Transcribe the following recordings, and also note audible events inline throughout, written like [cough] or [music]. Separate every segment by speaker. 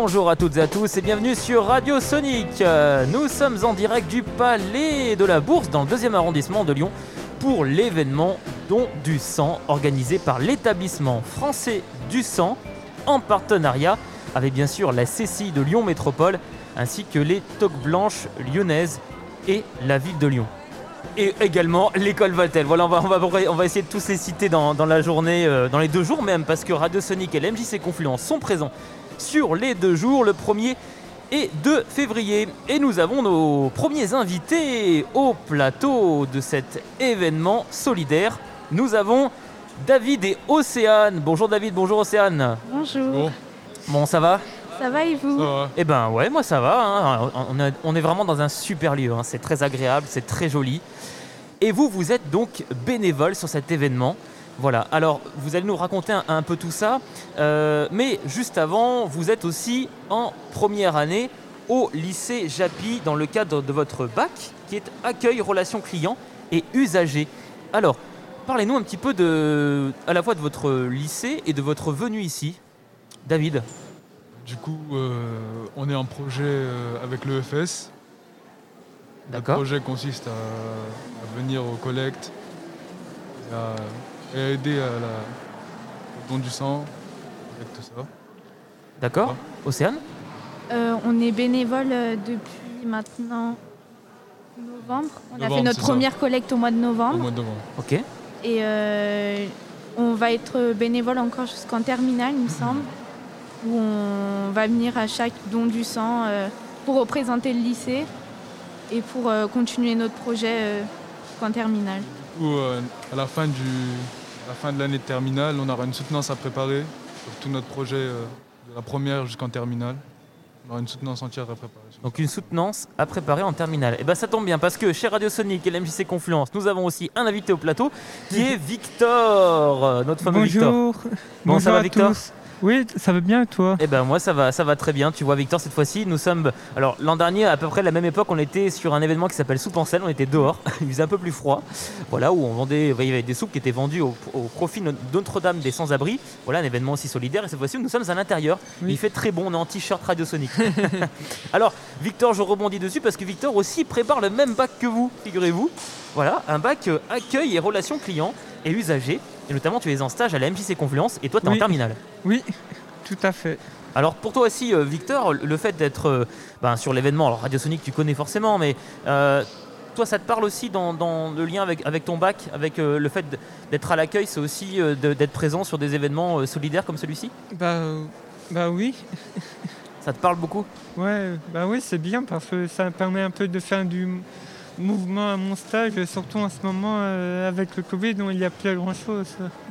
Speaker 1: Bonjour à toutes et à tous et bienvenue sur Radio Sonic. Euh, Nous sommes en direct du Palais de la Bourse dans le deuxième arrondissement de Lyon pour l'événement Don du sang organisé par l'établissement français du sang en partenariat avec bien sûr la CCI de Lyon Métropole ainsi que les Toques Blanches lyonnaises et la ville de Lyon. Et également l'école Valtel. Voilà, on va, essayer de tous les citer dans, dans la journée, euh, dans les deux jours même, parce que Radio Sonic et l'MJC Confluence sont présents sur les deux jours, le 1er et 2 février. Et nous avons nos premiers invités au plateau de cet événement solidaire. Nous avons David et Océane. Bonjour David, bonjour Océane.
Speaker 2: Bonjour.
Speaker 3: Bon,
Speaker 1: ça va?
Speaker 2: Ça va et vous?
Speaker 3: Va.
Speaker 1: Eh ben ouais, moi ça va. hein. On, est, on est vraiment dans un super lieu. hein. C'est très agréable, c'est très joli. Et vous, vous êtes donc bénévole sur cet événement. Voilà. Alors, vous allez nous raconter un, un peu tout ça. Euh, mais juste avant, vous êtes aussi en première année au lycée Japy dans le cadre de votre bac, qui est accueil, relations clients et usagers. Alors, parlez-nous un petit peu de, à la fois de votre lycée et de votre venue ici. David.
Speaker 3: Du coup, euh, on est en projet euh, avec l'EFS. Le
Speaker 1: D'accord.
Speaker 3: projet consiste à, à venir aux collectes et à, et à aider à la, au don du sang, avec tout ça.
Speaker 1: D'accord. Océane
Speaker 2: Euh, On est bénévole euh, depuis maintenant novembre. On a fait notre
Speaker 3: ça.
Speaker 2: première collecte au mois de
Speaker 3: Au
Speaker 2: novembre.
Speaker 3: mois de novembre.
Speaker 1: Ok.
Speaker 2: Et euh, on va être bénévole encore jusqu'en terminale, il me semble. Où on va venir à chaque don du sang euh, pour représenter le lycée et pour euh, continuer notre projet euh, jusqu'en terminale.
Speaker 3: Du coup, euh, à la fin, du, la fin de l'année de terminale, on aura une soutenance à préparer sur tout notre projet euh, de la première jusqu'en terminale. On aura une soutenance entière à préparer.
Speaker 1: Donc une soutenance à préparer en terminale. Et ben ça tombe bien parce que chez Radio Sonic et l'MJC Confluence, nous avons aussi un invité au plateau qui est Victor, euh, notre fameux Victor.
Speaker 4: Bonjour.
Speaker 1: Bon,
Speaker 4: Bonjour
Speaker 1: ça va,
Speaker 4: à
Speaker 1: Victor?
Speaker 4: tous. Oui, ça va bien et toi?
Speaker 1: Eh ben moi ça va, ça va très bien. Tu vois Victor cette fois-ci, nous sommes alors l'an dernier à peu près à la même époque, on était sur un événement qui s'appelle Soupe en selle. On était dehors, [laughs] il faisait un peu plus froid. Voilà où on vendait, il y avait des soupes qui étaient vendues au, au profit de Notre-Dame des sans-abri. Voilà un événement aussi solidaire. Et cette fois-ci nous sommes à l'intérieur.
Speaker 4: Oui.
Speaker 1: Il fait très bon, on est en t-shirt Radio Sonic. [laughs] alors Victor, je rebondis dessus parce que Victor aussi prépare le même bac que vous, figurez-vous. Voilà un bac euh, accueil et relations clients et usagers. Et notamment tu es en stage à la MJC Confluence et toi tu es en terminale.
Speaker 4: Oui, [laughs] tout à fait.
Speaker 1: Alors pour toi aussi, euh, Victor, le fait d'être euh, ben, sur l'événement, alors Radio Sonic tu connais forcément, mais euh, toi ça te parle aussi dans, dans le lien avec, avec ton bac, avec euh, le fait d'être à l'accueil, c'est aussi euh, d'être présent sur des événements solidaires comme celui-ci?
Speaker 4: Bah, bah oui.
Speaker 1: Ça te parle beaucoup?
Speaker 4: Ouais, bah oui, c'est bien parce que ça me permet un peu de faire du mouvement à mon stage, surtout en ce moment euh, avec le Covid où il n'y a plus grand chose.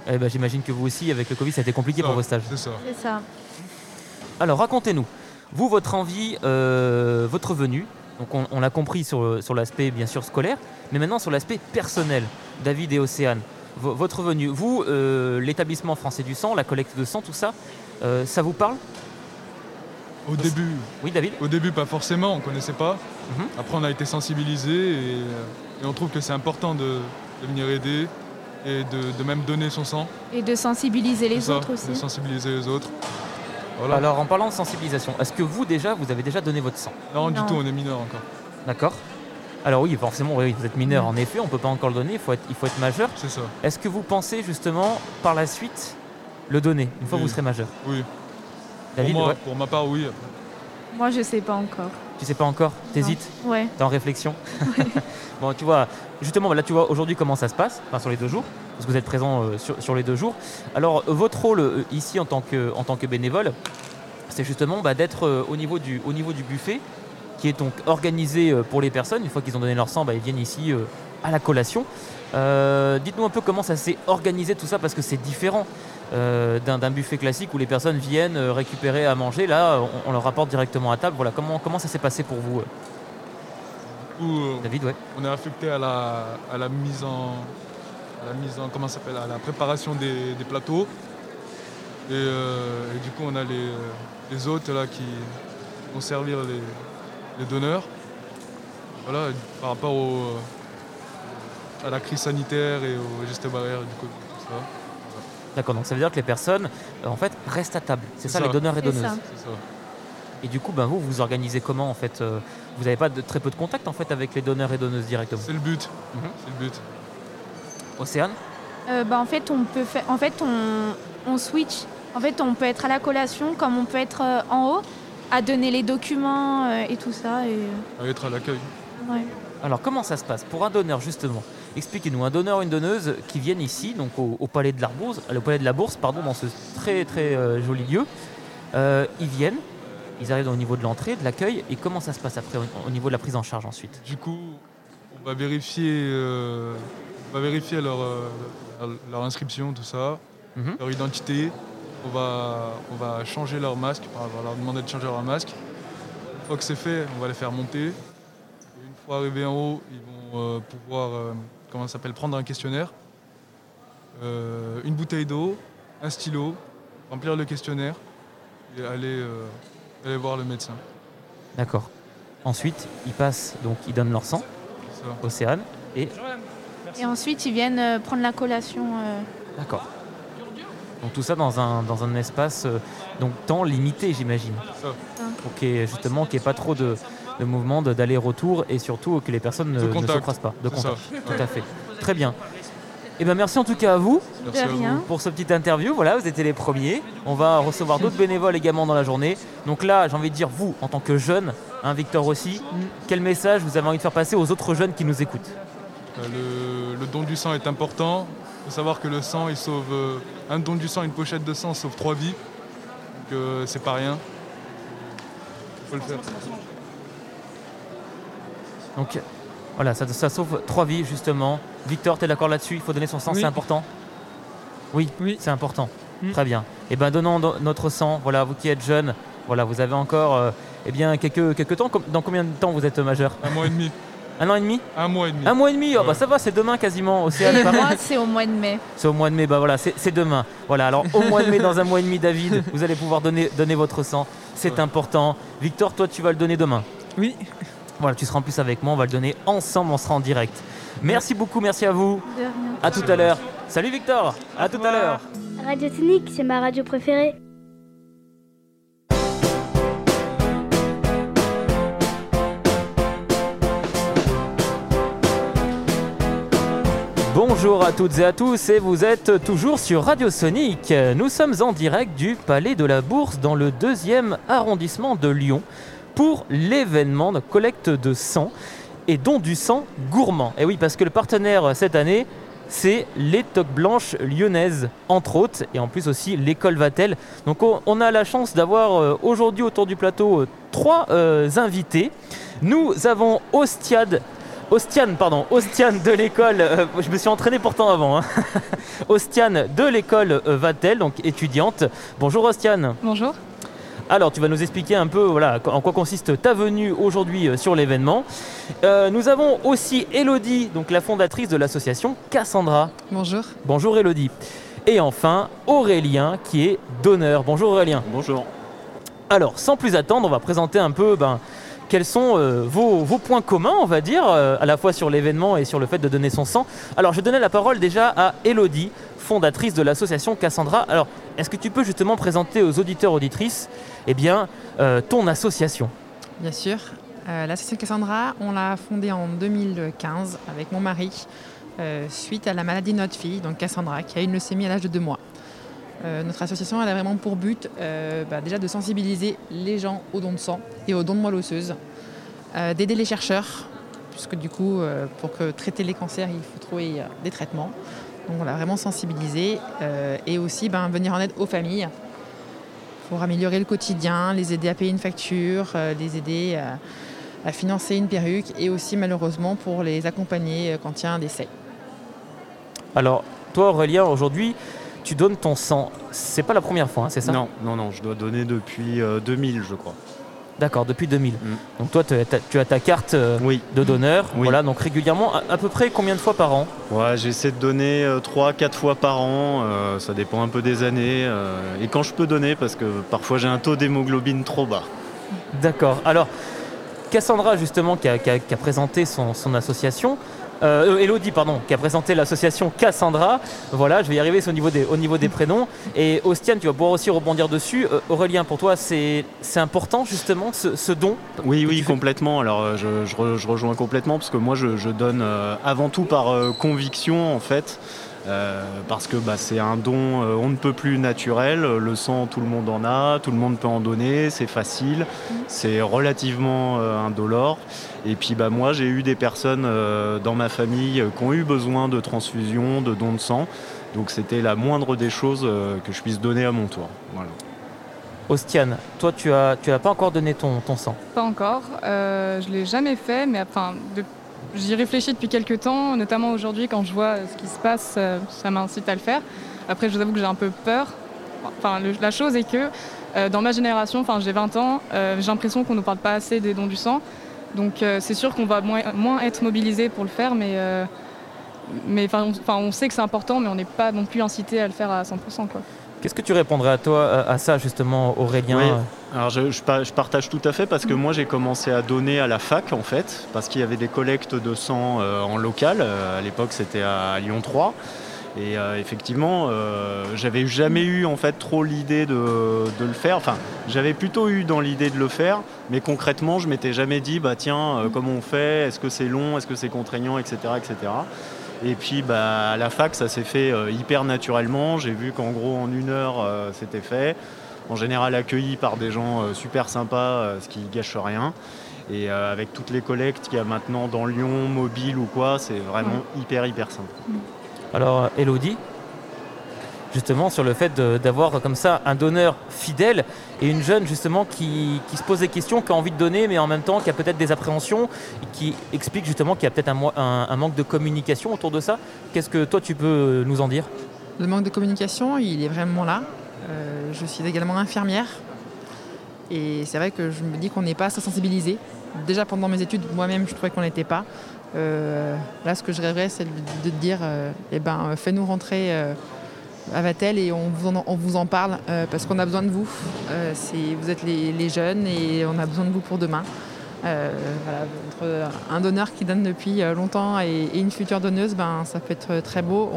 Speaker 1: Eh ben, J'imagine que vous aussi, avec le Covid, ça a été compliqué
Speaker 3: Ça,
Speaker 1: pour vos stages.
Speaker 3: C'est ça.
Speaker 2: C'est ça.
Speaker 1: Alors racontez-nous, vous, votre envie, euh, votre venue, donc on, on l'a compris sur, sur l'aspect bien sûr scolaire, mais maintenant sur l'aspect personnel, David et Océane, vo- votre venue, vous, euh, l'établissement français du sang, la collecte de sang, tout ça, euh, ça vous parle?
Speaker 3: Au début,
Speaker 1: Oui David
Speaker 3: au début, pas forcément, on connaissait pas.
Speaker 1: Mhm.
Speaker 3: Après, on a été sensibilisés et, euh, et on trouve que c'est important de, de venir aider et de, de même donner son sang.
Speaker 2: Et de sensibiliser les
Speaker 3: ça,
Speaker 2: autres
Speaker 3: De
Speaker 2: aussi.
Speaker 3: sensibiliser les autres. Voilà.
Speaker 1: Alors en parlant de sensibilisation, est-ce que vous déjà, vous avez déjà donné votre sang?
Speaker 3: Non, du tout, on est mineur encore.
Speaker 1: D'accord Alors oui, forcément, oui, vous êtes mineur en effet, on ne peut pas encore le donner, il faut être, il faut être majeur.
Speaker 3: C'est ça.
Speaker 1: Est-ce que vous pensez justement par la suite le donner, une fois que vous serez majeur?
Speaker 3: Oui.
Speaker 1: David,
Speaker 3: pour, moi,
Speaker 1: ouais,
Speaker 3: pour ma part, oui.
Speaker 2: Moi, je sais pas encore.
Speaker 1: Tu sais pas encore T'hésites
Speaker 2: Ouais.
Speaker 1: T'es en réflexion [laughs] Bon, tu vois, justement, là, tu vois aujourd'hui comment ça se passe, enfin, sur les deux jours, parce que vous êtes présent euh, sur, sur les deux jours. Alors, euh, votre rôle euh, ici en tant que, en tant que bénévole, c'est justement bah, d'être euh, au, niveau du, au niveau du buffet, qui est donc organisé pour les personnes. Une fois qu'ils ont donné leur sang, bah, ils viennent ici à la collation. Euh, Dites-nous un peu comment ça s'est organisé tout ça, parce que c'est différent. euh, d'un buffet classique où les personnes viennent euh, récupérer à manger, là on, on leur rapporte directement à table. Voilà, comment, comment ça s'est passé pour vous,
Speaker 3: Du coup,
Speaker 1: David ouais.
Speaker 3: on est affecté à la, à la mise en. À la mise en. Comment ça s'appelle À la préparation des, des plateaux. Et, euh, et du coup, on a les, les hôtes là qui vont servir les, les donneurs. Voilà, par rapport au, à la crise sanitaire et aux gestes barrières, du coup, tout ça.
Speaker 1: D'accord, donc ça veut dire que les personnes, euh, en fait, restent à table. C'est ça,
Speaker 3: ça.
Speaker 1: les donneurs et donneuses.
Speaker 2: ça.
Speaker 3: C'est ça.
Speaker 1: Et du coup, ben, vous, vous organisez comment en fait euh, Vous n'avez pas de, très peu de contact en fait avec les donneurs et donneuses directement
Speaker 3: C'est le but.
Speaker 1: Mhm.
Speaker 3: C'est le but.
Speaker 1: Océane
Speaker 2: Euh, bah, en fait, on peut faire. En fait, on, on switch. En fait, on peut être à la collation comme on peut être euh, en haut, à donner les documents euh, et tout ça. Et,
Speaker 3: À être à l'accueil.
Speaker 2: ouais.
Speaker 1: Alors comment ça se passe? Pour un donneur justement, expliquez-nous, un donneur une donneuse qui viennent ici, donc au, au palais de la Bourse, au palais de la Bourse, pardon, dans ce très très euh, joli lieu, euh, ils viennent, ils arrivent au niveau de l'entrée, de l'accueil, et comment ça se passe après au, au niveau de la prise en charge ensuite?
Speaker 3: Du coup, on va vérifier, euh, on va vérifier leur, euh, leur- leur inscription, tout ça,
Speaker 1: Mhm.
Speaker 3: leur identité. On va, on va changer leur masque, on va leur demander de changer leur masque. Une fois que c'est fait, on va les faire monter. Et une fois arrivés en haut, ils vont euh, pouvoir, euh, comment ça s'appelle, prendre un questionnaire, euh, une bouteille d'eau, un stylo, remplir le questionnaire et aller, euh, aller voir le médecin.
Speaker 1: D'accord. Ensuite, ils passent, donc ils donnent leur sang. Océane, et
Speaker 2: Et ensuite, ils viennent euh, prendre la collation. euh,
Speaker 1: d'accord. Donc tout ça dans un, dans un espace, euh, donc temps limité j'imagine. Pour qu'il y ait justement qu'il n'y ait pas trop de, de mouvements de- d'aller-retour et surtout que les personnes ne, se croisent pas. De contact. Tout à fait. Très bien. Eh ben merci en tout cas à vous
Speaker 3: Merci à vous.
Speaker 1: pour ce petit interview. Voilà, vous étiez les premiers. On va recevoir d'autres bénévoles également dans la journée. Donc là, j'ai envie de dire, vous, en tant que jeune, hein, Victor aussi, quel message vous avez envie de faire passer aux autres jeunes qui nous écoutent?
Speaker 3: Euh, le, le don du sang est important. Il faut savoir que le sang, il sauve euh, un don du sang, une pochette de sang sauve trois vies. Donc euh, c'est pas rien. Il faut le faire.
Speaker 1: Donc voilà, ça, ça sauve trois vies justement. Victor, tu es d'accord là-dessus? Il faut donner son sang,
Speaker 4: Oui.
Speaker 1: c'est important? Oui,
Speaker 4: Oui.
Speaker 1: c'est important.
Speaker 4: Mm.
Speaker 1: Très bien. Et ben donnons no- notre sang. Voilà, vous qui êtes jeunes, voilà, vous avez encore euh, eh bien quelques, quelques temps. Dans combien de temps vous êtes majeur?
Speaker 3: Un mois et demi.
Speaker 1: Un an et demi?
Speaker 3: Un mois et demi.
Speaker 1: Un mois et demi? Oh, bah ça va, c'est demain quasiment. Océane,
Speaker 2: moi, c'est au mois de mai.
Speaker 1: C'est au mois de mai, bah voilà, c'est c'est demain. Voilà, alors au mois de mai, dans un mois et demi, David, [laughs] vous allez pouvoir donner, donner votre sang. C'est
Speaker 3: Ouais.
Speaker 1: important. Victor, toi, tu vas le donner demain.
Speaker 4: Oui,
Speaker 1: Voilà, tu seras en plus avec moi, on va le donner ensemble, on sera en direct. Merci beaucoup, merci à vous.
Speaker 2: De rien.
Speaker 1: À tout à l'heure. Salut Victor, à tout à l'heure.
Speaker 5: Radio Sonic, c'est ma radio préférée.
Speaker 1: Bonjour à toutes et à tous et vous êtes toujours sur Radio Sonic. Nous sommes en direct du Palais de la Bourse dans le deuxième arrondissement de Lyon pour l'événement de collecte de sang et don du sang gourmand. Et oui, parce que le partenaire cette année, c'est les Toques Blanches lyonnaises, entre autres, et en plus aussi l'école Vatel. Donc on, a la chance d'avoir euh, aujourd'hui autour du plateau euh, trois euh, invités. Nous avons Ostiade Ostiane, pardon, de l'école, euh, je me suis entraîné pourtant avant, hein. [laughs] Ostiane de l'école euh, Vatel, donc étudiante. Bonjour Ostiane.
Speaker 6: Bonjour.
Speaker 1: Alors tu vas nous expliquer un peu voilà, en quoi consiste ta venue aujourd'hui euh, sur l'événement. Euh, nous avons aussi Elodie, donc la fondatrice de l'association Cassandra.
Speaker 6: Bonjour.
Speaker 1: Bonjour Elodie. Et enfin Aurélien qui est donneur. Bonjour Aurélien.
Speaker 7: Bonjour.
Speaker 1: Alors, sans plus attendre, on va présenter un peu ben, quels sont euh, vos, points communs, on va dire, euh, à la fois sur l'événement et sur le fait de donner son sang. Alors, je donnais la parole déjà à Elodie, fondatrice de l'association Cassandra. Alors, est-ce que tu peux justement présenter aux auditeurs auditrices eh bien, euh, ton association?
Speaker 6: Bien sûr. L'association Cassandra, on l'a fondée en 2015 avec mon mari suite à la maladie de notre fille, donc Cassandra, qui a une leucémie à l'âge de deux mois. Euh, notre association a vraiment pour but euh, bah, déjà de sensibiliser les gens au don de sang et au don de moelle osseuse, euh, d'aider les chercheurs, puisque du coup, pour que traiter les cancers, il faut trouver des traitements. Donc voilà, vraiment sensibiliser et aussi ben, venir en aide aux familles pour améliorer le quotidien, les aider à payer une facture, les aider à, financer une perruque et aussi malheureusement pour les accompagner quand il y a un décès.
Speaker 1: Alors, toi Aurélien, aujourd'hui, tu donnes ton sang. C'est pas la première fois, hein, c'est ça
Speaker 7: Non, non, non, je dois donner depuis euh, 2000, je crois.
Speaker 1: D'accord, depuis 2000.
Speaker 7: Mm.
Speaker 1: Donc toi, tu as- ta carte euh,
Speaker 7: Oui.
Speaker 1: de donneur,
Speaker 7: Oui.
Speaker 1: voilà, donc régulièrement, à, à peu près combien de fois par an
Speaker 7: Ouais, j'essaie de donner 3-4 fois par an, euh, ça dépend un peu des années. euh, et quand je peux donner, parce que parfois j'ai un taux d'hémoglobine trop bas.
Speaker 1: D'accord. Alors, Cassandra, justement, qui a, qui a- qui a présenté son, son association, euh, Elodie, pardon, qui a présenté l'association Cassandra. Voilà, je vais y arriver, c'est au niveau des, au niveau des prénoms. Et Ostiane, tu vas pouvoir aussi rebondir dessus. Euh, Aurélien, pour toi, c'est important justement ce, ce don
Speaker 7: Oui, oui, complètement. Alors, euh, je, je re- je rejoins complètement parce que moi, je, je donne euh, avant tout par euh, conviction, en fait. Euh, parce que bah, c'est un don euh, on ne peut plus naturel. Le sang, tout le monde en a, tout le monde peut en donner, c'est facile, c'est relativement euh, indolore. Et puis bah, moi, j'ai eu des personnes euh, dans ma famille euh, qui ont eu besoin de transfusion, de dons de sang. Donc c'était la moindre des choses euh, que je puisse donner à mon tour. Voilà.
Speaker 1: Ostiane, toi, tu as, tu as pas encore donné ton, ton sang?
Speaker 8: Pas encore. Euh, je l'ai jamais fait, mais enfin, j'y réfléchis depuis quelques temps, notamment aujourd'hui quand je vois euh, ce qui se passe, euh, ça m'incite à le faire. Après, je vous avoue que j'ai un peu peur. Enfin, la chose est que euh, dans ma génération, enfin, j'ai 20 ans, j'ai l'impression qu'on ne parle pas assez des dons du sang. Donc, c'est sûr qu'on va moins, être mobilisé pour le faire, mais, mais on, on sait que c'est important, mais on n'est pas non plus incité à le faire à 100%. Quoi.
Speaker 1: Qu'est-ce que tu répondrais à toi, à, à ça justement, Aurélien
Speaker 7: Oui. Alors je, je pa- je partage tout à fait parce que moi j'ai commencé à donner à la fac en fait, parce qu'il y avait des collectes de sang euh, en local. Euh, à l'époque c'était à Lyon 3. Et euh, effectivement, euh, j'avais jamais eu en fait trop l'idée de, de le faire. Enfin, j'avais plutôt eu dans l'idée de le faire, mais concrètement, je m'étais jamais dit, bah tiens, euh, comment on fait? Est-ce que c'est long? Est-ce que c'est contraignant, etc., etc. Et puis bah, à la fac, ça s'est fait euh, hyper naturellement. J'ai vu qu'en gros, en une heure, euh, c'était fait. En général, accueilli par des gens euh, super sympas, ce qui gâche rien. Et euh, avec toutes les collectes qu'il y a maintenant dans Lyon, mobile ou quoi, c'est vraiment hyper, hyper simple.
Speaker 1: Alors, Elodie, justement, sur le fait d'avoir comme ça un donneur fidèle et une jeune, justement, qui, se pose des questions, qui a envie de donner, mais en même temps qui a peut-être des appréhensions, qui explique justement qu'il y a peut-être un, manque de communication autour de ça. Qu'est-ce que toi, tu peux nous en dire?
Speaker 6: Le manque de communication, il est vraiment là. Euh, je suis également infirmière. Et c'est vrai que je me dis qu'on n'est pas assez sensibilisé. Déjà pendant mes études, moi-même, je trouvais qu'on n'était pas. Euh, là, ce que je rêverais, c'est de, de te dire, euh, eh ben, fais-nous rentrer à Vatel et on vous en, parle euh, parce qu'on a besoin de vous. Euh, vous êtes les, jeunes et on a besoin de vous pour demain. Euh, voilà, un donneur qui donne depuis longtemps et, une future donneuse, ben, ça peut être très beau.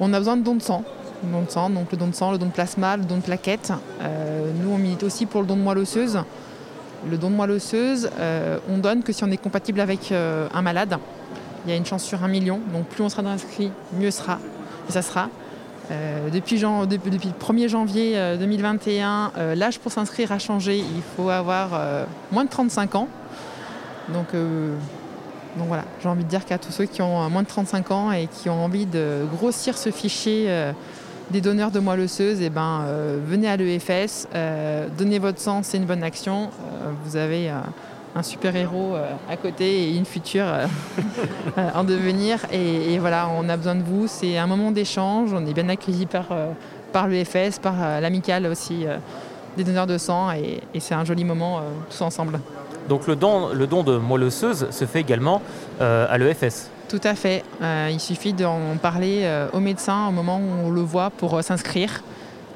Speaker 6: On, a besoin de dons de sang. Don de sang, donc le don de sang, le don de plasma, le don de plaquettes. Nous, on milite aussi pour le don de moelle osseuse. Le don de moelle osseuse, on donne que si on est compatible avec un malade. Il y a une chance sur un million, donc plus on sera inscrit, mieux sera. Et ça sera. Euh, depuis, le 1er janvier euh, 2021, euh, l'âge pour s'inscrire a changé. Il faut avoir euh, moins de 35 ans. Donc, euh, donc voilà, j'ai envie de dire qu'à tous ceux qui ont euh, moins de 35 ans et qui ont envie de grossir ce fichier euh, des donneurs de moelle osseuse, eh ben, euh, venez à l'EFS, euh, donnez votre sang, c'est une bonne action. Euh, vous avez euh, un super-héros euh, à côté et une future euh, [laughs] euh, en devenir. Et, et voilà, on a besoin de vous. C'est un moment d'échange. On est bien accueillis par, par l'EFS, par l'amicale aussi des donneurs de sang. Et, et c'est un joli moment tous ensemble.
Speaker 1: Donc, le don, le don de moelle osseuse se fait également euh, à l'EFS.
Speaker 6: Tout à fait. Euh, il suffit d'en parler euh, au médecin au moment où on le voit pour s'inscrire.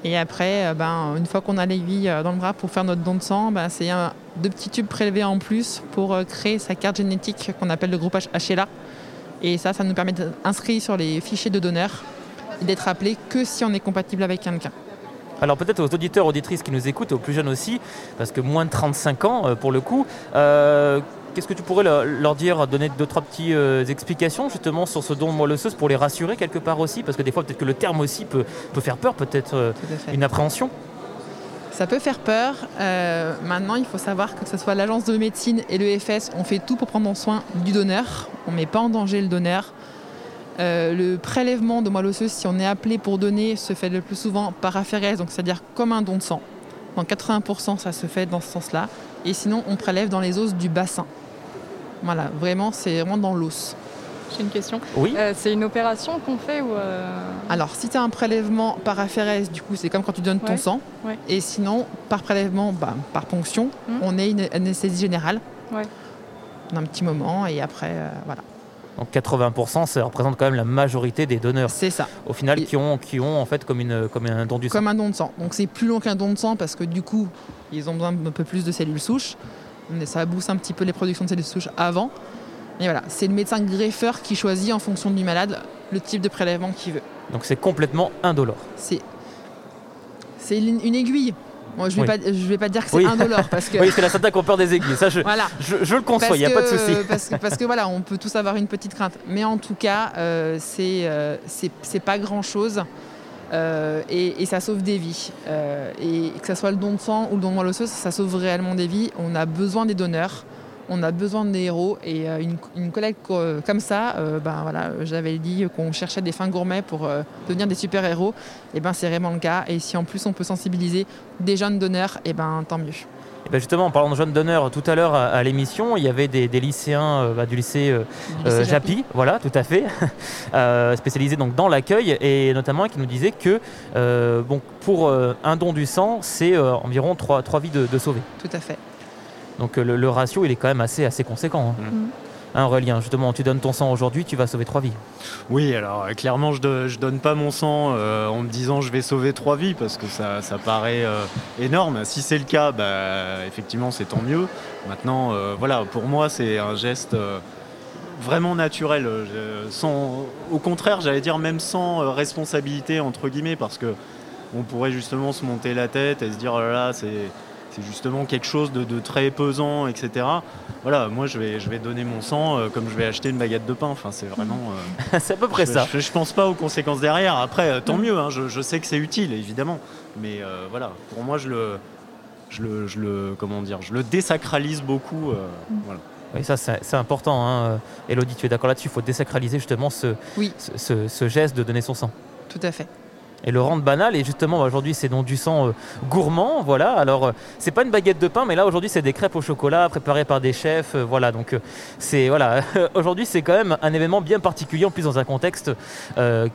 Speaker 6: Et après, ben, une fois qu'on a l'aiguille dans le bras pour faire notre don de sang, ben, c'est un, deux petits tubes prélevés en plus pour euh, créer sa carte génétique qu'on appelle le groupe H- HLA. Et ça, ça nous permet d'être inscrits sur les fichiers de donneurs et d'être appelé que si on est compatible avec quelqu'un.
Speaker 1: Alors peut-être aux auditeurs, auditrices qui nous écoutent, aux plus jeunes aussi, parce que moins de 35 ans euh, pour le coup, euh, qu'est-ce que tu pourrais leur, dire, donner deux, trois petites euh, explications justement sur ce don de moelle osseuse pour les rassurer quelque part aussi, parce que des fois peut-être que le terme aussi peut, peut faire peur, peut-être euh, une appréhension.
Speaker 6: Ça peut faire peur. Euh, maintenant, il faut savoir que ce soit l'agence de médecine et l'EFS, on fait tout pour prendre soin du donneur. On ne met pas en danger le donneur. Euh, le prélèvement de moelle osseuse, si on est appelé pour donner, se fait le plus souvent par aphérèse, donc c'est-à-dire comme un don de sang. Dans 80%, ça se fait dans ce sens-là. Et sinon, on prélève dans les os du bassin. Voilà, vraiment, c'est vraiment dans l'os.
Speaker 8: J'ai une question.
Speaker 1: Oui.
Speaker 8: Euh, c'est une opération qu'on fait ou euh,
Speaker 6: Alors, si tu as un prélèvement par aphérèse, du coup, c'est comme quand tu donnes ton sang.
Speaker 8: ouais.
Speaker 6: Et sinon, par prélèvement, bah, par ponction,
Speaker 8: Mhm.
Speaker 6: on est une anesthésie générale.
Speaker 8: Ouais.
Speaker 6: Un petit moment, et après, euh, voilà.
Speaker 1: Donc 80%, ça représente quand même la majorité des donneurs
Speaker 6: C'est ça,
Speaker 1: au final
Speaker 6: Et-
Speaker 1: qui ont, qui ont en fait comme, une, comme un don du sang.
Speaker 6: comme un don de sang. Donc, c'est plus long qu'un don de sang parce que du coup, ils ont besoin d'un peu plus de cellules souches. Mais Ça booste un petit peu les productions de cellules souches avant. Et voilà, c'est le médecin greffeur qui choisit en fonction du malade le type de prélèvement qu'il veut.
Speaker 1: Donc c'est complètement indolore.
Speaker 6: C'est c'est une, aiguille. Moi, je ne vais,
Speaker 1: Oui.
Speaker 6: pas- je vais pas dire que c'est
Speaker 1: Oui.
Speaker 6: indolore parce [laughs] que
Speaker 1: Oui, c'est la Santa qui ont peur des aiguilles. Ça, je,
Speaker 6: voilà.
Speaker 1: je, je le conçois, il n'y a pas de souci. [laughs]
Speaker 6: Parce que, parce que voilà, on peut tous avoir une petite crainte. Mais en tout cas, euh, c'est euh, c'est pas grand chose. et, et ça sauve des vies. Euh, et que ce soit le don de sang ou le don de moelle osseuse, ça sauve réellement des vies. On a besoin des donneurs, on a besoin des héros. Et euh, une, une collecte co- comme ça, euh, ben voilà, j'avais dit qu'on cherchait des fins gourmets pour euh, devenir des super héros. Et ben c'est vraiment le cas. Et si en plus on peut sensibiliser des jeunes donneurs, et ben tant mieux.
Speaker 1: Et ben justement, en parlant de jeunes donneurs, tout à l'heure à, à l'émission, il y avait des, des lycéens euh, bah, du lycée, euh,
Speaker 6: lycée
Speaker 1: euh, Japy, voilà, tout à fait, [laughs] euh, spécialisés donc dans l'accueil, et notamment qui nous disait que euh, bon, pour euh, un don du sang, c'est euh, environ 3, vies de, de sauvées.
Speaker 6: Tout à fait.
Speaker 1: Donc euh, le, le ratio, il est quand même assez, assez conséquent. Hein.
Speaker 2: Mm.
Speaker 1: Hein, Aurélien, justement, tu donnes ton sang aujourd'hui, tu vas sauver 3 vies.
Speaker 7: Oui, alors euh, clairement, je, do- je donne pas mon sang euh, en me disant je vais sauver trois vies parce que ça, ça paraît euh, énorme. Si c'est le cas, bah, effectivement, c'est tant mieux. Maintenant, euh, voilà, pour moi, c'est un geste euh, vraiment naturel. Sans, au contraire, j'allais dire même sans euh, responsabilité entre guillemets, parce que on pourrait justement se monter la tête et se dire oh là là, c'est c'est justement quelque chose de, de très pesant, etc. Voilà, moi je vais, je vais donner mon sang euh, comme je vais acheter une baguette de pain. Enfin, c'est vraiment. euh, [laughs]
Speaker 1: c'est à peu près
Speaker 7: je,
Speaker 1: ça.
Speaker 7: Je, je pense pas aux conséquences derrière. Après, euh, tant mieux. hein, je, je sais que c'est utile, évidemment. Mais euh, voilà, pour moi, je le, je le, je le, comment dire, je le désacralise beaucoup. euh, voilà.
Speaker 1: Oui, ça c'est c'est important. Hein. Elodie, tu es d'accord là-dessus Il faut désacraliser justement ce,
Speaker 6: Oui.
Speaker 1: ce, ce- ce geste de donner son sang.
Speaker 6: Tout à fait.
Speaker 1: Et le rendre banal. Et justement, aujourd'hui, c'est donc du sang euh, gourmand. Voilà. Alors, euh, c'est pas une baguette de pain, mais là, aujourd'hui, c'est des crêpes au chocolat préparées par des chefs. euh, voilà. Donc, c'est voilà. [laughs] aujourd'hui, c'est quand même un événement bien particulier, en plus dans un contexte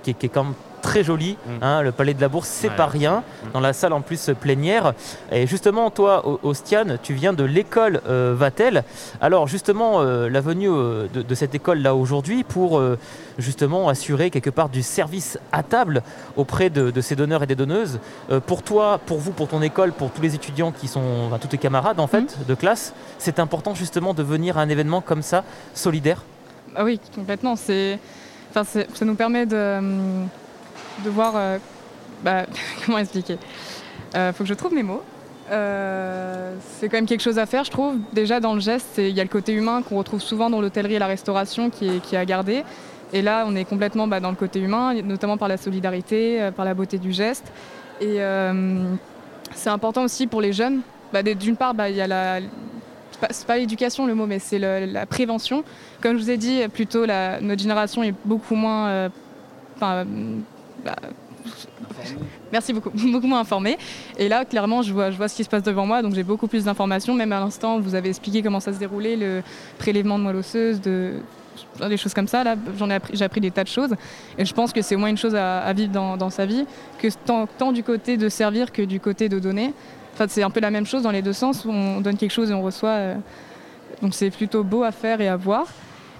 Speaker 1: qui est quand même très joli.
Speaker 7: Mm.
Speaker 1: hein. le Palais de la Bourse, c'est
Speaker 7: Ouais.
Speaker 1: pas rien.
Speaker 7: Mm.
Speaker 1: Dans la salle en plus plénière. Et justement, toi, Ostiane, tu viens de l'école euh, Vatel. Alors, justement, euh, la venue euh, de, de cette école-là aujourd'hui pour euh, justement assurer quelque part du service à table auprès de, de ces donneurs et des donneuses. Euh, pour toi, pour vous, pour ton école, pour tous les étudiants qui sont, enfin, tous tes camarades en fait de classe, c'est important justement de venir à un événement comme ça, solidaire?
Speaker 8: Ah oui, complètement. C'est, enfin, c'est- ça nous permet de, de voir. euh, bah, [laughs] comment expliquer? Euh, Faut que je trouve mes mots. Euh, c'est quand même quelque chose à faire, je trouve. Déjà dans le geste, il y a le côté humain qu'on retrouve souvent dans l'hôtellerie et la restauration qui est, qui à garder. Et là, on est complètement bah, dans le côté humain, notamment par la solidarité, par la beauté du geste. Et c'est important aussi pour les jeunes. Bah, D'une part, bah, il y a la, c'est pas- l'éducation le mot, mais c'est la prévention. Comme je vous ai dit, plutôt notre génération est beaucoup moins. Bah, merci beaucoup, [laughs] beaucoup moins informée. Et là, clairement, je vois, je vois ce qui se passe devant moi, donc j'ai beaucoup plus d'informations. Même à l'instant, vous avez expliqué comment ça se déroulait, le prélèvement de moelle osseuse, de des choses comme ça. Là, j'en ai appris, j'ai appris des tas de choses. Et je pense que c'est au moins une chose à, vivre dans, sa vie, que tant, tant du côté de servir que du côté de donner. Enfin, c'est un peu la même chose dans les deux sens. où On donne quelque chose et on reçoit. euh, donc c'est plutôt beau à faire et à voir.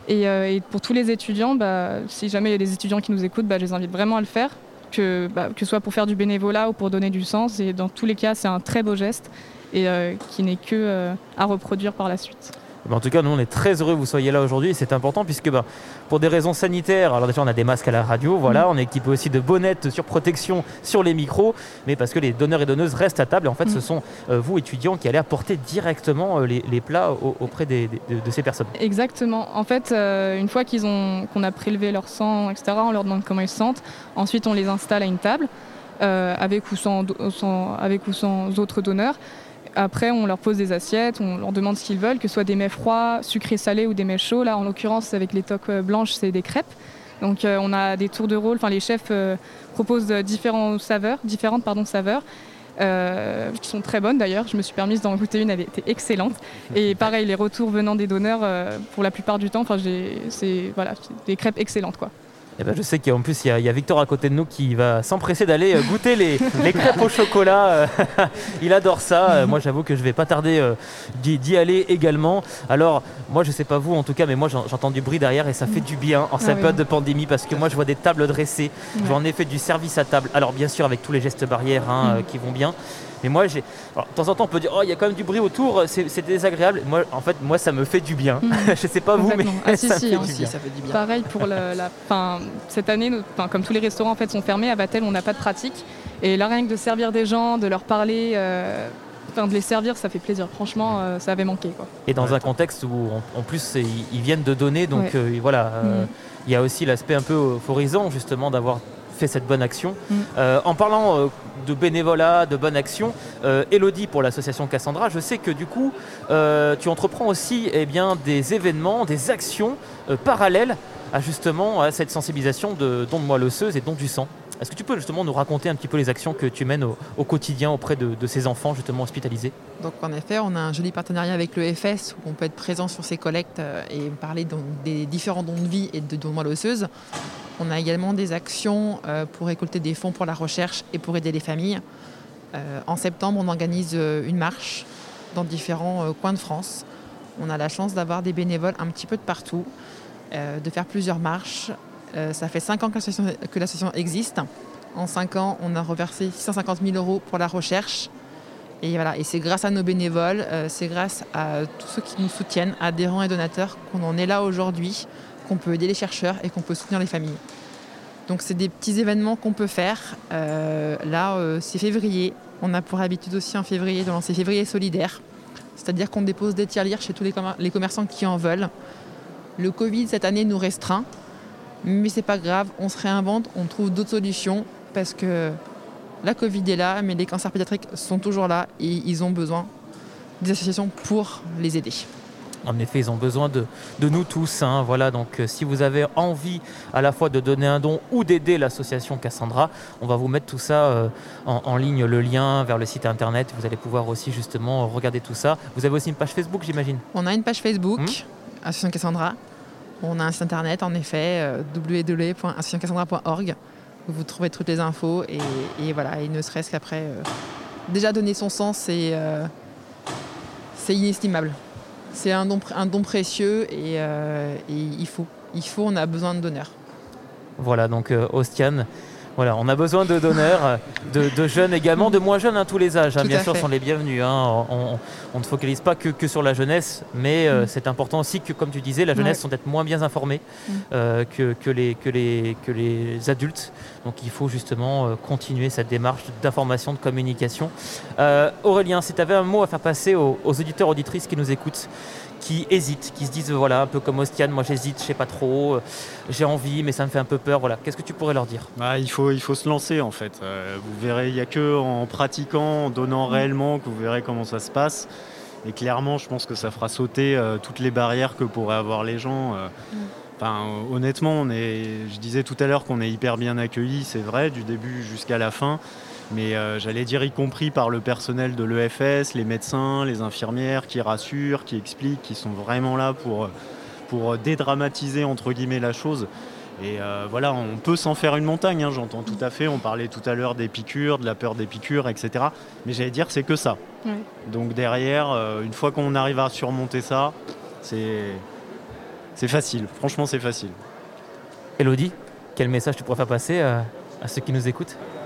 Speaker 8: Et, euh, et pour tous les étudiants, bah, si jamais il y a des étudiants qui nous écoutent, bah, je les invite vraiment à le faire, que, bah, que ce soit pour faire du bénévolat ou pour donner du sens. Et dans tous les cas, c'est un très beau geste et euh, qui n'est que euh, à reproduire par la suite.
Speaker 1: En tout cas, nous, on est très heureux que vous soyez là aujourd'hui. et C'est important puisque, ben, pour des raisons sanitaires, alors déjà, on a des masques à la radio, voilà, on est équipé aussi de bonnettes sur protection sur les micros, mais parce que les donneurs et donneuses restent à table. Et en fait,
Speaker 8: Mm.
Speaker 1: ce sont euh, vous, étudiants, qui allez apporter directement euh, les, les plats au- auprès des- des- de, de ces personnes.
Speaker 8: Exactement. En fait, euh, une fois qu'ils ont, qu'on a prélevé leur sang, etc., on leur demande comment ils se sentent. Ensuite, on les installe à une table, avec, ou sans, do- sans- avec ou sans autres donneurs. Après, on leur pose des assiettes, on leur demande ce qu'ils veulent, que ce soit des mets froids, sucrés, salés ou des mets chauds. Là, en l'occurrence, avec les toques euh, blanches, c'est des crêpes. Donc, euh, on a des tours de rôle. Enfin, les chefs euh, proposent différentes saveurs, différentes pardon, saveurs. euh, qui sont très bonnes d'ailleurs. Je me suis permise d'en goûter une, elle était excellente. Et [laughs] pareil, les retours venant des donneurs, pour la plupart du temps, c'est voilà, des crêpes excellentes quoi.
Speaker 1: Et ben, je sais qu'en plus, il y, a- il y a Victor à côté de nous qui va s'empresser d'aller euh, goûter les, [laughs] les crêpes au chocolat. euh, [laughs] il adore ça. Euh, moi, j'avoue que je vais pas tarder d'y aller également. Alors, moi, je sais pas vous en tout cas, mais moi, j'en- j'entends du bruit derrière et ça fait du bien en cette
Speaker 8: oui.
Speaker 1: période de pandémie parce que moi, je vois des tables dressées. Je vois en effet du service à table. Alors, bien sûr, avec tous les gestes barrières hein,
Speaker 8: Mm.
Speaker 1: qui vont bien. Mais moi, j'ai. alors, de temps en temps, on peut dire, oh, il y a quand même du bruit autour, c'est c'est désagréable. Moi, en fait, moi, ça me fait du bien.
Speaker 8: Mm. [laughs]
Speaker 1: je sais pas vous, mais.
Speaker 8: Ah, si, [laughs]
Speaker 1: ça me
Speaker 8: si,
Speaker 1: fait
Speaker 8: hein,
Speaker 1: du
Speaker 8: si,
Speaker 1: bien.
Speaker 6: ça fait du bien.
Speaker 8: Pareil pour le- la, cette année, nous- comme tous les restaurants en fait sont fermés, à Vatel on n'a pas de pratique. Et là rien que de servir des gens, de leur parler, euh, enfin, de les servir, ça fait plaisir. Franchement, euh, ça avait manqué quoi.
Speaker 1: Et dans un contexte où, en, en plus, ils, ils viennent de donner, donc
Speaker 8: Ouais.
Speaker 1: euh, voilà, euh,
Speaker 8: Mm.
Speaker 1: il y a aussi l'aspect un peu euphorisant, justement, d'avoir fait cette bonne action.
Speaker 8: Mm.
Speaker 1: Euh, en parlant euh, de bénévolat, de bonne action, euh, Elodie pour l'association Cassandra, je sais que du coup, tu entreprends aussi eh bien, des événements, des actions parallèles à justement à cette sensibilisation de don de moelle osseuse et don du sang. Est-ce que tu peux justement nous raconter un petit peu les actions que tu mènes au, quotidien auprès de, ces enfants justement hospitalisés?
Speaker 6: Donc en effet, on a un joli partenariat avec le FS où on peut être présent sur ces collectes euh, et parler des différents dons de vie et de dons moelle osseuse. On a également des actions euh, pour récolter des fonds pour la recherche et pour aider les familles. Euh, en septembre, on organise une marche dans différents coins de France. On a la chance d'avoir des bénévoles un petit peu de partout, de faire plusieurs marches. Euh, ça fait cinq ans que l'association- existe. En cinq ans, on a reversé 650 000 euros pour la recherche. Et c'est grâce à nos bénévoles, euh, c'est grâce à tous ceux qui nous soutiennent, adhérents et donateurs, qu'on en est là aujourd'hui, qu'on peut aider les chercheurs et qu'on peut soutenir les familles. Donc c'est des petits événements qu'on peut faire. Euh, là, c'est février. On a pour habitude aussi en février de lancer février solidaire. C'est-à-dire qu'on dépose des tirelires chez tous les commerçants qui en veulent. Le Covid cette année nous restreint, mais c'est pas grave, on se réinvente, on trouve d'autres solutions parce que la Covid est là, mais les cancers pédiatriques sont toujours là et ils ont besoin des associations pour les aider.
Speaker 1: En effet, ils ont besoin de, de nous tous. hein. Voilà, donc euh, si vous avez envie à la fois de donner un don ou d'aider l'association Cassandra, on va vous mettre tout ça euh, en, en ligne, le lien vers le site internet. Vous allez pouvoir aussi justement regarder tout ça. Vous avez aussi une page Facebook, j'imagine?
Speaker 6: On a une page Facebook,
Speaker 1: Mhm.
Speaker 6: Association Cassandra. On a un site internet, en effet, euh, www.associationcassandra.org, où vous trouvez toutes les infos. Et, voilà, et ne serait-ce qu'après, euh, déjà donner son sang, c'est euh, inestimable. C'est un don, précieux et, il faut. Il faut, on a besoin de donneurs.
Speaker 1: Voilà, donc Ostian. Voilà, on a besoin de donneurs, de, de jeunes également, de moins jeunes, à tous les âges. hein. Bien sûr,
Speaker 6: fait.
Speaker 1: sont les bienvenus. hein. On, on ne focalise pas que, que sur la jeunesse, mais euh,
Speaker 8: Mm.
Speaker 1: c'est important aussi que, comme tu disais, la jeunesse
Speaker 8: Ouais.
Speaker 1: sont peut-être moins bien informés
Speaker 8: Mm.
Speaker 1: euh, que, que les, que, les, que les adultes. Donc il faut justement euh, continuer cette démarche d'information, de communication. Euh, Aurélien, si tu avais un mot à faire passer aux, aux auditeurs, auditrices qui nous écoutent, qui hésitent, qui se disent voilà, un peu comme Ostian, moi j'hésite, je sais pas trop, euh, j'ai envie, mais ça me fait un peu peur. Voilà, qu'est-ce que tu pourrais leur dire?
Speaker 7: Bah, il, faut, il faut se lancer en fait. Euh, vous verrez, il n'y a que en pratiquant, en donnant réellement que vous verrez comment ça se passe. Et clairement, je pense que ça fera sauter euh, toutes les barrières que pourraient avoir les gens. euh. Euh, honnêtement, on est, je disais tout à l'heure qu'on est hyper bien accueillis, c'est vrai, du début jusqu'à la fin. Mais euh, j'allais dire y compris par le personnel de l'EFS, les médecins, les infirmières qui rassurent, qui expliquent, qui sont vraiment là pour, pour dédramatiser entre guillemets la chose. Et euh, voilà, on peut s'en faire une montagne, hein, j'entends tout à fait. On parlait tout à l'heure des piqûres, de la peur des piqûres, etc. Mais j'allais dire, c'est que ça.
Speaker 8: Ouais.
Speaker 7: Donc derrière, euh, une fois qu'on arrive à surmonter ça, c'est c'est facile. Franchement, c'est facile.
Speaker 1: Elodie, quel message tu pourrais faire passer euh, à ceux qui nous écoutent?
Speaker 6: Euh, euh,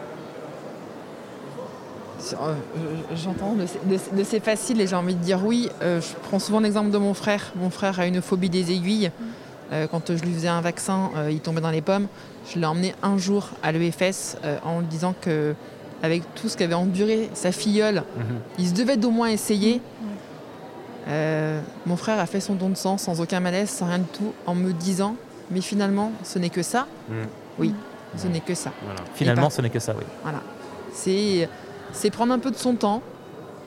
Speaker 6: J'entends de, c'est facile et j'ai envie de dire oui. Euh, je prends souvent l'exemple de mon frère. Mon frère a une phobie des aiguilles. Euh, quand je lui faisais un vaccin, euh, il tombait dans les pommes. Je l'ai emmené un jour à l'EFS euh, en lui disant que avec tout ce qu'avait enduré sa filleule, il se devait d'au moins essayer. Euh, mon frère a fait son don de sang sans aucun malaise, sans rien du tout, en me disant mais finalement ce n'est que ça.
Speaker 7: Mm.
Speaker 6: Oui, ce n'est que ça.
Speaker 7: Voilà.
Speaker 1: Finalement,
Speaker 6: pas-
Speaker 1: ce n'est que ça, oui.
Speaker 6: C'est, c'est prendre un peu de son temps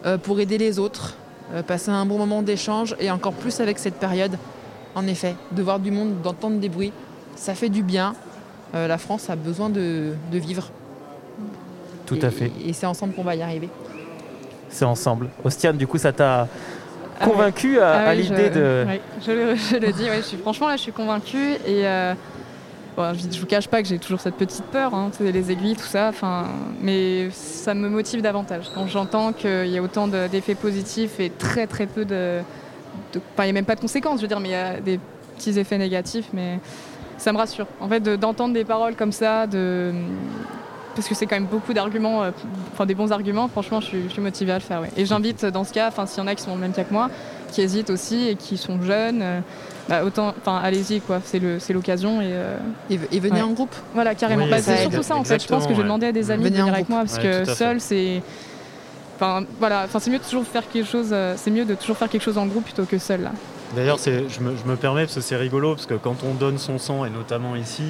Speaker 6: euh, pour aider les autres, euh, passer un bon moment d'échange et encore plus avec cette période. En effet, de voir du monde, d'entendre des bruits, ça fait du bien. Euh, la France a besoin de, de vivre.
Speaker 1: Tout
Speaker 6: Et-
Speaker 1: à fait.
Speaker 6: Et c'est ensemble qu'on va y arriver.
Speaker 1: C'est ensemble. Ostiane, du coup, ça t'a
Speaker 8: Ah ouais.
Speaker 1: convaincu à,
Speaker 8: Ah
Speaker 1: à
Speaker 8: oui,
Speaker 1: l'idée de.
Speaker 8: ouais, je, le, je le dis, ouais, je suis, franchement là je suis convaincue et euh, bon, je, je vous cache pas que j'ai toujours cette petite peur, hein, les aiguilles, tout ça, mais ça me motive davantage. Quand j'entends qu'il y a autant de- d'effets positifs et très très peu de... Enfin il n'y a même pas de conséquences, je veux dire, mais il y a des petits effets négatifs, mais ça me rassure. En fait de- d'entendre des paroles comme ça, parce que c'est quand même beaucoup d'arguments, euh, enfin des bons arguments, franchement, je suis, motivée à le faire. Et j'invite dans ce cas, s'il y en a qui sont le même cas que moi, qui hésitent aussi et qui sont jeunes, euh, bah, autant, enfin allez-y quoi, c'est le- c'est l'occasion et, euh,
Speaker 6: Et, et venez
Speaker 8: Ouais.
Speaker 6: en groupe.
Speaker 8: voilà carrément.
Speaker 7: Oui,
Speaker 8: Bah, c'est surtout ça en fait. Je pense que je vais
Speaker 7: Exactement,
Speaker 8: demander à des amis de
Speaker 6: Venez
Speaker 8: venir avec moi parce
Speaker 7: Ouais,
Speaker 8: que seul c'est, enfin voilà, enfin c'est mieux de toujours faire quelque chose, euh, c'est mieux de toujours faire quelque chose en groupe plutôt que seul là.
Speaker 7: D'ailleurs, c'est- je me, je me permets parce que c'est rigolo parce que quand on donne son sang et notamment ici,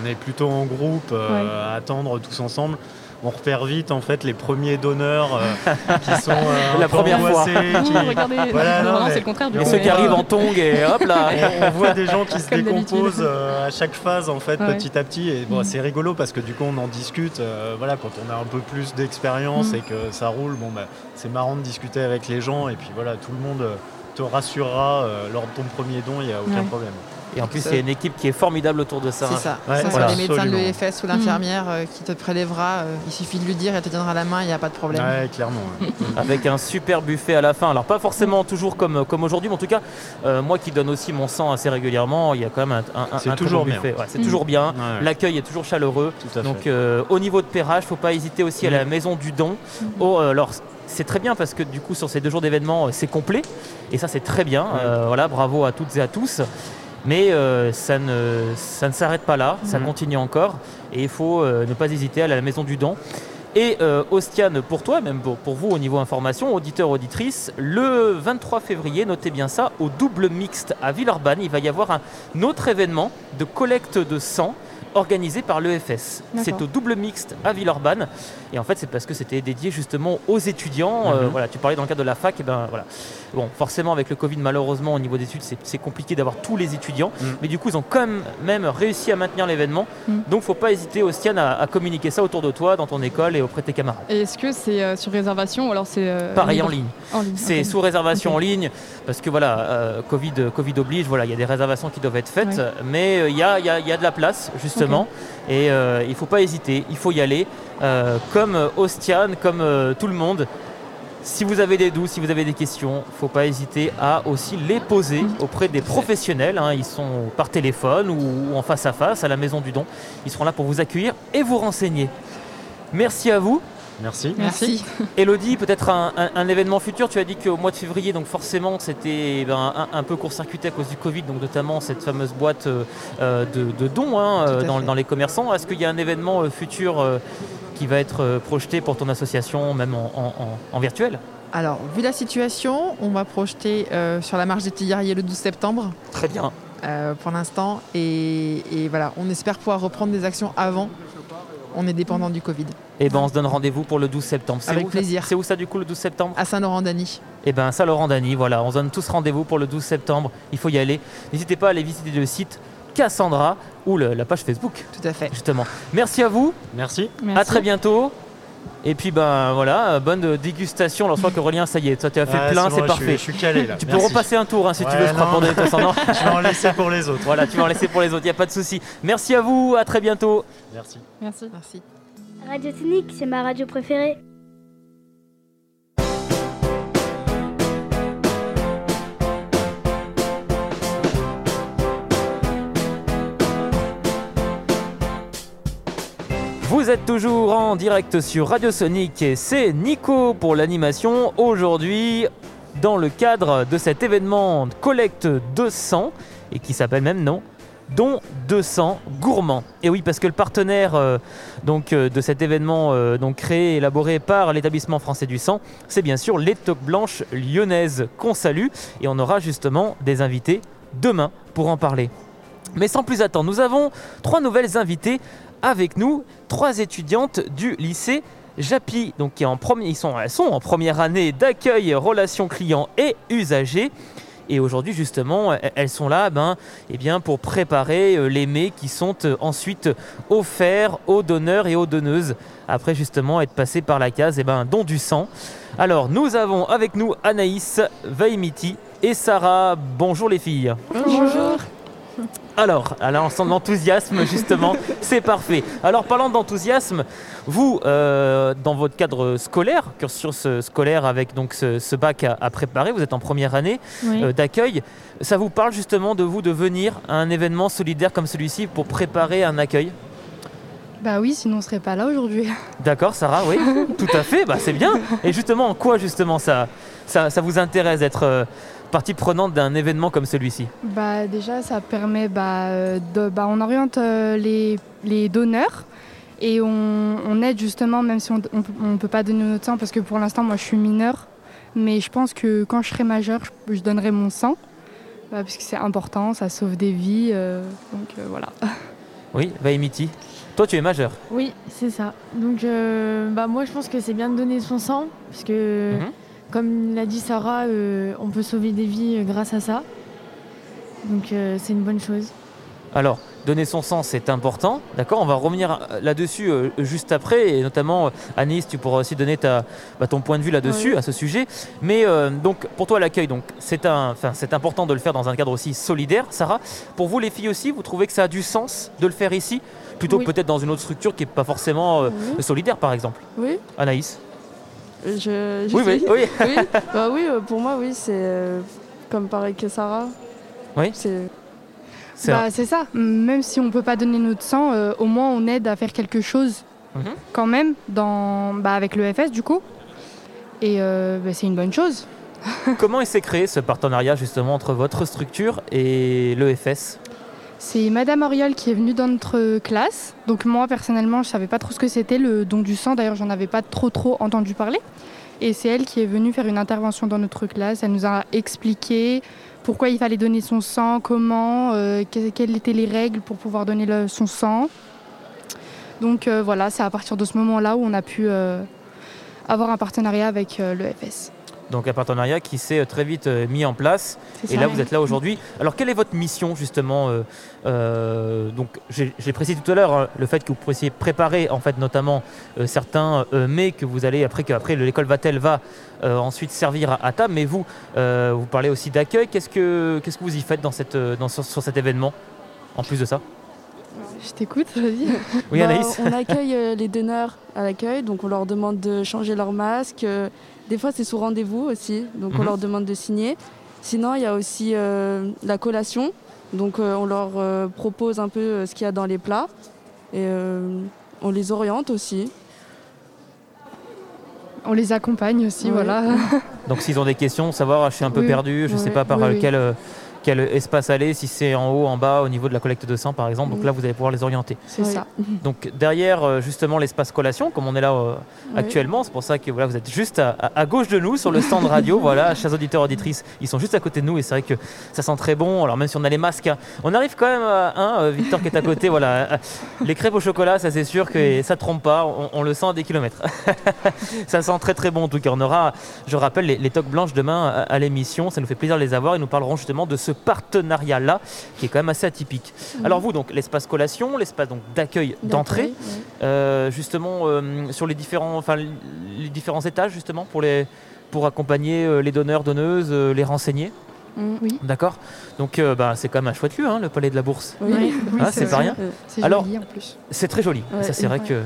Speaker 7: on est plutôt en groupe euh, à attendre tous ensemble. On repère vite en fait les premiers donneurs euh, qui sont euh, [laughs]
Speaker 1: La première fois.
Speaker 7: qui-
Speaker 8: Ouh, regardez,
Speaker 7: Voilà,
Speaker 8: non,
Speaker 7: non,
Speaker 8: non,
Speaker 7: mais-
Speaker 8: c'est le contraire du
Speaker 1: Et
Speaker 8: coup.
Speaker 1: ceux qui arrivent en [laughs] tongs et hop là.
Speaker 7: on, on voit des gens qui [laughs] se décomposent euh, à chaque phase en fait
Speaker 8: Ouais.
Speaker 7: petit à petit et bon,
Speaker 8: Mm.
Speaker 7: c'est rigolo parce que du coup on en discute euh, voilà quand on a un peu plus d'expérience
Speaker 8: Mm.
Speaker 7: et que ça roule bon bah c'est marrant de discuter avec les gens et puis voilà tout le monde te rassurera euh, lors de ton premier don il n'y a aucun
Speaker 8: Ouais.
Speaker 7: problème
Speaker 1: Et en plus, il y a une équipe qui est formidable autour de ça.
Speaker 6: C'est
Speaker 1: hein.
Speaker 6: ça.
Speaker 7: Ouais,
Speaker 6: Ça, soit
Speaker 1: voilà.
Speaker 6: les médecins de l'EFS ou l'infirmière euh, qui te prélèvera, euh, il suffit de lui dire, elle te tiendra la main, il n'y a pas de problème.
Speaker 7: ouais clairement ouais. [laughs]
Speaker 1: avec un super buffet à la fin. Alors pas forcément toujours comme, comme aujourd'hui, mais en tout cas, euh, moi qui donne aussi mon sang assez régulièrement, il y a quand même un, un,
Speaker 7: toujours bien.
Speaker 1: buffet. Ouais, c'est
Speaker 8: Mm.
Speaker 1: toujours bien.
Speaker 7: Ouais,
Speaker 1: L'accueil est toujours chaleureux.
Speaker 7: tout à fait
Speaker 1: Donc euh, au niveau de Perrage, faut pas hésiter aussi à la
Speaker 7: Mm.
Speaker 1: maison du don. Oh, euh, alors c'est très bien parce que du coup sur ces deux jours d'événement, euh, c'est complet et ça c'est très bien. Euh, voilà, bravo à toutes et à tous. Mais euh, ça ne, ça ne s'arrête pas là, ça
Speaker 7: Mm.
Speaker 1: continue encore et il faut euh, ne pas hésiter à aller à la maison du don. Et euh, Ostiane, pour toi, même pour, pour vous au niveau information, auditeurs, auditrices, le 23 février, notez bien ça, au double mixte à Villeurbanne, il va y avoir un autre événement de collecte de sang organisé par l'EFS. C'est au double mixte à Villeurbanne. Et en fait, c'est parce que c'était dédié justement aux étudiants. Euh,
Speaker 7: Mhm.
Speaker 1: voilà, tu parlais dans le cadre de la fac, et ben voilà. Bon, forcément, avec le Covid, malheureusement, au niveau des études, c'est- compliqué d'avoir tous les étudiants.
Speaker 7: Mhm.
Speaker 1: Mais du coup, ils ont quand même réussi à maintenir l'événement.
Speaker 8: Mhm.
Speaker 1: Donc, faut pas hésiter, Ostiane, à, à communiquer ça autour de toi, dans ton école et auprès de tes camarades.
Speaker 8: Et est-ce que c'est euh, sur réservation ou alors c'est euh,
Speaker 1: Pareil en ligne.
Speaker 8: En ligne.
Speaker 1: C'est sous réservation en ligne parce que voilà, euh, Covid, Covid oblige, voilà, il y a des réservations qui doivent être faites,
Speaker 8: Ouais.
Speaker 1: mais euh, il y, a, il y a- il y a de la place justement et euh, il faut pas hésiter, il faut y aller euh, comme euh, Ostiane, comme tout le monde. Si vous avez des doutes, si vous avez des questions, faut pas hésiter à aussi les poser auprès des professionnels. hein. Ils sont par téléphone ou en face à face à la maison du don. Ils seront là pour vous accueillir et vous renseigner. Merci à vous.
Speaker 7: Merci
Speaker 6: Merci.
Speaker 1: Elodie, peut-être un, un- un événement futur. Tu as dit qu'au mois de février, donc forcément, c'était ben, un, un peu court-circuité à cause du Covid, donc notamment cette fameuse boîte euh, euh, de, de dons hein, euh, dans, les commerçants. Est-ce qu'il y a un événement euh, futur euh, qui va être euh, projeté pour ton association, même en, en- en- en virtuel?
Speaker 6: Alors, vu la situation, on va projeter euh, sur la marche des Tillariers le 12 septembre
Speaker 1: Très bien.
Speaker 6: euh, pour l'instant. Et, et voilà, on espère pouvoir reprendre des actions avant. On est dépendant du Covid.
Speaker 1: Et ben, on se donne rendez-vous pour le 12 septembre. C'est
Speaker 6: Avec
Speaker 1: où, ça
Speaker 6: plaisir.
Speaker 1: C'est où ça du coup le 12 septembre
Speaker 6: À Saint-Laurent-Dany.
Speaker 1: Eh ben, ça, Laurent Dany, voilà, on se donne tous rendez-vous pour le 12 septembre. Il faut y aller. N'hésitez pas à aller visiter le site Cassandra ou le- la page Facebook,
Speaker 6: Tout à fait.
Speaker 1: justement. Merci à vous.
Speaker 7: merci
Speaker 8: Merci.
Speaker 1: À très bientôt. Et puis ben voilà, bonne dégustation. Alors je crois qu'Aurélien, ça y est, toi tu as fait
Speaker 7: Ouais,
Speaker 1: plein,
Speaker 7: bon,
Speaker 1: c'est
Speaker 7: je
Speaker 1: parfait.
Speaker 7: suis- je suis calé là
Speaker 1: Tu peux repasser un tour hein, si tu veux, je crois, pour donner ton sang.
Speaker 7: Je vais en laisser pour les autres
Speaker 1: Voilà, tu vas en laisser pour les autres, il n'y a pas de souci. Merci à vous, à très bientôt.
Speaker 7: merci
Speaker 8: Merci.
Speaker 6: Merci.
Speaker 5: Radio Sonic, c'est ma radio préférée.
Speaker 1: Vous êtes toujours en direct sur Radio Sonic et c'est Nico pour l'animation. Aujourd'hui, dans le cadre de cet événement collecte de sang, et qui s'appelle même non Don 200 gourmand. Et oui, parce que le partenaire euh, donc, euh, de cet événement euh, donc, créé et élaboré par l'établissement français du sang, c'est bien sûr les toques blanches lyonnaises qu'on salue. Et on aura justement des invités demain pour en parler. Mais sans plus attendre, nous avons trois nouvelles invitées avec nous, trois étudiantes du lycée Japy, donc qui sont, elles sont en première année d'accueil, relations clients et usagers. Et aujourd'hui, justement, elles sont là ben, eh bien, pour préparer euh, les mets qui sont euh, ensuite offerts aux donneurs et aux donneuses, après justement être passés par la case eh ben, don du sang. Alors, nous avons avec nous Anaïs, Vaimiti et Sarah. Bonjour les filles.
Speaker 2: Bonjour.
Speaker 1: Alors, à l'instant d'enthousiasme, justement, [laughs] c'est parfait. Alors, parlant d'enthousiasme, vous, euh, dans votre cadre scolaire, cursus scolaire avec donc ce, ce bac à, à préparer, vous êtes en première année
Speaker 2: Oui.
Speaker 1: euh, d'accueil, ça vous parle justement de vous de venir à un événement solidaire comme celui-ci pour préparer un accueil?
Speaker 9: Bah oui, sinon on serait pas là aujourd'hui.
Speaker 1: D'accord, Sarah, oui, [laughs] tout à fait, bah, c'est bien. Et justement, en quoi justement ça, ça, ça vous intéresse d'être euh, partie prenante d'un événement comme celui-ci
Speaker 9: Bah déjà, ça permet, bah, euh, de, bah on oriente euh, les, les donneurs et on, on aide justement, même si on ne peut pas donner notre sang, parce que pour l'instant, moi je suis mineure, mais je pense que quand je serai majeure, je, je donnerai mon sang, bah, parce que c'est important, ça sauve des vies, euh, donc euh, voilà. [laughs]
Speaker 1: Oui, Vaimiti. Toi, tu es majeur.
Speaker 10: Oui, c'est ça. Donc, euh, bah, moi, je pense que c'est bien de donner son sang, parce que,
Speaker 1: Mhm.
Speaker 10: Comme l'a dit Sarah, euh, on peut sauver des vies euh, grâce à ça. Donc, euh, c'est une bonne chose.
Speaker 1: Alors, donner son sang, c'est important, d'accord? On va revenir là-dessus euh, juste après, et notamment, Anis, tu pourras aussi donner ta, bah, ton point de vue là-dessus,
Speaker 10: Oui.
Speaker 1: à ce sujet. Mais euh, donc, pour toi, l'accueil, donc, c'est important de le faire dans un cadre aussi solidaire. Sarah, pour vous, les filles aussi, vous trouvez que ça a du sens de le faire ici, plutôt
Speaker 11: Oui.
Speaker 1: que peut-être dans une autre structure qui n'est pas forcément euh,
Speaker 11: Oui.
Speaker 1: solidaire, par exemple?
Speaker 11: Oui,
Speaker 1: Anaïs?
Speaker 11: Je, je
Speaker 1: Oui, oui, oui. [laughs]
Speaker 11: oui. Bah oui, euh, pour moi, oui, c'est euh, comme pareil que Sarah.
Speaker 1: Oui.
Speaker 11: C'est
Speaker 1: C'est
Speaker 9: Bah, c'est ça, même si on peut pas donner notre sang, euh, au moins on aide à faire quelque chose
Speaker 1: Mhm.
Speaker 9: quand même dans, bah, avec l'EFS du coup. Et euh, bah, c'est une bonne chose. [laughs]
Speaker 1: Comment il s'est créé ce partenariat justement entre votre structure et l'EFS
Speaker 9: C'est Madame Oriol qui est venue dans notre classe. Donc moi personnellement, je savais pas trop ce que c'était le don du sang. D'ailleurs, j'en avais pas trop trop entendu parler. Et c'est elle qui est venue faire une intervention dans notre classe. Elle nous a expliqué pourquoi il fallait donner son sang, comment, euh, que- quelles étaient les règles pour pouvoir donner le- son sang. Donc euh, voilà, c'est à partir de ce moment-là où on a pu euh, avoir un partenariat avec euh, l'EFS.
Speaker 1: Donc un partenariat qui s'est euh, très vite euh, mis en place. Et
Speaker 9: ça.
Speaker 1: là, vous êtes là aujourd'hui. Alors, quelle est votre mission justement euh, euh, Donc, j'ai précisé tout à l'heure hein, le fait que vous puissiez préparer, en fait, notamment euh, certains euh, mets que vous allez après que après l'école Vatel va euh, ensuite servir à, à table. Mais vous, euh, vous parlez aussi d'accueil. Qu'est-ce que qu'est-ce que vous y faites dans cette dans, sur, sur cet événement En plus de ça?
Speaker 9: Je t'écoute, vas-y.
Speaker 1: Oui,
Speaker 11: Bah,
Speaker 1: Anaïs.
Speaker 11: on accueille euh, les donneurs à l'accueil, donc on leur demande de changer leur masque. euh, Des fois, c'est sous rendez-vous aussi, donc on
Speaker 1: Mhm.
Speaker 11: leur demande de signer. Sinon, il y a aussi euh, la collation, donc euh, on leur euh, propose un peu euh, ce qu'il y a dans les plats et euh, on les oriente aussi.
Speaker 9: On les accompagne aussi, voilà.
Speaker 1: Donc, s'ils ont des questions, savoir, je suis un peu
Speaker 9: Oui.
Speaker 1: perdu, je ne sais pas par
Speaker 9: Oui, oui.
Speaker 1: quel euh, quel espace aller, si c'est en haut, en bas, au niveau de la collecte de sang, par exemple. Donc là, vous allez pouvoir les orienter.
Speaker 9: C'est ça. [laughs]
Speaker 1: Donc derrière euh, justement l'espace collation, comme on est là euh, actuellement, c'est pour ça que voilà, vous êtes juste à, à- gauche de nous sur le stand radio. [laughs] voilà, chers auditeurs auditrices, ils sont juste à côté de nous et c'est vrai que ça sent très bon. Alors même si on a les masques, hein, on arrive quand même à hein, euh, Victor qui est à côté. voilà, les crêpes au chocolat, ça c'est sûr que ça trompe pas. On, on le sent à des kilomètres. [laughs] ça sent très très bon en tout cas. On aura, je rappelle, les, les toques blanches demain à, à l'émission. Ça nous fait plaisir de les avoir et nous parlerons justement de ce partenariat là qui est quand même assez atypique. Alors vous donc l'espace collation, l'espace donc d'accueil d'entrée. Euh, justement euh, sur les différents, enfin, les différents étages justement pour, les, pour accompagner euh, les donneurs, donneuses, euh, les renseigner.
Speaker 11: Mm.
Speaker 9: Oui.
Speaker 1: D'accord Donc euh, bah, c'est quand même un chouette lieu, hein, le palais de la Bourse.
Speaker 11: Oui.
Speaker 9: Oui,
Speaker 1: Ah, c'est pas rien.
Speaker 11: Euh,
Speaker 9: C'est
Speaker 1: Alors-
Speaker 9: joli en plus.
Speaker 1: C'est très joli.
Speaker 11: Ouais.
Speaker 1: Ça c'est vrai
Speaker 9: Ouais.
Speaker 1: que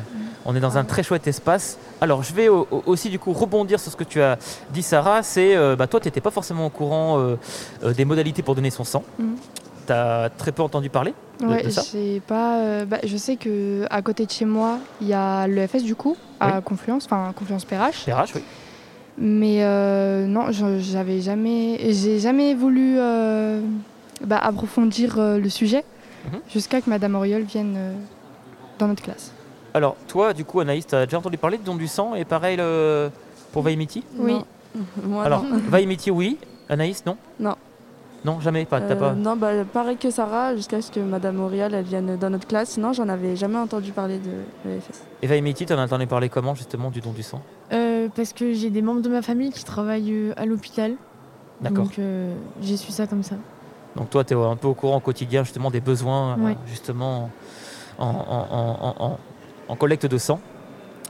Speaker 1: on est dans un très chouette espace. Alors je vais au- au- aussi du coup rebondir sur ce que tu as dit Sarah. C'est euh, bah, toi tu n'étais pas forcément au courant euh, euh, des modalités pour donner son sang.
Speaker 9: Mhm.
Speaker 1: Tu as très peu entendu parler de,
Speaker 9: Ouais,
Speaker 1: de ça.
Speaker 9: pas. euh, bah, je sais que à côté de chez moi, il y a l'EFS du coup à
Speaker 1: Oui.
Speaker 9: Confluence, enfin Confluence PRH.
Speaker 1: PRH, oui.
Speaker 9: Mais non, j'avais jamais, j'ai jamais voulu bah, approfondir le sujet
Speaker 1: Mhm.
Speaker 9: jusqu'à que Madame Auriol vienne dans notre classe.
Speaker 1: Alors toi du coup Anaïs, tu as déjà entendu parler de don du sang et pareil le- pour Vaimiti
Speaker 9: Oui. [laughs]
Speaker 11: Moi,
Speaker 1: Alors. Vaimiti, oui. Anaïs, non
Speaker 11: Non.
Speaker 1: Non, jamais pas. T'as
Speaker 11: Euh,
Speaker 1: pas...
Speaker 11: Non, bah, pareil que Sarah, jusqu'à ce que Madame Aurial elle vienne dans notre classe. Sinon, j'en avais jamais entendu parler de l'EFS.
Speaker 1: Et Vaimiti, t'en as entendu parler comment justement du don du sang
Speaker 10: Euh, parce que j'ai des membres de ma famille qui travaillent euh, à l'hôpital.
Speaker 1: D'accord.
Speaker 10: Donc euh, j'ai su ça comme ça.
Speaker 1: Donc toi, tu es un peu au courant au quotidien justement des besoins euh,
Speaker 10: Ouais.
Speaker 1: justement en, en- en- en- collecte de sang.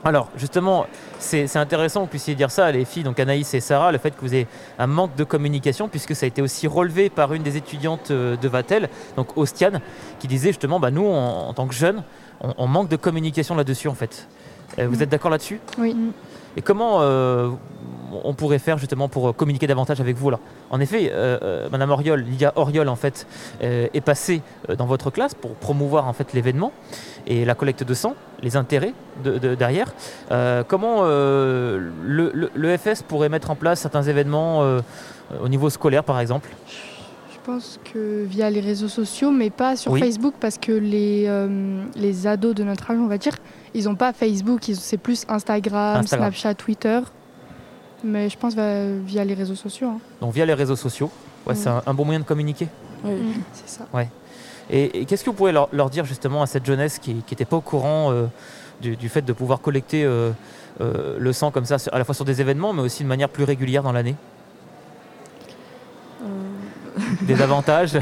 Speaker 1: Alors justement, c'est intéressant que vous puissiez dire ça, les filles, donc Anaïs et Sarah, le fait que vous ayez un manque de communication, puisque ça a été aussi relevé par une des étudiantes euh, de Vatel, donc Ostiane, qui disait justement, bah, nous, en, en tant que jeunes, on, on manque de communication là-dessus en fait. Euh, vous
Speaker 9: Mm.
Speaker 1: êtes d'accord là-dessus?
Speaker 9: Oui.
Speaker 1: Et comment, euh, on pourrait faire justement pour communiquer davantage avec vous alors, En effet, euh, euh, Madame Oriol, Lydia Oriol en fait, euh, est passée euh, dans votre classe pour promouvoir en fait l'événement et la collecte de sang, les intérêts de, de- derrière. Euh, comment euh, le, le- le FS pourrait mettre en place certains événements euh, au niveau scolaire par exemple?
Speaker 9: Je pense que via les réseaux sociaux, mais pas sur
Speaker 1: Oui.
Speaker 9: Facebook, parce que les, euh, les ados de notre âge, on va dire, ils n'ont pas Facebook, c'est plus Instagram,
Speaker 1: Instagram.
Speaker 9: Snapchat, Twitter. Mais je pense via les réseaux sociaux. hein.
Speaker 1: Donc via les réseaux sociaux, ouais, c'est un, un bon moyen de communiquer.
Speaker 11: Oui.
Speaker 9: C'est ça.
Speaker 1: Ouais. Et, et qu'est-ce que vous pourriez leur, leur dire justement à cette jeunesse qui n'était pas au courant euh, du, du fait de pouvoir collecter euh, euh, le sang comme ça, à la fois sur des événements, mais aussi de manière plus régulière dans l'année? Des avantages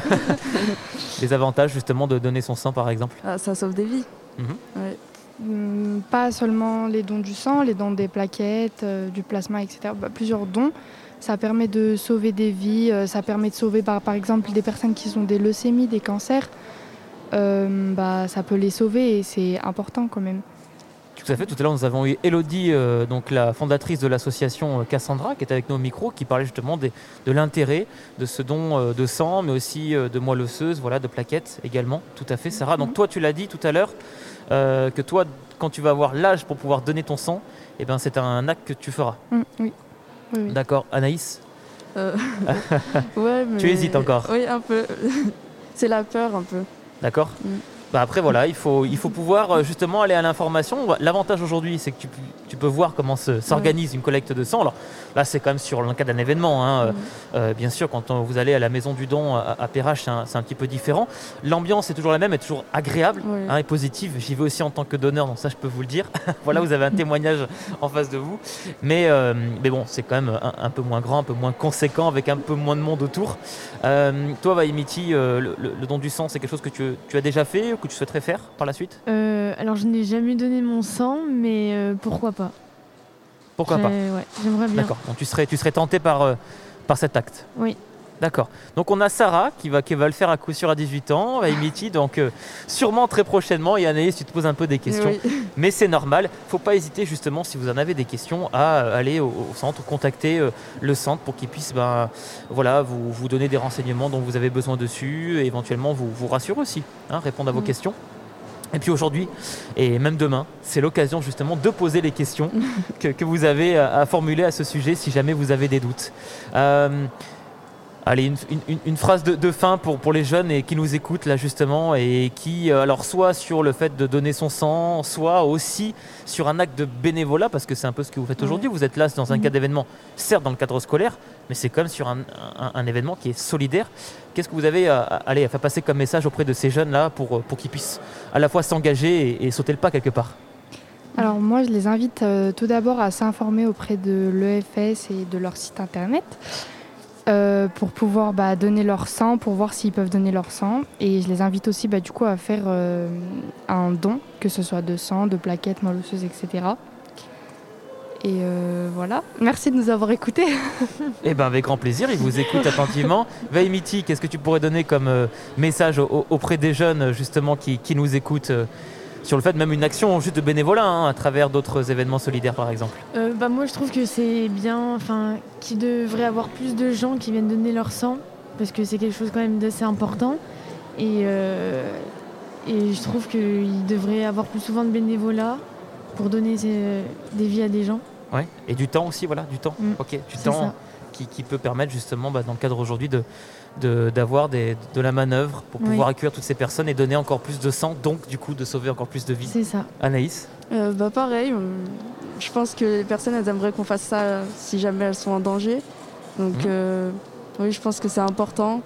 Speaker 1: [laughs] Des avantages justement de donner son sang par exemple
Speaker 11: ah, ça sauve des vies.
Speaker 1: Mhm.
Speaker 11: Ouais.
Speaker 9: Hum, Pas seulement les dons du sang, les dons des plaquettes, euh, du plasma, etc. Bah, plusieurs dons. Ça permet de sauver des vies, euh, ça permet de sauver par, par exemple des personnes qui ont des leucémies, des cancers. Euh, bah, ça peut les sauver et c'est important quand même.
Speaker 1: Tout à fait. Tout à l'heure, nous avons eu Elodie, euh, donc la fondatrice de l'association Cassandra, qui était avec nous au micro, qui parlait justement des- de l'intérêt de ce don euh, de sang, mais aussi de moelle osseuse, voilà, de plaquettes également. Tout à fait, Sarah. Donc toi, tu l'as dit tout à l'heure, euh, que toi, quand tu vas avoir l'âge pour pouvoir donner ton sang, eh ben, c'est un acte que tu feras.
Speaker 9: Hum, oui. Oui, oui.
Speaker 1: D'accord, Anaïs
Speaker 11: Euh, [laughs] ouais, mais...
Speaker 1: Tu hésites encore
Speaker 11: Oui, un peu. [laughs] c'est la peur un peu.
Speaker 1: D'accord
Speaker 11: Mm.
Speaker 1: Bah après voilà, il faut, il faut pouvoir euh, justement aller à l'information. L'avantage aujourd'hui, c'est que tu, tu peux voir comment se- s'organise une collecte de sang. Alors là, c'est quand même sur le cas d'un événement. hein.
Speaker 11: Mm.
Speaker 1: Euh, bien sûr, quand on- vous allez à la maison du don à, à Perrache, c'est un, un petit peu différent. L'ambiance est toujours la même, est toujours agréable
Speaker 11: Oui.
Speaker 1: hein, et positive. J'y vais aussi en tant que donneur, donc ça, je peux vous le dire. [laughs] voilà, vous avez un témoignage en face de vous. Mais, euh, mais bon, c'est quand même un, un peu moins grand, un peu moins conséquent, avec un peu moins de monde autour. Euh, toi, Vaimiti, euh, le, le- le don du sang, c'est quelque chose que tu, tu as déjà fait ou que tu souhaiterais faire par la suite?
Speaker 10: Euh, alors, je n'ai jamais donné mon sang, mais euh, pourquoi pas
Speaker 1: Pourquoi pas?
Speaker 10: Ouais, j'aimerais bien.
Speaker 1: D'accord. Donc tu serais, tu serais tenté par, euh, par cet acte?
Speaker 10: Oui.
Speaker 1: D'accord. Donc on a Sarah qui va, qui va le faire à coup sûr à 18 ans, Vaimiti, donc euh, sûrement très prochainement. Et Anaïs, tu te poses un peu des questions.
Speaker 11: Oui. [laughs]
Speaker 1: Mais c'est normal. faut pas hésiter justement, si vous en avez des questions, à euh, aller au, au centre, contacter euh, le centre pour qu'il puisse ben, voilà, vous, vous donner des renseignements dont vous avez besoin dessus et éventuellement vous, vous rassurer aussi, hein, répondre à vos
Speaker 11: Mm.
Speaker 1: questions. Et puis aujourd'hui, et même demain, c'est l'occasion justement de poser les questions [laughs] que, que vous avez à, à formuler à ce sujet si jamais vous avez des doutes. Allez, une, une- une- une phrase de, de fin pour, pour les jeunes et qui nous écoutent là justement et qui, euh, alors soit sur le fait de donner son sang, soit aussi sur un acte de bénévolat, parce que c'est un peu ce que vous faites aujourd'hui. Vous êtes là dans un
Speaker 11: Mhm.
Speaker 1: cadre d'événement, certes dans le cadre scolaire, mais c'est quand même sur un, un- un événement qui est solidaire. Qu'est-ce que vous avez à, à- allez, à faire passer comme message auprès de ces jeunes là pour, euh, pour qu'ils puissent à la fois s'engager et, et sauter le pas quelque part?
Speaker 9: Alors moi, je les invite euh, tout d'abord à s'informer auprès de l'EFS et de leur site internet euh, pour pouvoir bah, donner leur sang, pour voir s'ils peuvent donner leur sang. Et je les invite aussi bah, du coup à faire euh, un don, que ce soit de sang, de plaquettes, moelle osseuse, etc. Et euh, voilà. Merci de nous avoir écoutés. [laughs]
Speaker 1: Eh ben avec grand plaisir, ils vous écoutent attentivement. [laughs] Vaimiti, qu'est-ce que tu pourrais donner comme message au- auprès des jeunes justement qui, qui nous écoutent sur le fait même une action juste de bénévolat hein, à travers d'autres événements solidaires par exemple
Speaker 10: Euh, bah, moi, je trouve que c'est bien, enfin, qu'il devrait y avoir plus de gens qui viennent donner leur sang, parce que c'est quelque chose quand même d'assez important. Et, euh, et je trouve qu'il devrait y avoir plus souvent de bénévolat pour donner des vies à des gens.
Speaker 1: Ouais. Et du temps aussi, voilà, du temps.
Speaker 10: Mm.
Speaker 1: Ok, du temps qui, qui peut permettre justement bah, dans le cadre aujourd'hui de- d'avoir des- de la manœuvre pour
Speaker 10: Oui.
Speaker 1: pouvoir accueillir toutes ces personnes et donner encore plus de sang, donc du coup de sauver encore plus de vies.
Speaker 10: C'est ça.
Speaker 1: Anaïs
Speaker 11: Euh, bah pareil, je pense que les personnes elles aimeraient qu'on fasse ça euh, si jamais elles sont en danger. Donc
Speaker 1: Mhm.
Speaker 11: euh, oui, je pense que c'est important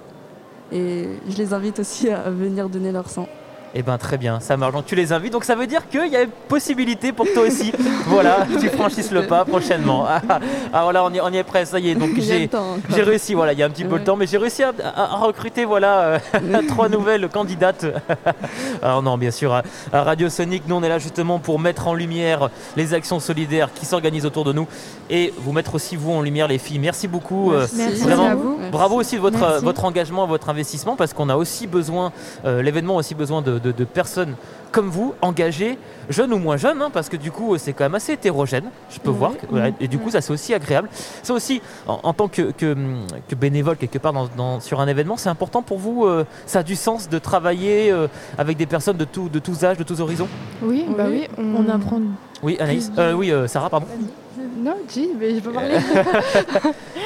Speaker 11: et je les invite aussi à venir donner leur sang.
Speaker 1: Eh ben très bien, ça marche. Donc tu les invites, donc ça veut dire qu'il y a une possibilité pour toi aussi. [laughs] voilà, tu franchisses le pas prochainement. [laughs] Ah, ah, ah, voilà, on y, on y est prêt, ça y est. Donc j'ai
Speaker 11: le
Speaker 1: réussi, voilà, il y a un petit peu le
Speaker 11: Ouais.
Speaker 1: temps, mais j'ai réussi à, à- à recruter voilà euh, [laughs] trois nouvelles candidates. Alors non, bien sûr, à, à Radio Sonic, nous on est là justement pour mettre en lumière les actions solidaires qui s'organisent autour de nous et vous mettre aussi vous en lumière les filles. Merci beaucoup. euh,
Speaker 11: Merci.
Speaker 1: Vraiment,
Speaker 10: à vous.
Speaker 11: Merci.
Speaker 1: Bravo aussi de votre, votre engagement, votre investissement, parce qu'on a aussi besoin, euh, l'événement a aussi besoin de, de- de personnes comme vous, engagées, jeunes ou moins jeunes, hein, parce que du coup c'est quand même assez hétérogène, je peux voir. que- et du coup ça c'est aussi agréable. C'est aussi, en, en tant que, que, que bénévole quelque part dans- dans- sur un événement, c'est important pour vous, euh, ça a du sens de travailler euh, avec des personnes de, tout, de tous âges, de tous horizons?
Speaker 9: Oui, bah oui.
Speaker 10: On apprend.
Speaker 1: Oui, Anaïs Euh, Oui, euh, Sarah, pardon.
Speaker 10: Non, dis, mais pas parlé.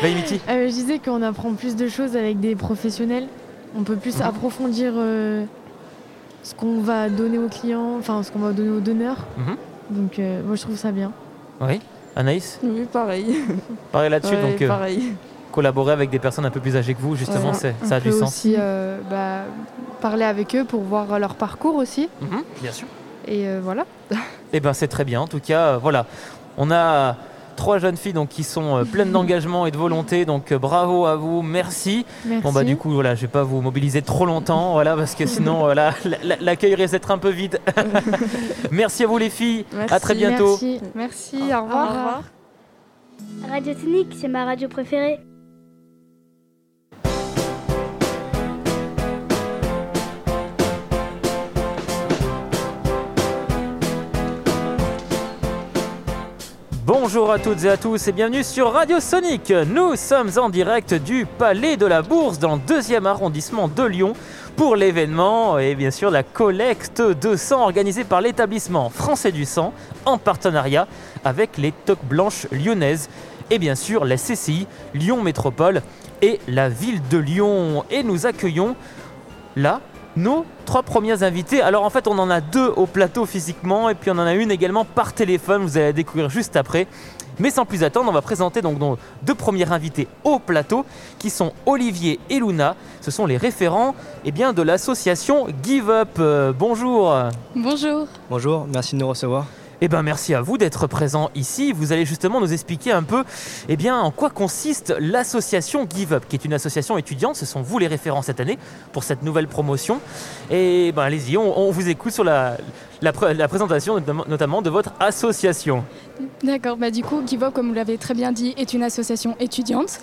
Speaker 1: Vaimiti [laughs]
Speaker 10: Euh, je disais qu'on apprend plus de choses avec des professionnels. On peut plus
Speaker 1: Mhm.
Speaker 10: approfondir euh, ce qu'on va donner aux clients, enfin ce qu'on va donner aux donneurs.
Speaker 1: Mhm.
Speaker 10: Donc euh, moi je trouve ça bien.
Speaker 1: Oui, Anaïs
Speaker 11: Oui, pareil.
Speaker 1: Pareil là-dessus,
Speaker 11: Ouais,
Speaker 1: donc euh,
Speaker 11: pareil.
Speaker 1: collaborer avec des personnes un peu plus âgées que vous, justement, c'est-
Speaker 9: On
Speaker 1: ça a du sens.
Speaker 9: aussi euh, bah, parler avec eux pour voir leur parcours aussi.
Speaker 1: Mhm, bien sûr.
Speaker 9: Et euh, voilà.
Speaker 1: Eh ben c'est très bien. En tout cas, euh, voilà, on a trois jeunes filles donc qui sont euh, pleines [laughs] d'engagement et de volonté. Donc euh, bravo à vous, merci.
Speaker 10: Merci.
Speaker 1: Bon bah du coup voilà, je vais pas vous mobiliser trop longtemps, voilà, parce que sinon voilà, la- la- l'accueil risque d'être un peu vide. [laughs] merci à vous les filles. À très bientôt.
Speaker 10: Merci.
Speaker 9: Merci, au revoir.
Speaker 5: Radio Sonic, c'est ma radio préférée.
Speaker 1: Bonjour à toutes et à tous et bienvenue sur Radio Sonic. Nous sommes en direct du Palais de la Bourse dans le deuxième arrondissement de Lyon pour l'événement et bien sûr la collecte de sang organisée par l'établissement français du sang en partenariat avec les Toques Blanches lyonnaises et bien sûr la CCI Lyon Métropole et la ville de Lyon. Et nous accueillons là nos trois premières invités. Alors en fait on en a deux au plateau physiquement et puis on en a une également par téléphone, vous allez la découvrir juste après. Mais sans plus attendre, on va présenter donc nos deux premiers invités au plateau qui sont Olivier et Luna. Ce sont les référents eh bien, de l'association Give Up. Euh, bonjour.
Speaker 12: Bonjour.
Speaker 13: Bonjour, merci de nous recevoir.
Speaker 1: Eh ben merci à vous d'être présent ici. Vous allez justement nous expliquer un peu eh bien, en quoi consiste l'association Give Up, qui est une association étudiante. Ce sont vous les référents cette année pour cette nouvelle promotion. Et ben allez-y, on, vous écoute sur la, la, pr- la présentation notamment- notamment de votre association.
Speaker 12: D'accord, bah du coup, Give Up, comme vous l'avez très bien dit, est une association étudiante.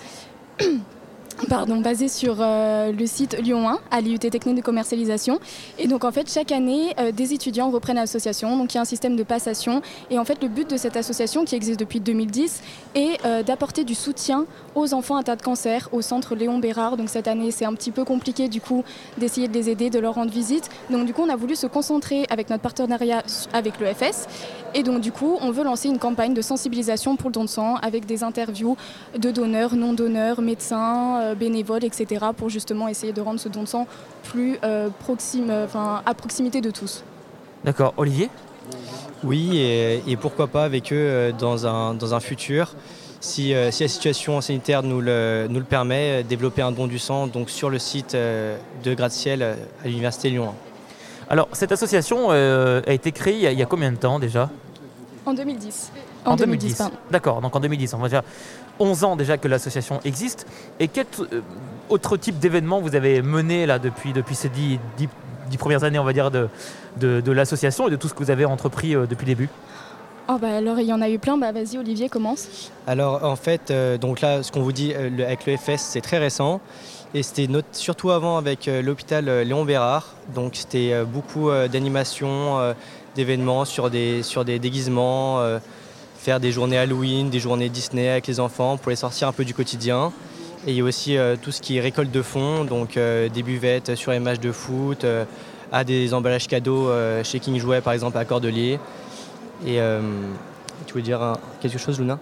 Speaker 12: Pardon, basée sur euh, le site Lyon 1 à l'IUT Technique de commercialisation. Et donc en fait, chaque année, euh, des étudiants reprennent l'association. Donc il y a un système de passation. Et en fait, le but de cette association, qui existe depuis 2010, est euh, d'apporter du soutien aux enfants atteints de cancer au centre Léon Bérard. Donc cette année, c'est un petit peu compliqué du coup d'essayer de les aider, de leur rendre visite. Donc du coup, on a voulu se concentrer avec notre partenariat avec le FS. Et donc du coup, on veut lancer une campagne de sensibilisation pour le don de sang avec des interviews de donneurs, non-donneurs, médecins, euh, bénévoles, etc. pour justement essayer de rendre ce don de sang plus euh, proxime, euh, enfin, à proximité de tous.
Speaker 1: D'accord, Olivier?
Speaker 13: Oui, et, et pourquoi pas avec eux dans un, dans un futur, si, euh, si la situation sanitaire nous le, nous le permet, euh, développer un don du sang donc sur le site euh, de Gratte-Ciel à l'Université Lyon 1.
Speaker 1: Alors cette association euh, a été créée il y a, il y a combien de temps déjà?
Speaker 12: En 2010.
Speaker 1: En 2010.
Speaker 12: pardon.
Speaker 1: D'accord, donc en 2010, on va dire 11 ans déjà que l'association existe. Et quel euh, autre type d'événement vous avez mené là depuis, depuis ces 10, premières années, on va dire, de, de, de l'association et de tout ce que vous avez entrepris euh, depuis le début?
Speaker 12: Oh, bah, alors, il y en a eu plein. Bah, Vas-y, Olivier, commence.
Speaker 13: Alors en fait, euh, donc là, ce qu'on vous dit euh, le- avec le FS, c'est très récent. Et c'était surtout avant avec euh, l'hôpital euh, Léon Bérard. Donc c'était euh, beaucoup euh, d'animations, euh, d'événements sur des, sur des déguisements, euh, faire des journées Halloween, des journées Disney avec les enfants pour les sortir un peu du quotidien. Et il y a aussi euh, tout ce qui est récolte de fonds, donc euh, des buvettes sur les matchs de foot, euh, à des emballages cadeaux chez King Jouet par exemple à Cordelier. Et tu veux dire euh, quelque chose Luna?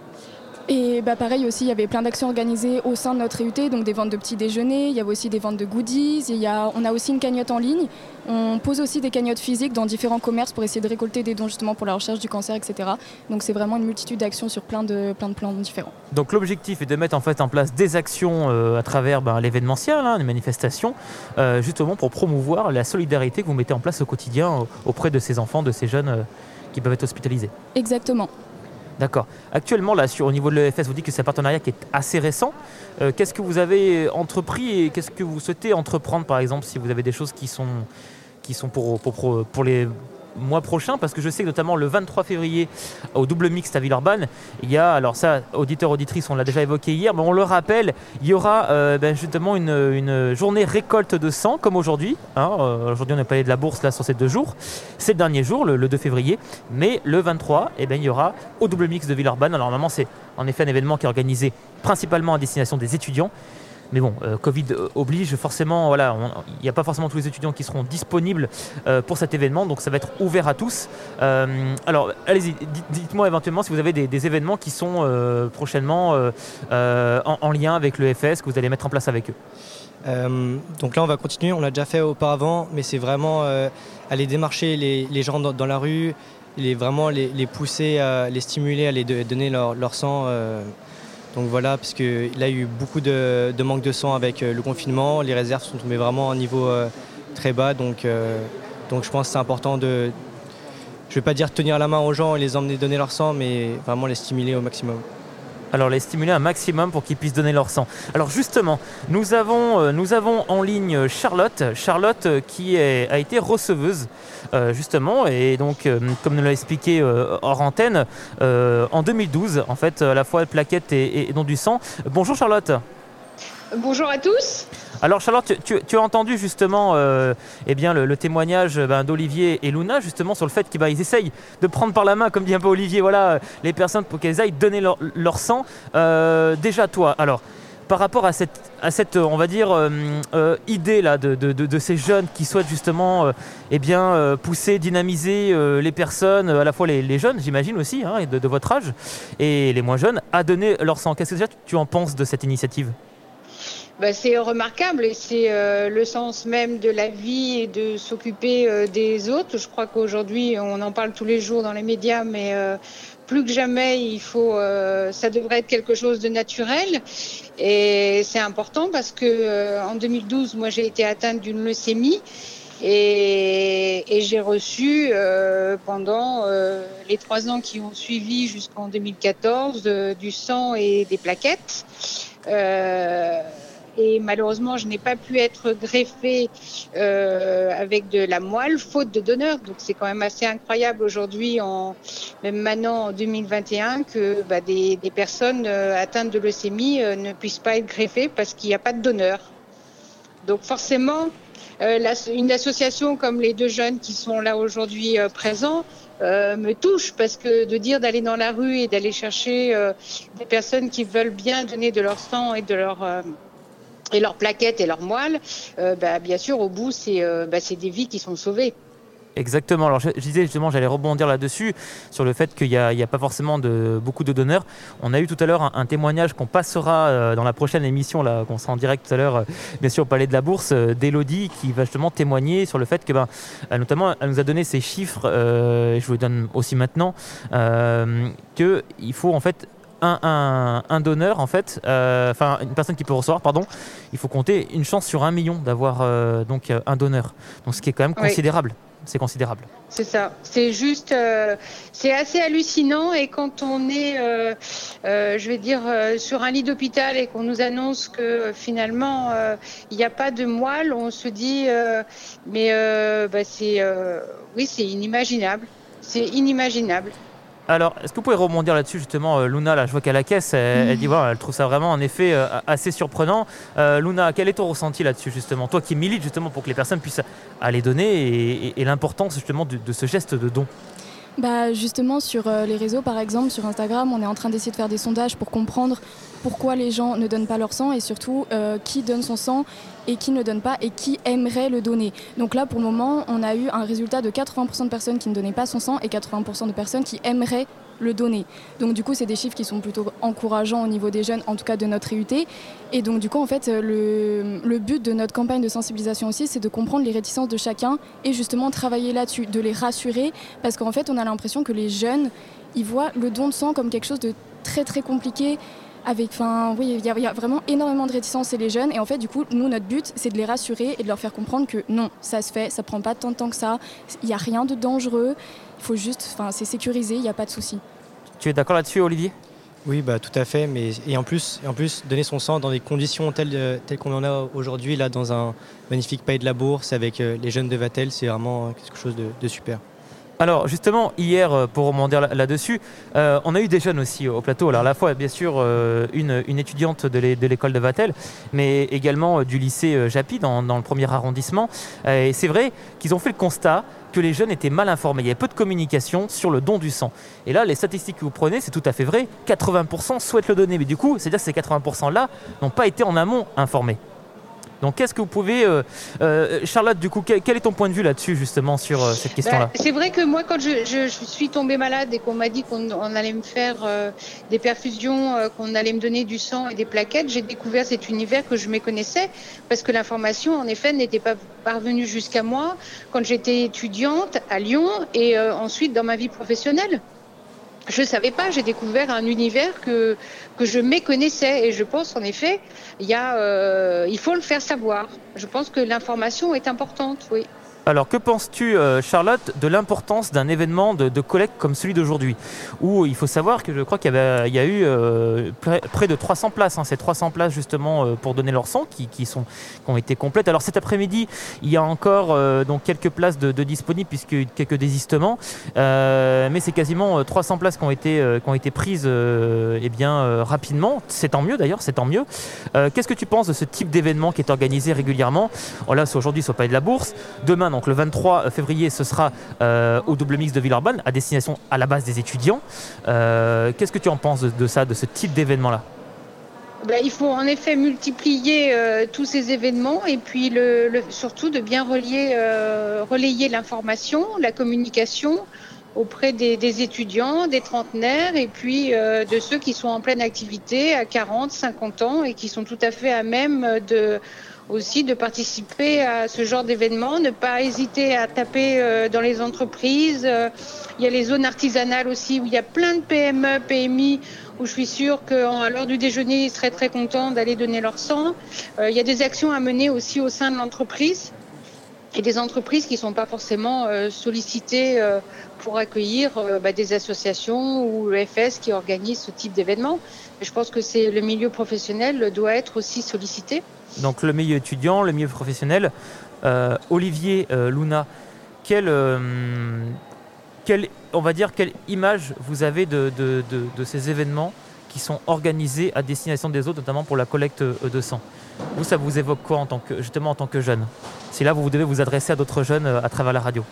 Speaker 12: Et bah, pareil aussi, il y avait plein d'actions organisées au sein de notre IUT, donc des ventes de petits déjeuners, il y avait aussi des ventes de goodies, il y a, on a aussi une cagnotte en ligne. On pose aussi des cagnottes physiques dans différents commerces pour essayer de récolter des dons justement pour la recherche du cancer, etc. Donc c'est vraiment une multitude d'actions sur plein de, plein de plans différents.
Speaker 1: Donc l'objectif est de mettre en fait en place des actions euh, à travers ben, l'événementiel, hein, les manifestations, euh, justement pour promouvoir la solidarité que vous mettez en place au quotidien euh, auprès de ces enfants, de ces jeunes euh, qui peuvent être hospitalisés.
Speaker 12: Exactement.
Speaker 1: D'accord. Actuellement, là, au niveau de l'EFS, vous dites que c'est un partenariat qui est assez récent. Euh, qu'est-ce que vous avez entrepris et qu'est-ce que vous souhaitez entreprendre, par exemple, si vous avez des choses qui sont, pour les mois prochain Parce que je sais que notamment le 23 février au double mixte à Villeurbanne, il y a, alors ça, auditeurs, auditrices, on l'a déjà évoqué hier, mais on le rappelle, il y aura euh, ben, justement une, une journée récolte de sang comme aujourd'hui. hein. Euh, aujourd'hui, on a parlé de la bourse là sur ces deux jours. C'est le dernier jour, le, le 2 février, mais le 23, eh ben, il y aura au double mix de Villeurbanne. Alors normalement, c'est en effet un événement qui est organisé principalement à destination des étudiants. Mais bon, euh, Covid oblige, forcément, voilà, il n'y a pas forcément tous les étudiants qui seront disponibles euh, pour cet événement, donc ça va être ouvert à tous. Euh, alors, allez-y, dites- dites-moi éventuellement si vous avez des, événements qui sont prochainement en, en lien avec le FS, que vous allez mettre en place avec eux.
Speaker 13: Donc là, on va continuer. On l'a déjà fait auparavant, mais c'est vraiment aller démarcher les, gens dans, la rue, vraiment les, pousser, les stimuler, à les donner leur sang. Donc voilà, parce que là, il y a eu beaucoup de, de manque de sang avec euh, le confinement. Les réserves sont tombées vraiment à un niveau euh, très bas. Donc, euh, donc je pense que c'est important de, je ne vais pas dire tenir la main aux gens et les emmener donner leur sang, mais vraiment les stimuler au maximum.
Speaker 1: Alors les stimuler un maximum pour qu'ils puissent donner leur sang. Alors justement, nous avons, euh, en ligne Charlotte, Charlotte euh, qui a été receveuse euh, justement et donc comme nous l'a expliqué hors antenne en 2012 en fait à la fois plaquette et, et- et don du sang. Bonjour Charlotte.
Speaker 14: Bonjour à tous.
Speaker 1: Alors Charlotte, tu, as entendu justement euh, eh bien, le, témoignage euh, ben, d'Olivier et Luna justement sur le fait qu'ils ben, essayent de prendre par la main, comme dit un peu Olivier, voilà, les personnes pour qu'elles aillent donner leur, sang. Euh, déjà toi, alors par rapport à cette, on va dire, idée là de, ces jeunes qui souhaitent justement eh bien, pousser, dynamiser les personnes, à la fois les, jeunes, j'imagine aussi, hein, de votre âge, et les moins jeunes, à donner leur sang. Qu'est-ce que déjà tu en penses de cette initiative?
Speaker 14: Bah, c'est remarquable et c'est euh, le sens même de la vie et de s'occuper euh, des autres. Je crois qu'aujourd'hui, on en parle tous les jours dans les médias, mais euh, plus que jamais, il faut, euh, ça devrait être quelque chose de naturel. Et c'est important parce que euh, en 2012, moi, j'ai été atteinte d'une leucémie. Et, et j'ai reçu euh, pendant euh, les trois ans qui ont suivi jusqu'en 2014 euh, du sang et des plaquettes. Et malheureusement, je n'ai pas pu être greffée euh, avec de la moelle, faute de donneur. Donc c'est quand même assez incroyable aujourd'hui, en, même maintenant en 2021, que bah, des, des personnes euh, atteintes de leucémie euh, ne puissent pas être greffées parce qu'il n'y a pas de donneur. Donc forcément, euh, une association comme les deux jeunes qui sont là aujourd'hui euh, présents euh, me touche parce que de dire d'aller dans la rue et d'aller chercher euh, des personnes qui veulent bien donner de leur sang et de leur et leurs plaquettes et leurs moelles, euh, bah, bien sûr au bout c'est euh, bah, c'est des vies qui sont sauvées.
Speaker 1: Exactement. Alors je, disais justement, j'allais rebondir là-dessus sur le fait qu'il n'y a, pas forcément beaucoup de donneurs. On a eu tout à l'heure un, témoignage qu'on passera euh, dans la prochaine émission, là, qu'on sera en direct tout à l'heure, bien sûr au Palais de la Bourse, d'Elodie, qui va justement témoigner sur le fait que, ben, notamment, elle nous a donné ces chiffres, je vous les donne aussi maintenant, qu'il faut en fait un, un- un donneur, en fait, euh, enfin une personne qui peut recevoir, pardon, il faut compter une chance sur un million d'avoir euh, donc euh, un donneur. Donc ce qui est quand même
Speaker 14: Oui.
Speaker 1: considérable. C'est considérable.
Speaker 14: C'est ça. C'est juste, euh, c'est assez hallucinant. Et quand on est, euh, euh, je vais dire, sur un lit d'hôpital et qu'on nous annonce que finalement il n'y a pas de moelle, on se dit, mais bah, c'est, oui, c'est inimaginable. C'est inimaginable.
Speaker 1: Alors, est-ce que vous pouvez rebondir là-dessus justement, euh, Luna Là, je vois qu'à la caisse, elle, dit voilà, elle trouve ça vraiment en effet euh, assez surprenant. Euh, Luna, quel est ton ressenti là-dessus justement Toi qui milites justement pour que les personnes puissent aller donner et, l'importance justement de ce geste de don?
Speaker 12: Bah justement sur euh, les réseaux par exemple sur Instagram on est en train d'essayer de faire des sondages pour comprendre pourquoi les gens ne donnent pas leur sang et surtout euh, qui donne son sang et qui ne donne pas et qui aimerait le donner. Donc là pour le moment on a eu un résultat de 80% de personnes qui ne donnaient pas son sang et 80% de personnes qui aimeraient le donner. Donc du coup c'est des chiffres qui sont plutôt encourageants au niveau des jeunes, en tout cas de notre IUT. Et donc du coup en fait le, but de notre campagne de sensibilisation aussi c'est de comprendre les réticences de chacun et justement travailler là-dessus, de les rassurer parce qu'en fait on a l'impression que les jeunes ils voient le don de sang comme quelque chose de très très compliqué. Avec, enfin, oui, il y, a- il y a vraiment énormément de réticences chez les jeunes. Et en fait, du coup, nous, notre but, c'est de les rassurer et de leur faire comprendre que non, ça se fait, ça prend pas tant de temps que ça. Il n'y a rien de dangereux. Il faut juste, enfin, c'est sécurisé, il n'y a pas de souci.
Speaker 1: Tu es d'accord là-dessus, Olivier?
Speaker 13: Oui, bah, tout à fait. Mais, et, en plus, et en plus, donner son sang dans des conditions telles, euh, telles qu'on en a aujourd'hui, là, dans un magnifique pays de la Bourse, avec euh, les jeunes de Vatel, c'est vraiment quelque chose de, de super.
Speaker 1: Alors justement, hier, euh, pour rebondir là- là-dessus, euh, on a eu des jeunes aussi au plateau. Alors à la fois, bien sûr, euh, une, une étudiante de l'é- de l'école de Vatel, mais également euh, du lycée euh, Japy dans, dans le premier arrondissement. Et c'est vrai qu'ils ont fait le constat que les jeunes étaient mal informés. Il y avait peu de communication sur le don du sang. Et là, les statistiques que vous prenez, c'est tout à fait vrai. 80% souhaitent le donner. Mais du coup, c'est-à-dire que ces 80%-là n'ont pas été en amont informés. Donc, qu'est-ce que vous pouvez. euh, euh, Charlotte, du coup, quel, est ton point de vue là-dessus, justement, sur euh, cette question-là?
Speaker 14: Bah, c'est vrai que moi, quand je, je- je suis tombée malade et qu'on m'a dit qu'on on allait me faire des perfusions, qu'on allait me donner du sang et des plaquettes, j'ai découvert cet univers que je méconnaissais parce que l'information, en effet, n'était pas parvenue jusqu'à moi quand j'étais étudiante à Lyon et ensuite dans ma vie professionnelle. Je ne savais pas, j'ai découvert un univers que, que je méconnaissais et je pense en effet, il, y a, euh, il faut le faire savoir. Je pense que l'information est importante, oui.
Speaker 1: Alors, que penses-tu, euh, Charlotte, de l'importance d'un événement de, collecte comme celui d'aujourd'hui? Où il faut savoir que je crois qu'il y, a eu euh, près, de 300 places, hein, ces 300 places justement euh, pour donner leur sang qui, sont, qui ont été complètes. Alors, cet après-midi, il y a encore euh, donc quelques places de, de disponibles puisqu'il y a eu quelques désistements. Euh, mais c'est quasiment euh, 300 places qui ont été, euh, qui ont été prises euh, eh bien, euh, rapidement. C'est tant mieux d'ailleurs, c'est tant mieux. Euh, Qu'est-ce que tu penses de ce type d'événement qui est organisé régulièrement? Oh Là, c'est aujourd'hui sur le palais de la Bourse. Demain, donc le 23 février, ce sera euh, au double mix de Villeurbanne, à destination à la base des étudiants. Euh, Qu'est-ce que tu en penses de, ça, de ce type d'événement-là?
Speaker 14: Ben, il faut en effet multiplier euh, tous ces événements et puis surtout de bien relayer l'information, la communication auprès des, étudiants, des trentenaires et puis de ceux qui sont en pleine activité à 40, 50 ans et qui sont tout à fait à même de aussi de participer à ce genre d'événement, ne pas hésiter à taper euh, dans les entreprises. Euh, il y a les zones artisanales aussi où il y a plein de PME, PMI où je suis sûre qu'à l'heure du déjeuner, ils seraient très contents d'aller donner leur sang. Euh, il y a des actions à mener aussi au sein de l'entreprise et des entreprises qui ne sont pas forcément sollicitées pour accueillir bah, des associations ou le FS qui organisent ce type d'événement. Mais Je pense que c'est le milieu professionnel doit être aussi sollicité.
Speaker 1: Donc le milieu étudiant, le milieu professionnel. Euh, Olivier, euh, Luna, quelle, euh, quelle, on va dire, quelle image vous avez de, de- de- ces événements qui sont organisés à destination des autres, notamment pour la collecte de sang? Vous, ça vous évoque quoi en tant que, justement en tant que jeune? Si là, vous devez vous adresser à d'autres jeunes à travers la radio.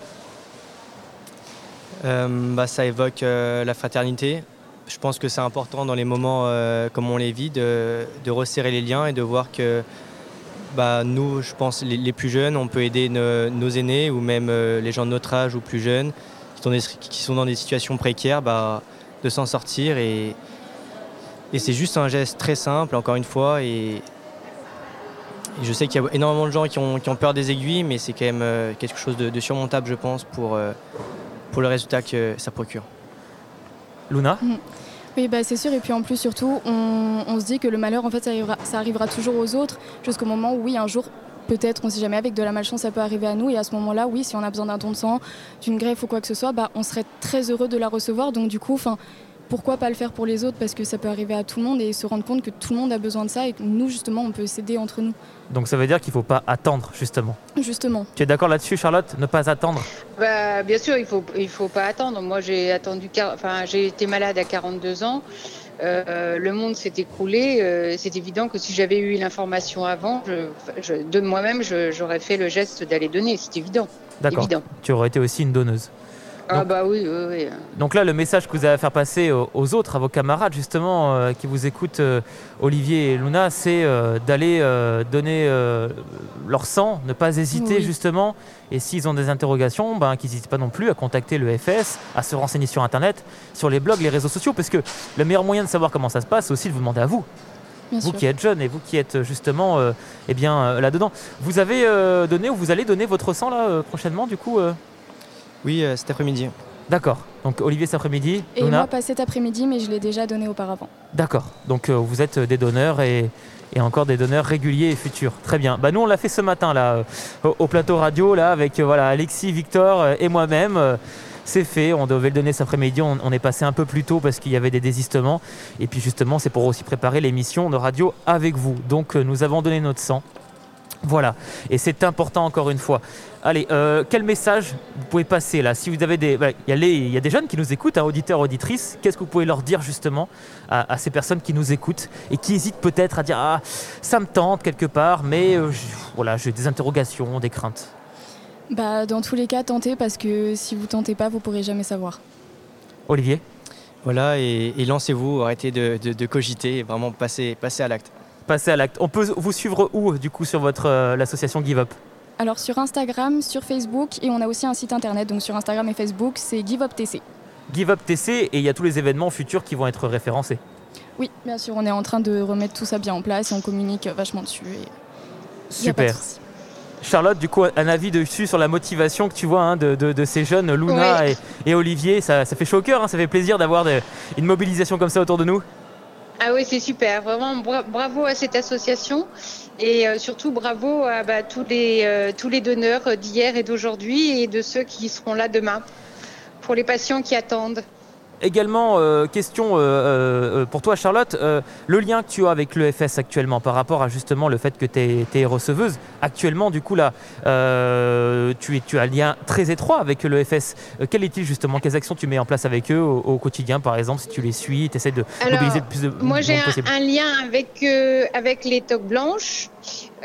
Speaker 13: Bah, ça évoque la fraternité. Je pense que c'est important dans les moments comme on les vit de resserrer les liens et de voir que bah, nous, je pense, les, les plus jeunes, on peut aider nos, nos aînés ou même euh, les gens de notre âge ou plus jeunes qui sont, des- qui sont dans des situations précaires bah, de s'en sortir. Et, et c'est juste un geste très simple, encore une fois. Et, et je sais qu'il y a énormément de gens qui ont, qui ont peur des aiguilles, mais c'est quand même euh, quelque chose de, de surmontable, je pense, pour, euh, pour le résultat que ça procure.
Speaker 1: Luna?
Speaker 12: Oui, bah, c'est sûr. Et puis en plus, surtout, on, se dit que le malheur, en fait, ça arrivera, ça arrivera toujours aux autres jusqu'au moment où, oui, un jour, peut-être, on ne sait jamais, avec de la malchance, ça peut arriver à nous. Et à ce moment-là, oui, si on a besoin d'un don de sang, d'une greffe ou quoi que ce soit, bah, on serait très heureux de la recevoir. Donc, du coup, enfin. Pourquoi pas le faire pour les autres Parce que ça peut arriver à tout le monde et se rendre compte que tout le monde a besoin de ça et que nous, justement, on peut s'aider entre nous.
Speaker 1: Donc ça veut dire qu'il ne faut pas attendre, justement.
Speaker 12: Justement.
Speaker 1: Tu es d'accord là-dessus, Charlotte Ne pas attendre?
Speaker 14: Bah, bien sûr, il faut il faut pas attendre. Moi, j'ai attendu, enfin, j'ai été malade à 42 ans. Euh, le monde s'est écroulé. Euh, c'est évident que si j'avais eu l'information avant, je, je- de moi-même, j'aurais fait le geste d'aller donner. C'est évident.
Speaker 1: D'accord. Tu aurais été aussi une donneuse.
Speaker 14: Ah bah oui, oui, oui.
Speaker 1: Donc là, le message que vous avez à faire passer aux, aux autres, à vos camarades justement, euh, qui vous écoutent, euh, Olivier et Luna, c'est euh, d'aller euh, donner euh, leur sang, ne pas hésiter
Speaker 12: Oui.
Speaker 1: justement. Et s'ils ont des interrogations, ben, qu'ils n'hésitent pas non plus à contacter le FS, à se renseigner sur Internet, sur les blogs, les réseaux sociaux, parce que le meilleur moyen de savoir comment ça se passe, c'est aussi de vous demander à vous.
Speaker 12: Bien
Speaker 1: vous
Speaker 12: sûr.
Speaker 1: qui êtes jeune et vous qui êtes justement euh, eh bien, euh, là-dedans. Vous avez euh, donné ou vous allez donner votre sang là euh, prochainement du coup euh
Speaker 13: Oui, euh, cet après-midi.
Speaker 1: D'accord. Donc Olivier cet après-midi,
Speaker 12: Et
Speaker 1: Luna
Speaker 12: moi, pas cet après-midi, mais je l'ai déjà donné auparavant.
Speaker 1: D'accord. Donc euh, vous êtes des donneurs et, et encore des donneurs réguliers et futurs. Très bien. Bah nous on l'a fait ce matin là euh, au, au plateau radio là avec euh, voilà Alexis, Victor euh, et moi-même. Euh, c'est fait, on devait le donner cet après-midi, on, on est passé un peu plus tôt parce qu'il y avait des désistements. Et puis justement, c'est pour aussi préparer l'émission de radio avec vous. Donc euh, nous avons donné notre sang Voilà, et c'est important encore une fois. Allez, euh, quel message vous pouvez passer là Si vous avez des, bah, il y, a les- il y a des jeunes qui nous écoutent, hein, auditeurs, auditrices. Qu'est-ce que vous pouvez leur dire justement à, à ces personnes qui nous écoutent et qui hésitent peut-être à dire ah ça me tente quelque part, mais euh, voilà j'ai des interrogations, des craintes.
Speaker 12: Bah, dans tous les cas, tentez parce que si vous tentez pas, vous pourrez jamais savoir.
Speaker 1: Olivier?
Speaker 13: Voilà, et, et lancez-vous, arrêtez de, de- de cogiter et vraiment passez, passez à l'acte.
Speaker 1: Passez à l'acte. On peut vous suivre où du coup sur votre euh, l'association Give Up?
Speaker 12: Alors sur Instagram, sur Facebook et on a aussi un site internet. Donc sur Instagram et Facebook, c'est GiveUpTC.
Speaker 1: Give Up TC et il y a tous les événements futurs qui vont être référencés.
Speaker 12: Oui, bien sûr, on est en train de remettre tout ça bien en place et on communique vachement dessus. et
Speaker 1: Super. Charlotte, du coup, un avis dessus sur la motivation que tu vois hein, de, de- de ces jeunes, Luna
Speaker 14: Oui.
Speaker 1: et, et Olivier. Ça, ça fait chaud au cœur, hein, ça fait plaisir d'avoir une mobilisation comme ça autour de nous.
Speaker 14: Ah oui, c'est super. Vraiment, bra- bravo à cette association et euh, surtout bravo à bah, tous, les, euh, tous les donneurs d'hier et d'aujourd'hui et de ceux qui seront là demain pour les patients qui attendent.
Speaker 1: Également, euh, question euh, euh, pour toi, Charlotte, le lien que tu as avec l'EFS actuellement par rapport à justement le fait que tu es, receveuse. Actuellement, du coup, là, tu, es, tu as un lien très étroit avec l'EFS. Quel est-il justement? Quelles actions tu mets en place avec eux au, au quotidien, par exemple, si tu les suis, tu essaies de
Speaker 14: Alors,
Speaker 1: mobiliser le plus de
Speaker 14: Moi, j'ai un, lien avec, avec les toques blanches.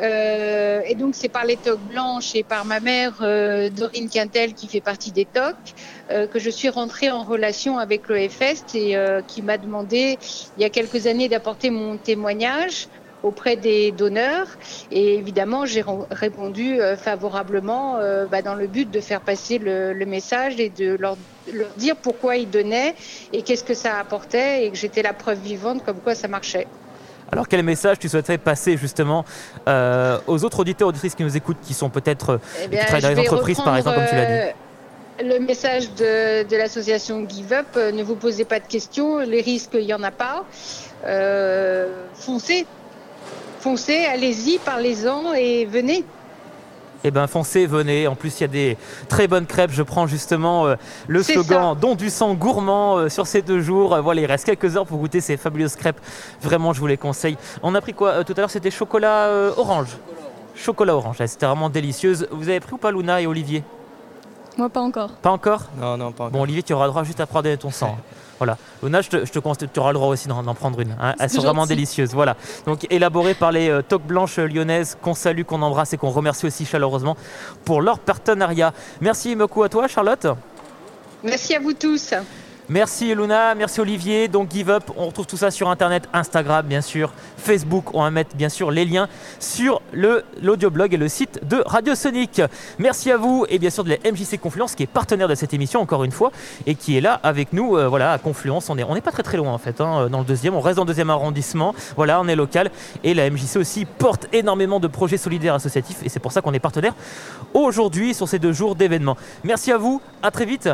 Speaker 14: Euh, et donc, c'est par les toques blanches et par ma mère, euh, Dorine Quintel, qui fait partie des toques, euh, que je suis rentrée en relation avec l'EFS et euh, qui m'a demandé, il y a quelques années, d'apporter mon témoignage auprès des donneurs. Et évidemment, j'ai répondu favorablement bah, dans le but de faire passer le, le message et de leur, leur dire pourquoi ils donnaient et qu'est-ce que ça apportait et que j'étais la preuve vivante comme quoi ça marchait.
Speaker 1: Alors quel message tu souhaiterais passer justement euh, aux autres auditeurs auditrices qui nous écoutent, qui sont peut-être euh,
Speaker 14: Eh
Speaker 1: qui travaillent dans les entreprises par exemple, comme tu l'as dit
Speaker 14: euh, Le message de, de l'association Give Up, ne vous posez pas de questions, les risques, il n'y en a pas. Euh, foncez, foncez, allez-y, parlez-en et venez.
Speaker 1: Eh bien, foncez, venez. En plus, il y a des très bonnes crêpes. Je prends justement euh, le slogan Don du sang gourmand euh, sur ces deux jours. Euh, voilà, il reste quelques heures pour goûter ces fabuleuses crêpes. Vraiment, je vous les conseille. On a pris quoi euh, tout à l'heure? C'était chocolat euh, orange. Chocolat orange. Ouais, C'était vraiment délicieuse. Vous avez pris ou pas Luna et Olivier?
Speaker 12: Moi, pas encore.
Speaker 1: Pas encore?
Speaker 13: Non, non, pas encore.
Speaker 1: Bon, Olivier, tu auras droit juste à prendre ton sang. [laughs] Voilà. Luna, je te, je te conseille, tu auras le droit aussi d'en d'en prendre une. hein. Elles
Speaker 12: C'est
Speaker 1: sont vraiment
Speaker 12: gentil.
Speaker 1: délicieuses. Voilà. Donc, élaborées par les euh, toques blanches lyonnaises qu'on salue, qu'on embrasse et qu'on remercie aussi chaleureusement pour leur partenariat. Merci beaucoup à toi, Charlotte.
Speaker 14: Merci à vous tous.
Speaker 1: Merci Luna, merci Olivier. Donc Give Up, on retrouve tout ça sur Internet, Instagram bien sûr, Facebook. On va mettre bien sûr les liens sur le l'audioblog et le site de Radio Sonic. Merci à vous et bien sûr de la MJC Confluence qui est partenaire de cette émission encore une fois et qui est là avec nous. euh, voilà à Confluence, on est on n'est pas très très loin en fait hein, dans le deuxième. On reste dans le deuxième arrondissement. Voilà, on est local et la MJC aussi porte énormément de projets solidaires associatifs et c'est pour ça qu'on est partenaire aujourd'hui sur ces deux jours d'événements. Merci à vous, à très vite.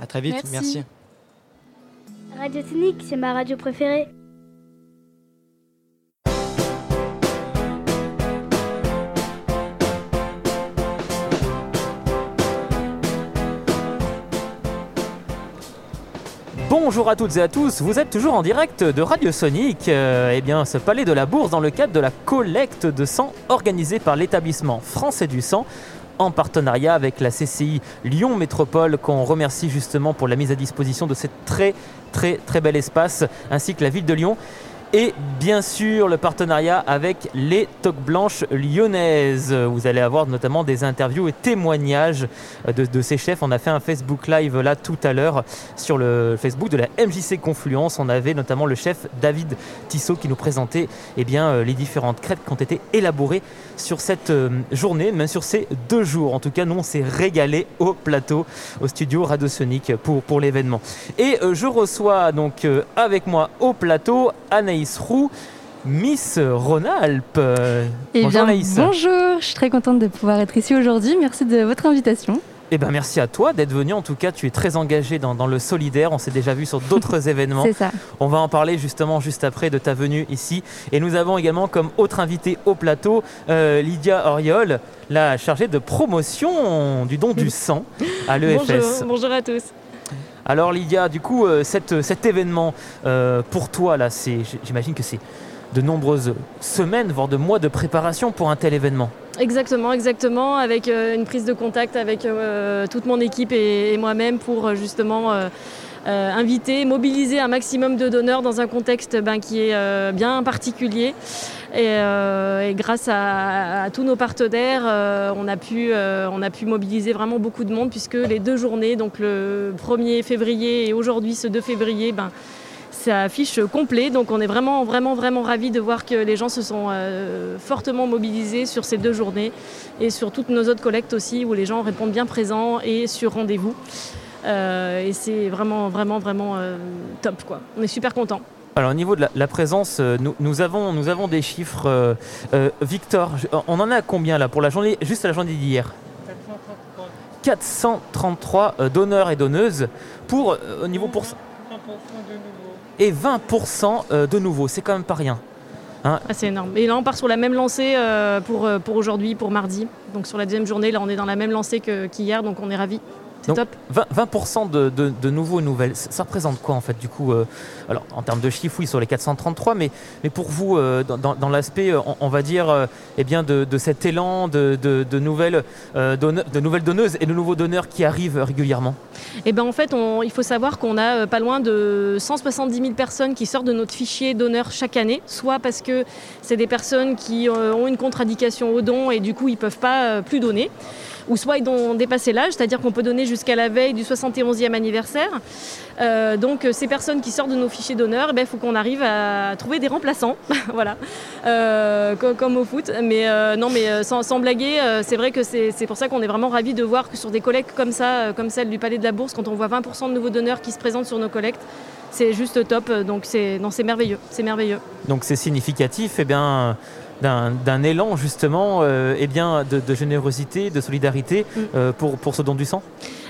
Speaker 13: À très vite,
Speaker 12: Merci.
Speaker 13: merci.
Speaker 5: Radio Sonic, c'est ma radio préférée.
Speaker 1: Bonjour à toutes et à tous, vous êtes toujours en direct de Radio Sonic, euh, eh bien ce palais de la Bourse dans le cadre de la collecte de sang organisée par l'établissement français du sang en partenariat avec la CCI Lyon Métropole qu'on remercie justement pour la mise à disposition de ce très très très bel espace ainsi que la ville de Lyon et bien sûr le partenariat avec les Toques Blanches lyonnaises. Vous allez avoir notamment des interviews et témoignages de, de ces chefs. On a fait un Facebook Live là tout à l'heure sur le Facebook de la MJC Confluence. On avait notamment le chef David Tissot qui nous présentait eh bien, euh, les différentes crêpes qui ont été élaborées sur cette euh, journée, même sur ces deux jours. En tout cas, nous on s'est régalé au plateau, au studio Radio Sonic pour, pour l'événement. Et euh, je reçois donc avec moi au plateau Anaïs Roux, Miss Rhône-Alpes. Euh,
Speaker 15: Eh
Speaker 1: bonjour
Speaker 15: bien,
Speaker 1: Anaïs.
Speaker 15: bonjour, je suis très contente de pouvoir être ici aujourd'hui. Merci de votre invitation.
Speaker 1: Eh ben merci à toi d'être venu. En tout cas, tu es très engagé dans, dans le solidaire. On s'est déjà vu sur d'autres [laughs] événements.
Speaker 15: C'est ça.
Speaker 1: On va en parler justement juste après de ta venue ici. Et nous avons également comme autre invité au plateau euh, Lydia Oriol, la chargée de promotion du don du [laughs] sang à l'EFS.
Speaker 16: Bonjour, bonjour à tous.
Speaker 1: Alors Lydia, du coup, euh, cet événement, euh, pour toi, là, j'imagine que c'est de nombreuses semaines, voire de mois de préparation pour un tel événement.
Speaker 16: Exactement, exactement, avec euh, une prise de contact avec toute mon équipe et, moi-même pour justement inviter, mobiliser un maximum de donneurs dans un contexte ben, qui est bien particulier. Et, euh, et grâce à, tous nos partenaires, euh, on, a pu, euh, on a pu mobiliser vraiment beaucoup de monde puisque les deux journées, donc le 1er février et aujourd'hui ce 2 février, ben, ça affiche complet. Donc on est vraiment, vraiment, vraiment ravis de voir que les gens se sont fortement mobilisés sur ces deux journées et sur toutes nos autres collectes aussi où les gens répondent bien présents et sur rendez-vous. Et c'est vraiment, vraiment, vraiment top. Quoi. On est super contents.
Speaker 1: Alors au niveau de la, présence, euh, nous, avons, des chiffres. euh, euh, Victor, on en a combien là pour la journée, juste la journée d'hier? 433 euh, donneurs et donneuses pour au niveau pour et 20% euh, de nouveaux. C'est quand même pas rien. Hein
Speaker 16: Ah, c'est énorme. Et là, on part sur la même lancée pour, aujourd'hui, pour mardi. Donc sur la deuxième journée, là, on est dans la même lancée qu'hier, donc on est ravis. C'est
Speaker 1: Donc,
Speaker 16: top.
Speaker 1: 20%, 20% de, de- de nouveaux et nouvelles, ça, représente quoi en fait du coup euh, Alors en termes de chiffres, oui, sur les 433, mais, mais pour vous, euh, dans, l'aspect, euh, on, on va dire, euh, eh bien de, de cet élan de, nouvelles, donne- de nouvelles donneuses et de nouveaux donneurs qui arrivent régulièrement.
Speaker 16: Et ben en fait, on- il faut savoir qu'on a pas loin de 170 000 personnes qui sortent de notre fichier donneur chaque année, soit parce que c'est des personnes qui ont une contre-indication au don et du coup ils peuvent pas plus donner, ou soit ils ont dépassé l'âge, c'est-à-dire qu'on peut donner jusqu'à la veille du 71e anniversaire. Euh, donc euh, ces personnes qui sortent de nos fichiers d'honneur, il faut qu'on arrive à trouver des remplaçants, [laughs] voilà, Euh, co- comme au foot. Mais non, mais sans, blaguer, c'est vrai que c'est pour ça qu'on est vraiment ravis de voir que sur des collectes comme ça, comme celle du Palais de la Bourse, quand on voit 20% de nouveaux donneurs qui se présentent sur nos collectes, c'est juste top. Donc c'est merveilleux, c'est merveilleux.
Speaker 1: Donc c'est significatif eh bien, d'un élan justement euh, eh bien, de, de générosité, de solidarité euh, pour, pour ce don du sang?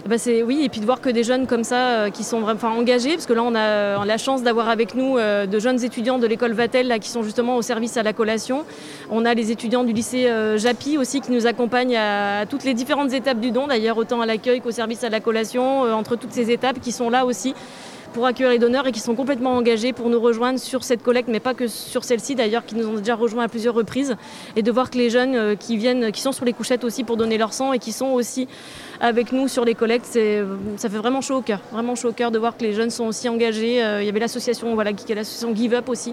Speaker 16: Eh ben, c'est oui et puis de voir que des jeunes comme ça euh, qui sont vraiment enfin, engagés parce que là on a la chance d'avoir avec nous euh, de jeunes étudiants de l'école Vatel là, qui sont justement au service à la collation. On a les étudiants du lycée euh, Japy aussi qui nous accompagnent à, à toutes les différentes étapes du don. D'ailleurs autant à l'accueil qu'au service à la collation entre toutes ces étapes qui sont là aussi pour accueillir les donneurs et qui sont complètement engagés pour nous rejoindre sur cette collecte, mais pas que sur celle-ci d'ailleurs, qui nous ont déjà rejoints à plusieurs reprises. Et de voir que les jeunes euh, qui viennent, qui sont sur les couchettes aussi pour donner leur sang et qui sont aussi avec nous sur les collectes, c'est, ça fait vraiment chaud au cœur. Vraiment chaud au cœur de voir que les jeunes sont aussi engagés. Euh, Il y avait l'association, voilà, qui est l'association Give Up aussi,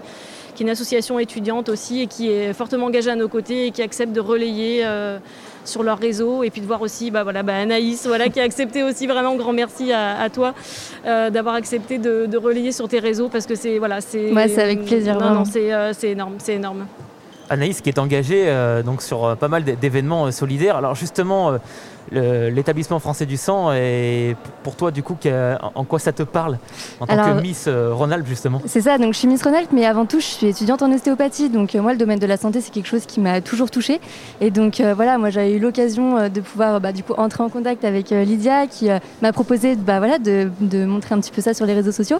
Speaker 16: qui est une association étudiante aussi et qui est fortement engagée à nos côtés et qui accepte de relayer. euh, sur leur réseau et puis de voir aussi bah, voilà, bah, Anaïs voilà, qui a accepté aussi vraiment grand merci à, à toi euh, d'avoir accepté de, de relayer sur tes réseaux parce que c'est voilà c'est
Speaker 15: Ouais, c'est avec plaisir,
Speaker 16: non, non, c'est euh, c'est énorme c'est énorme
Speaker 1: Anaïs qui est engagée euh, donc sur euh, pas mal d'é- d'événements euh, solidaires. Alors justement, euh, l'établissement français du sang, et pour toi du coup, en quoi ça te parle en tant que Miss euh, Rhône-Alpes justement?
Speaker 15: C'est ça, donc je suis Miss Rhône-Alpes, mais avant tout, je suis étudiante en ostéopathie. Donc euh, moi, le domaine de la santé, c'est quelque chose qui m'a toujours touchée. Et donc euh, voilà, moi, j'avais eu l'occasion de pouvoir bah, du coup entrer en contact avec euh, Lydia, qui euh, m'a proposé bah, voilà, de, de montrer un petit peu ça sur les réseaux sociaux.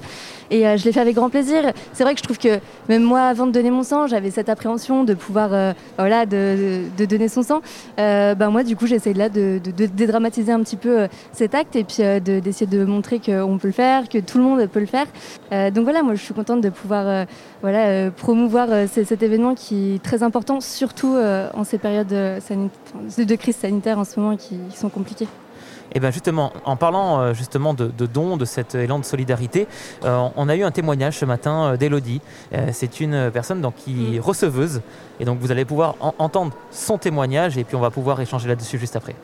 Speaker 15: Et je l'ai fait avec grand plaisir. C'est vrai que je trouve que même moi, avant de donner mon sang, j'avais cette appréhension de pouvoir bah, voilà, de, donner son sang. Bah, moi, du coup, j'essaye là de, de- de dédramatiser un petit peu euh, cet acte et puis euh, de- d'essayer de montrer qu'on peut le faire, que tout le monde peut le faire. Euh, donc voilà, moi, je suis contente de pouvoir voilà, promouvoir cet événement qui est très important, surtout en ces périodes de crise sanitaire en ce moment qui, qui sont compliquées.
Speaker 1: Et bien justement, en parlant justement de, de dons, de cet élan de solidarité, euh, on a eu un témoignage ce matin d'Elodie. Euh, c'est une personne donc, qui est receveuse. Et donc vous allez pouvoir en- entendre son témoignage et puis on va pouvoir échanger là-dessus juste après.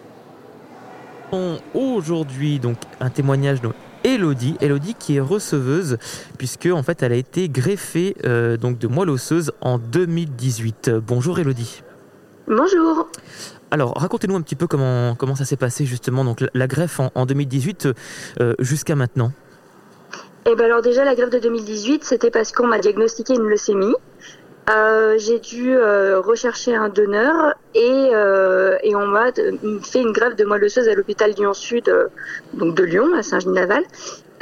Speaker 1: Aujourd'hui, donc un témoignage de Elodie, Elodie qui est receveuse puisque en fait elle a été greffée euh, donc de moelle osseuse en 2018. Euh, Bonjour Elodie.
Speaker 17: Bonjour.
Speaker 1: Alors, racontez-nous un petit peu comment, comment ça s'est passé justement, donc la, la greffe en, en 2018 euh, jusqu'à maintenant.
Speaker 17: Eh ben alors déjà la greffe de 2018, c'était parce qu'on m'a diagnostiqué une leucémie. Euh, j'ai dû euh, rechercher un donneur et, euh, et on m'a fait une greffe de moelle osseuse à l'hôpital Lyon Sud, euh, donc de Lyon, à Saint-Genis-Laval.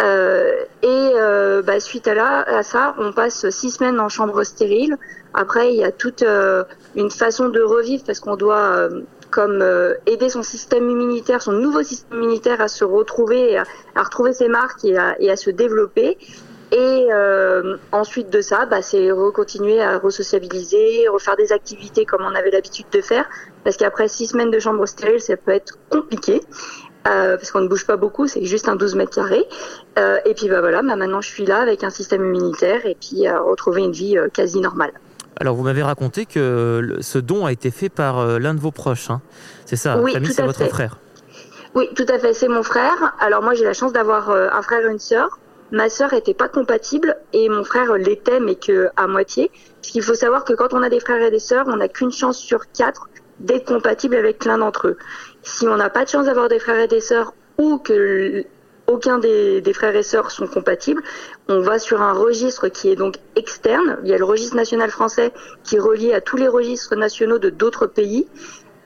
Speaker 17: Euh, et euh, bah, suite à, là, à ça, on passe six semaines en chambre stérile. Après, il y a toute une façon de revivre parce qu'on doit comme euh, aider son système immunitaire, son nouveau système immunitaire à se retrouver, et à, à retrouver ses marques et à, et à se développer. Et euh, ensuite de ça, bah, c'est continuer à resociabiliser, refaire des activités comme on avait l'habitude de faire, parce qu'après six semaines de chambre stérile, ça peut être compliqué. Euh, parce qu'on ne bouge pas beaucoup, c'est juste un 12 mètres carrés. Euh, et puis bah voilà, bah, maintenant je suis là avec un système immunitaire et puis à retrouver une vie euh, quasi normale.
Speaker 1: Alors, vous m'avez raconté que ce don a été fait par euh, l'un de vos proches. hein. C'est ça,
Speaker 17: Oui,
Speaker 1: c'est votre
Speaker 17: fait.
Speaker 1: frère.
Speaker 17: Oui, tout à fait, c'est mon frère. Alors moi j'ai la chance d'avoir euh, un frère et une sœur. Ma sœur était pas compatible et mon frère l'était mais que à moitié. Parce qu'il faut savoir que quand on a des frères et des sœurs, on n'a qu'une chance sur quatre d'être compatible avec l'un d'entre eux. Si on n'a pas de chance d'avoir des frères et des sœurs ou que aucun des, des frères et sœurs sont compatibles, on va sur un registre qui est donc externe. Il y a le registre national français qui est relié à tous les registres nationaux de d'autres pays.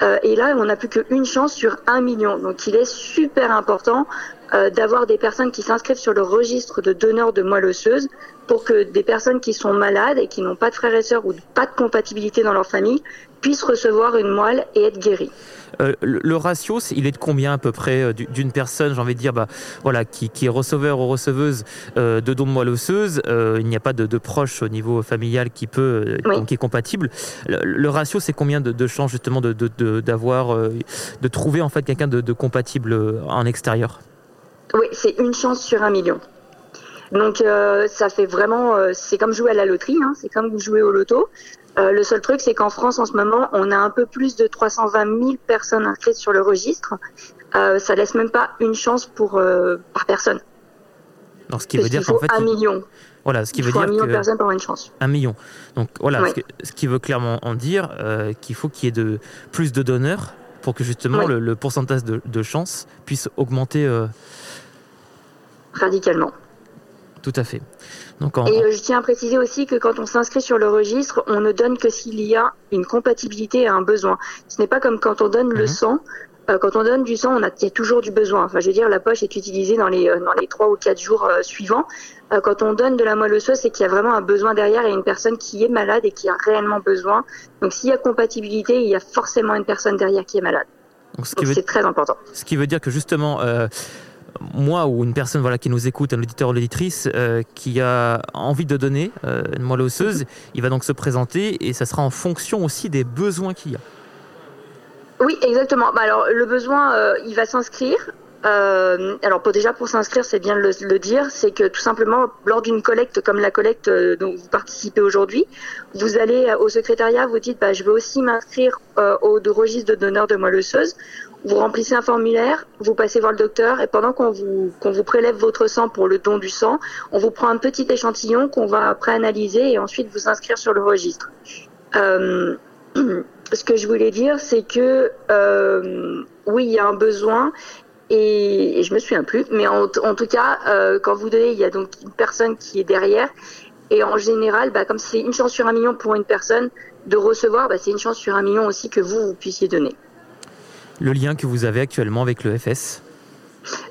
Speaker 17: Euh, et là, on n'a plus qu'une chance sur un million. Donc, il est super important euh, d'avoir des personnes qui s'inscrivent sur le registre de donneurs de moelle osseuse pour que des personnes qui sont malades et qui n'ont pas de frères et sœurs ou pas de compatibilité dans leur famille puissent recevoir une moelle et être guéries.
Speaker 1: Euh, le, ratio, il est de combien à peu près euh, du- d'une personne, j'ai envie de dire, bah, voilà, qui, qui est receveur ou receveuse euh, de dons de moelle osseuse euh, Il n'y a pas de, de proche au niveau familial qui peut,
Speaker 17: Oui.
Speaker 1: qui est compatible. Le, le ratio, c'est combien de, de chances justement de, de, de- d'avoir, de trouver en fait quelqu'un de, compatible en extérieur?
Speaker 17: Oui, c'est une chance sur un million. Donc euh, ça fait vraiment, euh, c'est comme jouer à la loterie, hein, c'est comme jouer au loto. Euh, le seul truc, c'est qu'en France, en ce moment, on a un peu plus de 320 000 personnes inscrites sur le registre. Ça laisse même pas une chance pour par personne.
Speaker 1: Donc, ce qui
Speaker 17: Parce
Speaker 1: veut dire qu'en fait,
Speaker 17: un
Speaker 1: il-
Speaker 17: million.
Speaker 1: voilà, ce qui
Speaker 17: Il
Speaker 1: veut dire
Speaker 17: un million
Speaker 1: que
Speaker 17: de personnes pour avoir une chance.
Speaker 1: un million. Donc voilà, ce, que- ce qui veut clairement en dire qu'il faut qu'il y ait de plus de donneurs pour que justement le, le pourcentage de, de chance puisse augmenter
Speaker 17: Radicalement.
Speaker 1: tout à fait. Donc en,
Speaker 17: Et euh, je tiens à préciser aussi que quand on s'inscrit sur le registre, on ne donne que s'il y a une compatibilité et un besoin. Ce n'est pas comme quand on donne le sang. Euh, quand on donne du sang, on a, il y a toujours du besoin. Enfin, je veux dire, la poche est utilisée dans les euh, dans les trois ou quatre jours suivants. Quand on donne de la moelle osseuse, c'est qu'il y a vraiment un besoin derrière et une personne qui est malade et qui a réellement besoin. Donc, s'il y a compatibilité, il y a forcément une personne derrière qui est malade.
Speaker 1: donc, ce veut
Speaker 17: c'est très important.
Speaker 1: Ce qui veut dire que justement, euh, moi ou une personne voilà, qui nous écoute, un auditeur ou l'auditrice, euh, qui a envie de donner euh, une moelle osseuse, il va donc se présenter et ça sera en fonction aussi des besoins qu'il y a.
Speaker 17: Oui, exactement. Bah, alors, le besoin, euh, il va s'inscrire. Euh, alors, pour, déjà, pour s'inscrire, c'est bien de le, le dire, c'est que tout simplement, lors d'une collecte comme la collecte dont vous participez aujourd'hui, vous allez au secrétariat, vous dites, bah, je veux aussi m'inscrire au de registre de donneurs de moelle osseuse. Vous remplissez un formulaire, vous passez voir le docteur, et pendant qu'on vous, qu'on vous prélève votre sang pour le don du sang, on vous prend un petit échantillon qu'on va après analyser et ensuite vous inscrire sur le registre. Euh, [clears throat] ce que je voulais dire, c'est que euh, oui, il y a un besoin. Et, et je me souviens plus, mais en, tout cas, euh, quand vous donnez, il y a donc une personne qui est derrière, et en général, bah, comme c'est une chance sur un million pour une personne de recevoir, bah, c'est une chance sur un million aussi que vous, vous puissiez donner.
Speaker 1: Le lien que vous avez actuellement avec le FS.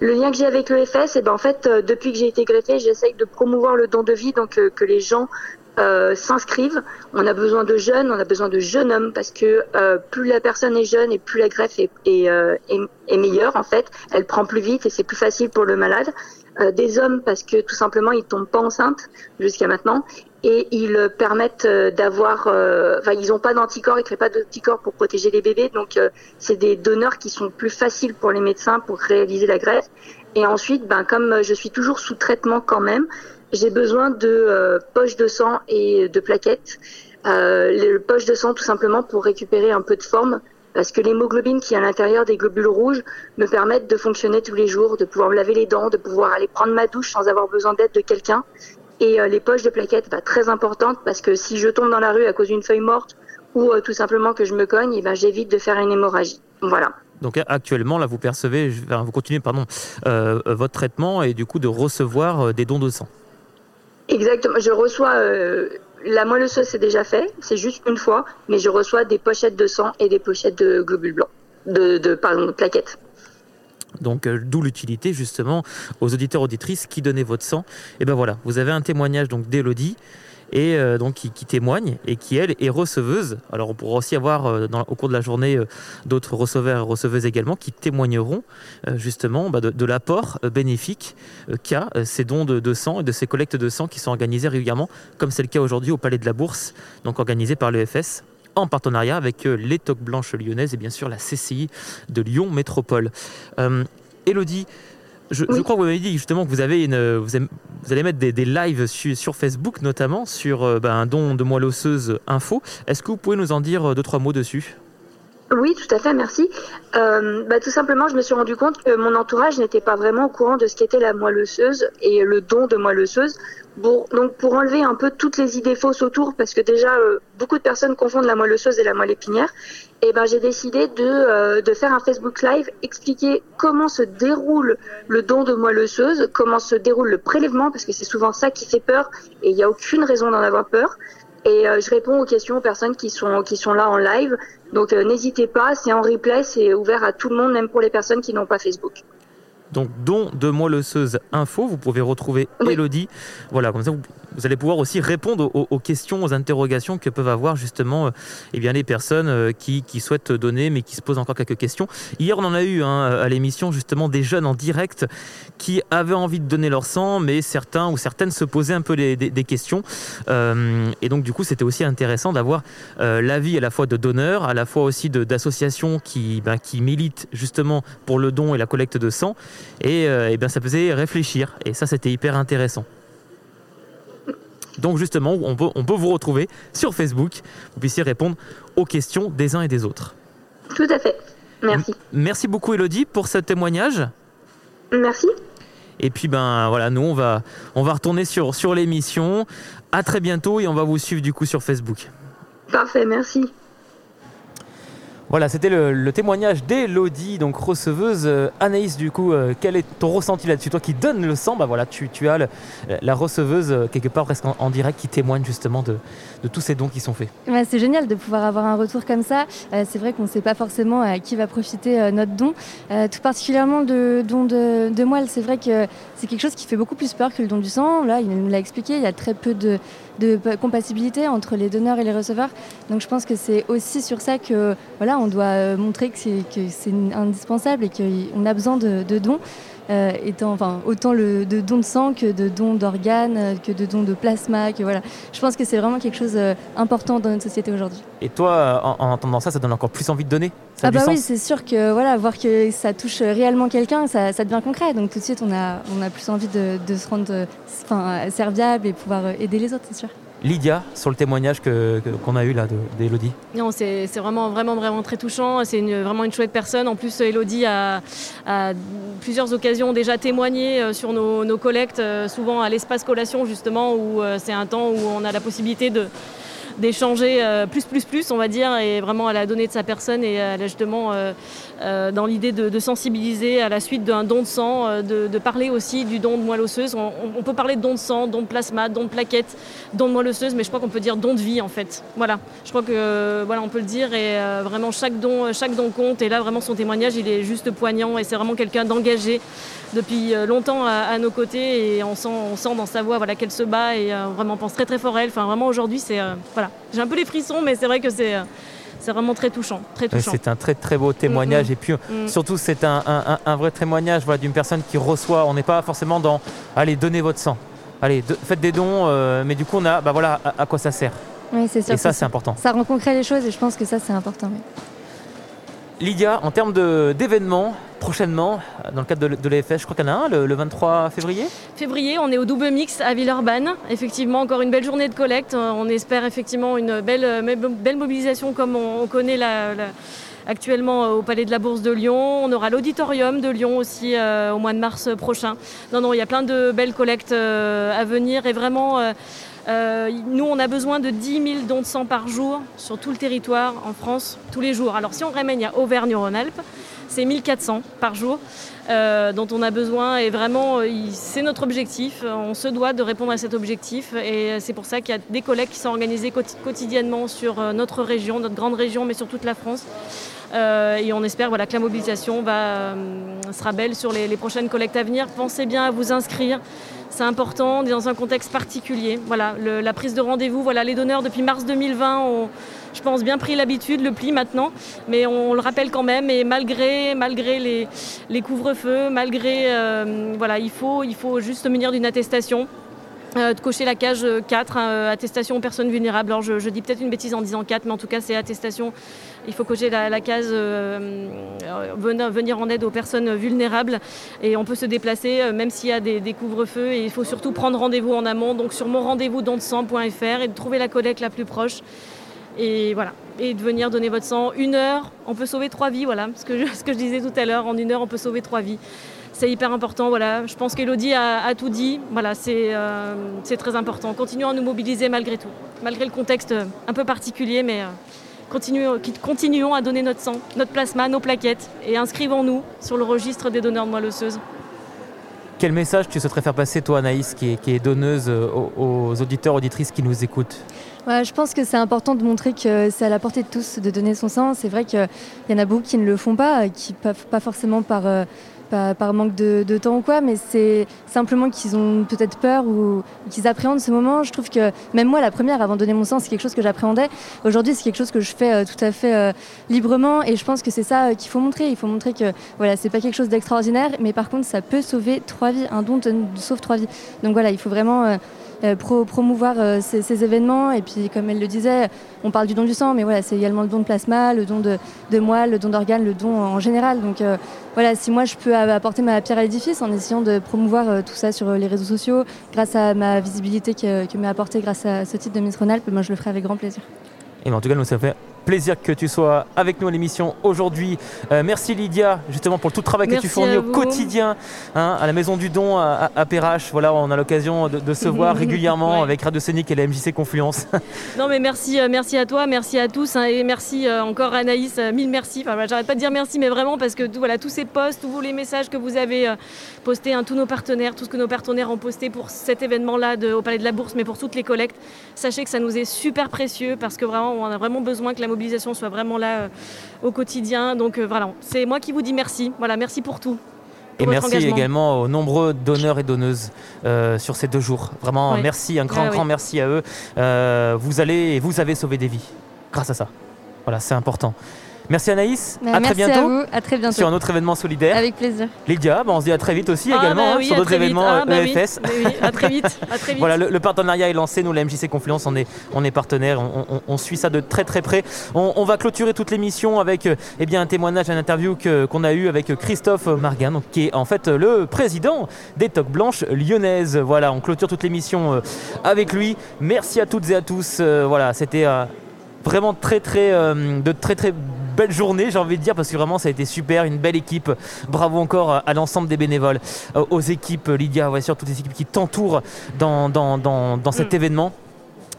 Speaker 17: Le lien que j'ai avec le FS, et ben en fait, euh, depuis que j'ai été greffée, j'essaye de promouvoir le don de vie, donc euh, que les gens euh, s'inscrivent. On a besoin de jeunes, on a besoin de jeunes hommes, parce que plus la personne est jeune et plus la greffe est, est, est- meilleure, en fait. Elle prend plus vite et c'est plus facile pour le malade. Des hommes, parce que tout simplement, ils tombent pas enceintes jusqu'à maintenant. Et ils euh, permettent euh, d'avoir... euh, Enfin, ils n'ont pas d'anticorps, ils créent pas d'anticorps pour protéger les bébés. Donc, euh, c'est des donneurs qui sont plus faciles pour les médecins pour réaliser la greffe. Et ensuite, ben, comme euh, je suis toujours sous traitement quand même, j'ai besoin de euh, poches de sang et de plaquettes. Les poches de sang tout simplement pour récupérer un peu de forme parce que l'hémoglobine qui est à l'intérieur des globules rouges me permettent de fonctionner tous les jours, de pouvoir me laver les dents, de pouvoir aller prendre ma douche sans avoir besoin d'aide de quelqu'un. Et euh, les poches de plaquettes, bah, très importantes parce que si je tombe dans la rue à cause d'une feuille morte ou euh, tout simplement que je me cogne, et ben, j'évite de faire une hémorragie. Voilà.
Speaker 1: Donc actuellement, là, vous percevez, vous continuez, pardon, euh, euh, votre traitement et du coup de recevoir euh, des dons de sang.
Speaker 17: Exactement. Je reçois euh, la moelle osseuse, c'est déjà fait, c'est juste une fois, mais je reçois des pochettes de sang et des pochettes de globules blancs, de, de pardon, de plaquettes.
Speaker 1: Donc euh, d'où l'utilité justement aux auditeurs auditrices qui donnaient votre sang. Et ben voilà, vous avez un témoignage donc d'Elodie et euh, donc qui, témoigne et qui elle est receveuse. Alors on pourra aussi avoir euh, au cours de la journée d'autres receveurs et receveuses également qui témoigneront justement bah, de, l'apport bénéfique qu'a ces dons de, de sang et de ces collectes de sang qui sont organisées régulièrement, comme c'est le cas aujourd'hui au Palais de la Bourse, donc organisé par l'EFS en partenariat avec euh, les Toques Blanches lyonnaises et bien sûr la CCI de Lyon Métropole. Euh, Elodie, je, je crois que vous m'avez dit justement que vous, avez une, vous, allez mettre des, des lives su- sur Facebook notamment sur euh, bah, un don de moelle osseuse info. Est-ce que vous pouvez nous en dire euh, deux, trois mots dessus?
Speaker 17: Oui, tout à fait, merci. Euh, bah, tout simplement, je me suis rendu compte que mon entourage n'était pas vraiment au courant de ce qu'était la moelle osseuse et le don de moelle osseuse. Bon, donc pour enlever un peu toutes les idées fausses autour, parce que déjà euh, beaucoup de personnes confondent la moelle osseuse et la moelle épinière, et ben j'ai décidé de, euh, de faire un Facebook Live, expliquer comment se déroule le don de moelle osseuse, comment se déroule le prélèvement, parce que c'est souvent ça qui fait peur, et il n'y a aucune raison d'en avoir peur. Et euh, je réponds aux questions aux personnes qui sont, qui sont là en live. Donc euh, n'hésitez pas, c'est en replay, c'est ouvert à tout le monde, même pour les personnes qui n'ont pas Facebook.
Speaker 1: Donc, don de moelle osseuse info, vous pouvez retrouver Elodie. Voilà, comme ça, vous, vous allez pouvoir aussi répondre aux, questions, aux interrogations que peuvent avoir justement euh, eh les personnes euh, qui, souhaitent donner, mais qui se posent encore quelques questions. Hier, on en a eu hein, à l'émission justement des jeunes en direct qui avaient envie de donner leur sang, mais certains ou certaines se posaient un peu des, questions. Euh, et donc, du coup, c'était aussi intéressant d'avoir euh, l'avis à la fois de donneurs, à la fois aussi d'associations qui, ben, qui militent justement pour le don et la collecte de sang. Et, euh, eh bien, ça faisait réfléchir. Et ça, c'était hyper intéressant. Donc justement, on peut, on peut vous retrouver sur Facebook. Vous puissiez répondre aux questions des uns et des autres.
Speaker 17: Tout à fait. Merci.
Speaker 1: Merci beaucoup Elodie pour ce témoignage.
Speaker 17: Merci.
Speaker 1: Et puis ben voilà, nous on va, on va retourner sur, sur l'émission. À très bientôt et on va vous suivre du coup sur Facebook.
Speaker 17: Parfait, merci.
Speaker 1: Voilà, c'était le, témoignage d'Elodie, donc receveuse. Euh, Anaïs, du coup, euh, quel est ton ressenti là-dessus Toi qui donnes le sang, bah voilà, tu, as la receveuse euh, quelque part presque en, direct qui témoigne justement de, tous ces dons qui sont faits.
Speaker 15: C'est génial de pouvoir avoir un retour comme ça. C'est vrai qu'on ne sait pas forcément à qui va profiter notre don. Tout particulièrement le don de, de moelle, c'est vrai que c'est quelque chose qui fait beaucoup plus peur que le don du sang. Là, il nous l'a expliqué, il y a très peu de, compatibilité entre les donneurs et les receveurs. Donc je pense que c'est aussi sur ça que voilà, doit euh, montrer que c'est, indispensable et qu'on a besoin de dons. Euh, étant, enfin, autant le, de dons de sang que de dons d'organes, euh, que de dons de plasma. Que, voilà. Je pense que c'est vraiment quelque chose d'important dans notre société aujourd'hui.
Speaker 1: Et toi, euh, en, en entendant ça, ça donne encore plus envie de donner Ça
Speaker 15: Ah bah oui, c'est sûr que voilà, voir que ça touche réellement quelqu'un, ça, ça devient concret. Donc tout de suite, on a, on a plus envie de, de se rendre euh, serviable et pouvoir euh, aider les autres, c'est sûr.
Speaker 1: Lydia, sur le témoignage qu'on a eu là de- d'Elodie.
Speaker 16: Non, c'est vraiment, vraiment, vraiment très touchant. C'est vraiment une chouette personne. En plus, Elodie a, plusieurs occasions déjà témoigné euh, sur nos, nos collectes, euh, souvent à l'espace collation, justement, où euh, c'est un temps où on a la possibilité de d'échanger euh, plus, plus, plus, on va dire, et vraiment elle a donné de sa personne et elle a justement euh, euh, dans l'idée de, sensibiliser à la suite d'un don de sang, euh, de, parler aussi du don de moelle osseuse. On, on peut parler de don de sang, don de plasma, don de plaquettes, don de moelle osseuse, mais je crois qu'on peut dire don de vie en fait. Voilà, je crois que euh, voilà, on peut le dire et euh, vraiment chaque don, chaque don compte. Et là vraiment son témoignage, il est juste poignant et c'est vraiment quelqu'un d'engagé depuis euh, longtemps à, à nos côtés et on sent, on sent dans sa voix voilà qu'elle se bat et euh, vraiment on pense très très fort à elle. Enfin vraiment aujourd'hui c'est euh, voilà, j'ai un peu les frissons, mais c'est vrai que c'est euh, c'est vraiment très touchant, très touchant.
Speaker 1: C'est un très très beau témoignage
Speaker 16: Mm, mm.
Speaker 1: et puis
Speaker 16: Mm.
Speaker 1: surtout c'est un, un- un- un vrai témoignage voilà, d'une personne qui reçoit. On n'est pas forcément dans allez donnez votre sang, allez de- faites des dons, euh, mais du coup on a bah voilà à, à quoi ça sert.
Speaker 15: Oui, c'est sûr.
Speaker 1: Et ça c'est important.
Speaker 15: Ça rend concret les choses et je pense que ça, c'est important. oui.
Speaker 1: Lydia, en termes d'événements prochainement dans le cadre de, l'EFS, je crois qu'il y en a un le, le 23 février?
Speaker 16: Février, on est au double mix à Villeurbanne. Effectivement, encore une belle journée de collecte. Euh, On espère effectivement une belle, euh, mobilisation comme on, on connaît actuellement euh, au Palais de la Bourse de Lyon. On aura l'auditorium de Lyon aussi au mois de mars prochain. Non, non, il y a plein de belles collectes à venir et vraiment. nous, on a besoin de 10 000 dons de sang par jour sur tout le territoire en France, tous les jours. Alors, si on ramène à Auvergne-Rhône-Alpes, c'est 1400 par jour euh, dont on a besoin et vraiment euh, c'est notre objectif. On se doit de répondre à cet objectif et c'est pour ça qu'il y a des collectes qui sont organisées quoti- quotidiennement sur euh, notre région, notre grande région, mais sur toute la France. Euh, et on espère voilà, que la mobilisation va, euh, sera belle sur les, prochaines collectes à venir. Pensez bien à vous inscrire. C'est important, on est dans un contexte particulier. Voilà, la prise de rendez-vous, voilà, les donneurs depuis mars 2020 ont, je pense, bien pris l'habitude, le pli maintenant, mais on, le rappelle quand même. Et malgré, malgré les, les couvre-feux, malgré, euh, voilà, il faut, il faut juste se munir d'une attestation. euh, de cocher la cage 4, euh, attestation aux personnes vulnérables. Alors je, dis peut-être une bêtise en disant 4, mais en tout cas c'est attestation. Il faut cocher la, case venir, venir en aide aux personnes vulnérables et on peut se déplacer même s'il y a des, couvre-feux et il faut surtout prendre rendez-vous en amont, donc sur mon rendez-vous sang.fr et de trouver la collecte la plus proche. Et voilà, et de venir donner votre sang. Une heure, on peut sauver trois vies, voilà, [laughs] ce que je, disais tout à l'heure, en une heure on peut sauver trois vies. C'est hyper important, voilà. Je pense qu'Elodie a, tout dit, voilà, c'est euh, c'est très important. Continuons à nous mobiliser malgré tout, malgré le contexte euh, un peu particulier, mais euh, continuons, à donner notre sang, notre plasma, nos plaquettes, et inscrivons-nous sur le registre des donneurs de moelle osseuse.
Speaker 1: Quel message tu souhaiterais faire passer, toi, Anaïs, qui est, donneuse aux, aux auditeurs, auditrices qui nous écoutent?
Speaker 15: Je pense que c'est important de montrer que c'est à la portée de tous de donner son sang. C'est vrai qu'il y en a beaucoup qui ne le font pas, qui pas, forcément par, euh, par manque de, temps ou quoi, mais c'est simplement qu'ils ont peut-être peur ou qu'ils appréhendent ce moment. Je trouve que même moi, la première, avant de donner mon sang, c'est quelque chose que j'appréhendais. Aujourd'hui, c'est quelque chose que je fais euh, tout à fait euh, librement et je pense que c'est ça qu'il faut montrer. Il faut montrer que voilà, c'est pas quelque chose d'extraordinaire, mais par contre, ça peut sauver trois vies. Un don sauve trois vies. Donc voilà, il faut vraiment pro- promouvoir euh, ces, événements. Et puis, comme elle le disait, on parle du don du sang, mais voilà, c'est également le don de plasma, le don de, moelle, le don d'organes, le don en général. Donc euh, voilà, si moi je peux apporter ma pierre à l'édifice en essayant de promouvoir euh, tout ça sur euh, les réseaux sociaux, grâce à ma visibilité que, que m'a apporté grâce à ce titre de Miss Rhône-Alpes, moi je le ferai avec grand plaisir.
Speaker 1: Et en tout cas, nous, ça fait plaisir que tu sois avec nous à l'émission aujourd'hui. Euh, merci Lydia, justement, pour tout le travail que tu fournis au quotidien hein, à la Maison du Don à, à, Perrache. Voilà, on a l'occasion de, de se voir [laughs] régulièrement
Speaker 16: Ouais.
Speaker 1: avec Radio Sonic et la MJC Confluence. [laughs]
Speaker 16: Non mais merci, euh, merci à toi, merci à tous hein, et merci euh, encore Anaïs, mille merci. Enfin, voilà, j'arrête pas de dire merci, mais vraiment parce que tout- voilà tous ces posts, tous les messages que vous avez postés, hein, tous nos partenaires, tout ce que nos partenaires ont posté pour cet événement-là au Palais de la Bourse, mais pour toutes les collectes, sachez que ça nous est super précieux parce que vraiment on a vraiment besoin que la mobilisation soit vraiment là euh, au quotidien. Donc euh, voilà, c'est moi qui vous dis merci. Voilà, merci pour tout.
Speaker 1: Et merci
Speaker 16: engagement.
Speaker 1: également aux nombreux donneurs et donneuses euh, sur ces deux jours. Vraiment, merci, un grand,
Speaker 16: Ah
Speaker 1: grand
Speaker 16: oui.
Speaker 1: merci à eux. Euh, vous allez et vous avez sauvé des vies grâce à ça. Voilà, c'est important. Merci Anaïs,
Speaker 15: Bah,
Speaker 1: à
Speaker 15: merci
Speaker 1: très bientôt.
Speaker 15: à vous, à très bientôt.
Speaker 1: Sur un autre événement solidaire.
Speaker 15: Avec plaisir.
Speaker 1: Lydia, bah, on se dit à très vite aussi
Speaker 16: Ah,
Speaker 1: également
Speaker 16: bah
Speaker 1: hein,
Speaker 16: oui,
Speaker 1: sur
Speaker 16: à
Speaker 1: d'autres événements
Speaker 16: Ah, bah
Speaker 1: euh,
Speaker 16: oui.
Speaker 1: EFS.
Speaker 16: Oui, oui, à très vite, à très [laughs] vite.
Speaker 1: voilà, le, le partenariat est lancé. Nous, la MJC Confluence, on est, on est partenaire. On, on- on suit ça de très très près. On, on va clôturer toute l'émission avec euh, eh bien, un témoignage, une interview que- qu'on a eu avec Christophe Margan, donc, qui est en fait euh, le président des Toques Blanches lyonnaises. Voilà, on clôture toute l'émission euh, avec lui. Merci à toutes et à tous. Euh, voilà, c'était. euh, vraiment très très euh, de très très belles journées j'ai envie de dire parce que vraiment ça a été super une belle équipe. Bravo encore à, l'ensemble des bénévoles euh, aux équipes Lydia sûr toutes les équipes qui t'entourent dans, dans, dans, dans cet événement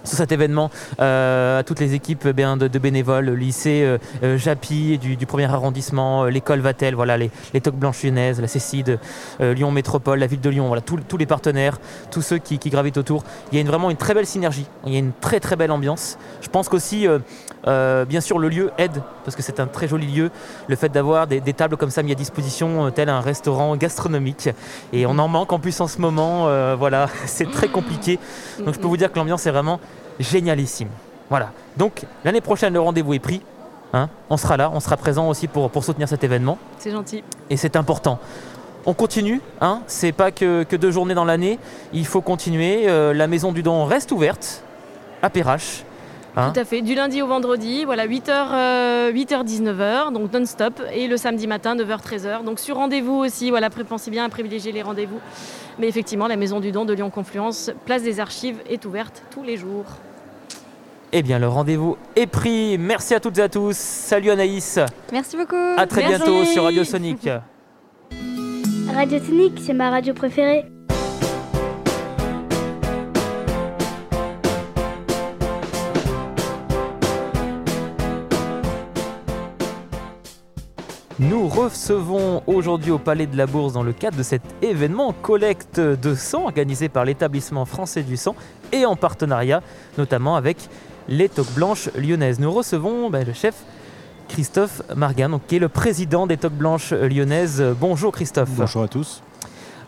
Speaker 1: sur cet événement, euh, à toutes les équipes eh de, bénévoles, le lycée euh, euh, Japy du, premier arrondissement, l'école Vatel, voilà, les, les Toques Blanches Lyonnaises, la Cécide, Lyon Métropole, la ville de Lyon, voilà, tous- les partenaires, tous ceux qui, gravitent autour. Il y a vraiment une très belle synergie, il y a une très très belle ambiance. Je pense qu'aussi, bien sûr, le lieu aide, parce que c'est un très joli lieu, le fait d'avoir des, tables comme ça mis à disposition, tel un restaurant gastronomique. Et on en manque en plus en ce moment, voilà, [laughs] c'est très compliqué. Donc je peux vous dire que l'ambiance est vraiment génialissime. Voilà. Donc l'année prochaine, le rendez-vous est pris. hein. on sera là, on sera présent aussi pour, pour soutenir cet événement.
Speaker 16: C'est gentil.
Speaker 1: Et c'est important. On continue, hein, c'est pas que, que deux journées dans l'année, il faut continuer. Euh, la maison du don reste ouverte à Perrache. Hein.
Speaker 16: Tout à fait, du lundi au vendredi, voilà 8h, 8h 19h, donc non-stop, et le samedi matin 9h 13h. Donc sur rendez-vous aussi, voilà, pensez bien à privilégier les rendez-vous. Mais effectivement, la maison du don de Lyon Confluence, place des archives, est ouverte tous les jours.
Speaker 1: Eh bien, le rendez-vous est pris. Merci à toutes et à tous. Salut Anaïs.
Speaker 15: Merci beaucoup.
Speaker 1: À très
Speaker 15: Merci.
Speaker 1: bientôt sur Radio Sonic. [laughs]
Speaker 5: Radio Tonic, c'est ma radio préférée.
Speaker 1: Nous recevons aujourd'hui au Palais de la Bourse dans le cadre de cet événement collecte de sang organisé par l'établissement français du sang et en partenariat notamment avec les Toques Blanches lyonnaises. Nous recevons ben, le chef Christophe Margan, donc, qui est le président des Toques Blanches lyonnaises. Bonjour Christophe.
Speaker 18: Bonjour à tous.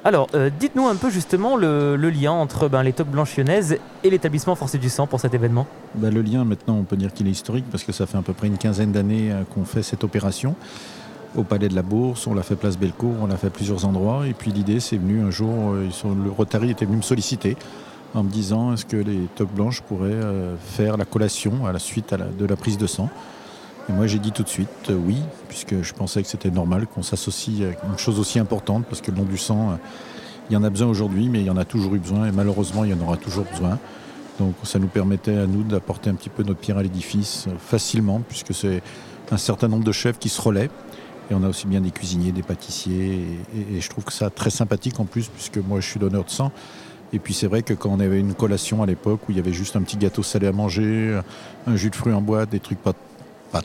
Speaker 1: Alors, euh, dites-nous un peu justement le, le lien entre ben, les Toques Blanches Lyonnaises et l'établissement Force du Sang pour cet événement.
Speaker 18: Bah, le lien, maintenant, on peut dire qu'il est historique parce que ça fait à peu près une quinzaine d'années euh, qu'on fait cette opération. Au Palais de la Bourse, on l'a fait place Bellecour, on l'a fait à plusieurs endroits. Et puis l'idée, c'est venu un jour, euh, le Rotary était venu me solliciter en me disant est-ce que les toques blanches pourraient euh, faire la collation à la suite de la prise de sang? Et moi, j'ai dit tout de suite euh, oui, puisque je pensais que c'était normal qu'on s'associe à une chose aussi importante, parce que le don du sang, il y en a besoin aujourd'hui, mais il y en a toujours eu besoin, et malheureusement, il y en aura toujours besoin. Donc ça nous permettait à nous d'apporter un petit peu notre pierre à l'édifice facilement, puisque c'est un certain nombre de chefs qui se relaient. Et on a aussi bien des cuisiniers, des pâtissiers. Et, je trouve ça très sympathique en plus, puisque moi je suis donneur de sang. Et puis c'est vrai que quand on avait une collation à l'époque où il y avait juste un petit gâteau salé à manger, un jus de fruits en boîte, des trucs pas, pas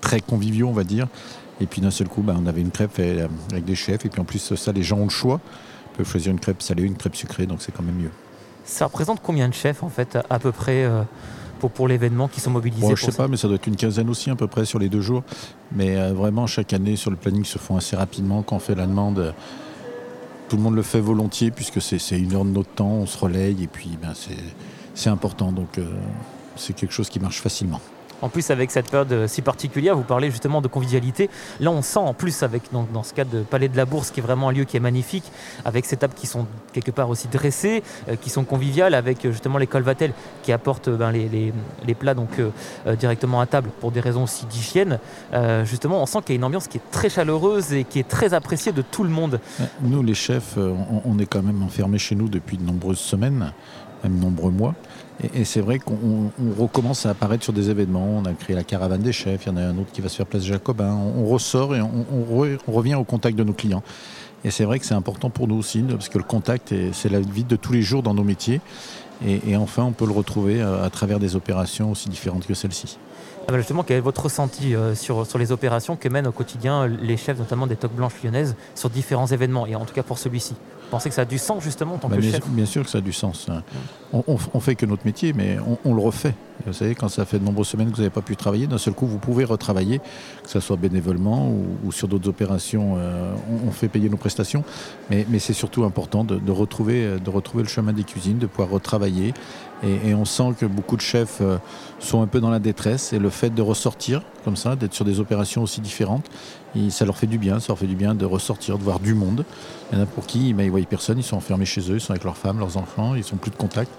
Speaker 18: très conviviaux, on va dire. Et puis d'un seul coup, bah, on avait une crêpe euh, avec des chefs. Et puis en plus, ça, les gens ont le choix. Ils peuvent choisir une crêpe salée, une crêpe sucrée, donc c'est quand même mieux.
Speaker 1: Ça représente combien de chefs en fait à peu près euh, pour, pour l'événement qui sont mobilisés
Speaker 18: Bon, je sais
Speaker 1: ça
Speaker 18: pas, mais ça doit être une quinzaine aussi à peu près sur les deux jours. Mais euh, vraiment, chaque année, sur le planning, se font assez rapidement. Quand on fait la demande, tout le monde le fait volontiers puisque c'est une heure de notre temps, on se relaye et puis ben, c'est- c'est important. Donc euh, c'est quelque chose qui marche facilement.
Speaker 1: En plus, avec cette période euh, si particulière, vous parlez justement de convivialité. Là, on sent en plus, avec, dans, ce cadre de Palais de la Bourse, qui est vraiment un lieu qui est magnifique, avec ces tables qui sont quelque part aussi dressées, euh, qui sont conviviales, avec euh, justement l'école Vatel qui apporte euh, ben, les, les- les plats donc, directement à table pour des raisons aussi d'hygiène. Justement, on sent qu'il y a une ambiance qui est très chaleureuse et qui est très appréciée de tout le monde.
Speaker 18: Nous, les chefs, on, on est quand même enfermés chez nous depuis de nombreuses semaines, même nombreux mois. Et, c'est vrai qu'on on recommence à apparaître sur des événements. On a créé la caravane des chefs, il y en a un autre qui va se faire place Jacobin. On, ressort et on, on re- on revient au contact de nos clients. Et c'est vrai que c'est important pour nous aussi, parce que le contact, est- c'est la vie de tous les jours dans nos métiers. Et, enfin, on peut le retrouver euh, à travers des opérations aussi différentes que celle-ci.
Speaker 1: Ah justement, quel est votre ressenti euh, sur, sur les opérations que mènent au quotidien euh, les chefs, notamment des Toques Blanches lyonnaises, sur différents événements, et en tout cas pour celui-ci? Pensez que ça a du sens justement en tant
Speaker 18: Bah,
Speaker 1: que
Speaker 18: bien,
Speaker 1: chef
Speaker 18: bien sûr que ça a du sens. hein. On, on, on fait que notre métier, mais on, on le refait. Vous savez, quand ça fait de nombreuses semaines que vous n'avez pas pu travailler, d'un seul coup, vous pouvez retravailler, que ce soit bénévolement ou, ou sur d'autres opérations. euh, on, fait payer nos prestations, mais, mais c'est surtout important de, de retrouver, euh, de retrouver le chemin des cuisines, de pouvoir retravailler. Et, et on sent que beaucoup de chefs euh, sont un peu dans la détresse, et le fait de ressortir comme ça, d'être sur des opérations aussi différentes, ça leur fait du bien, ça leur fait du bien de ressortir, de voir du monde. Il y en a pour qui ils ne voient personne, ils sont enfermés chez eux, ils sont avec leurs femmes, leurs enfants, ils sont plus de contact.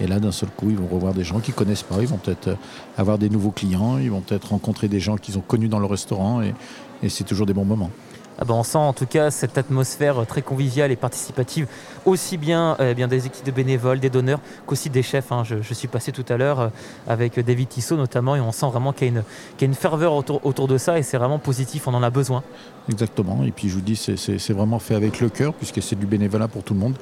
Speaker 18: Et là, d'un seul coup, ils vont revoir des gens qu'ils ne connaissent pas, ils vont peut-être euh, avoir des nouveaux clients, ils vont peut-être rencontrer des gens qu'ils ont connus dans le restaurant, et c'est toujours des bons moments.
Speaker 1: Ah ben, on sent en tout cas cette atmosphère très conviviale et participative, aussi bien, euh, bien des équipes de bénévoles, des donneurs, qu'aussi des chefs. hein. Je, suis passé tout à l'heure euh, avec David Tissot notamment, et on sent vraiment qu'il y a une, qu'il y a une ferveur autour, autour de ça, et c'est vraiment positif, on en a besoin.
Speaker 18: Exactement, et puis je vous dis, c'est vraiment fait avec le cœur, puisque c'est du bénévolat pour tout le monde.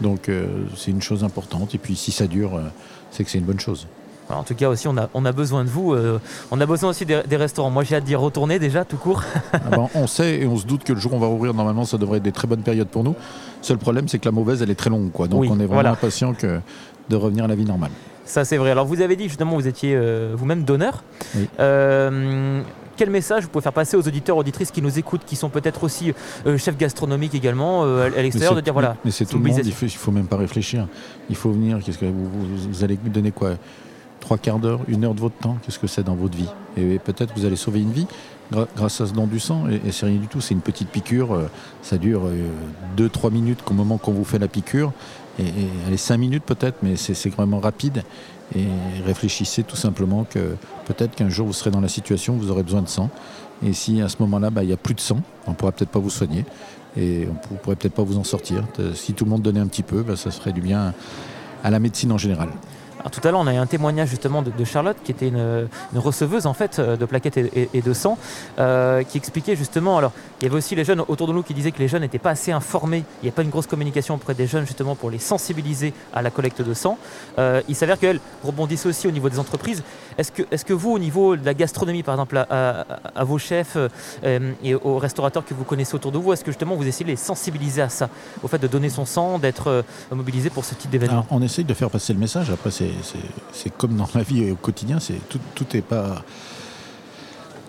Speaker 18: Donc euh, c'est une chose importante, et puis si ça dure, euh, c'est que c'est une bonne chose.
Speaker 1: En tout cas aussi, on a, on a besoin de vous. euh, on a besoin aussi des, des restaurants. Moi, j'ai hâte d'y retourner déjà, tout court.
Speaker 18: Ah ben, on sait et on se doute que le jour où on va rouvrir, normalement, ça devrait être des très bonnes périodes pour nous. Seul problème, c'est que la mauvaise, elle est très longue. Quoi. Donc
Speaker 1: Oui,
Speaker 18: on est vraiment
Speaker 1: voilà.
Speaker 18: impatient que de revenir à la vie normale.
Speaker 1: Ça, c'est vrai. Alors, vous avez dit justement, vous étiez euh, vous-même donneur.
Speaker 18: Oui.
Speaker 1: Euh, quel message vous pouvez faire passer aux auditeurs, auditrices qui nous écoutent, qui sont peut-être aussi euh, chefs gastronomiques également euh, à l'extérieur, de dire voilà.
Speaker 18: Mais c'est tout le monde, il
Speaker 1: mobilisation.
Speaker 18: faut, même pas réfléchir. Il faut venir. Qu'est-ce que vous, vous- vous allez donner quoi? Trois quarts d'heure, une heure de votre temps Qu'est-ce que c'est dans votre vie Et peut-être vous allez sauver une vie grâce à ce don du sang. Et, c'est rien du tout. C'est une petite piqûre. euh, Ça dure 2-3 minutes au moment qu'on vous fait la piqûre. Et, et allez, 5 minutes peut-être, mais c'est vraiment rapide. Et réfléchissez tout simplement que peut-être qu'un jour vous serez dans la situation où vous aurez besoin de sang. Et si à ce moment-là, bah, il n'y a plus de sang, on ne pourra peut-être pas vous soigner. Et on ne pourrait peut-être pas vous en sortir. Euh, Si tout le monde donnait un petit peu, bah, ça se ferait du bien à la médecine en général.
Speaker 1: Alors, tout à l'heure, on a eu un témoignage justement de, Charlotte, qui était une, receveuse en fait euh, de plaquettes et, de sang, euh, qui expliquait justement. Alors, il y avait aussi les jeunes autour de nous qui disaient que les jeunes n'étaient pas assez informés. Il n'y a pas une grosse communication auprès des jeunes justement pour les sensibiliser à la collecte de sang. Euh, il s'avère qu'elles rebondissent aussi au niveau des entreprises. Est-ce que, est-ce que vous, au niveau de la gastronomie, par exemple, à, vos chefs et aux restaurateurs que vous connaissez autour de vous, est-ce que justement vous essayez de les sensibiliser à ça, au fait de donner son sang, d'être mobilisé pour ce type d'événement?
Speaker 18: On essaye de faire passer le message. Après, c'est- c'est comme dans la vie au quotidien, tout, tout est pas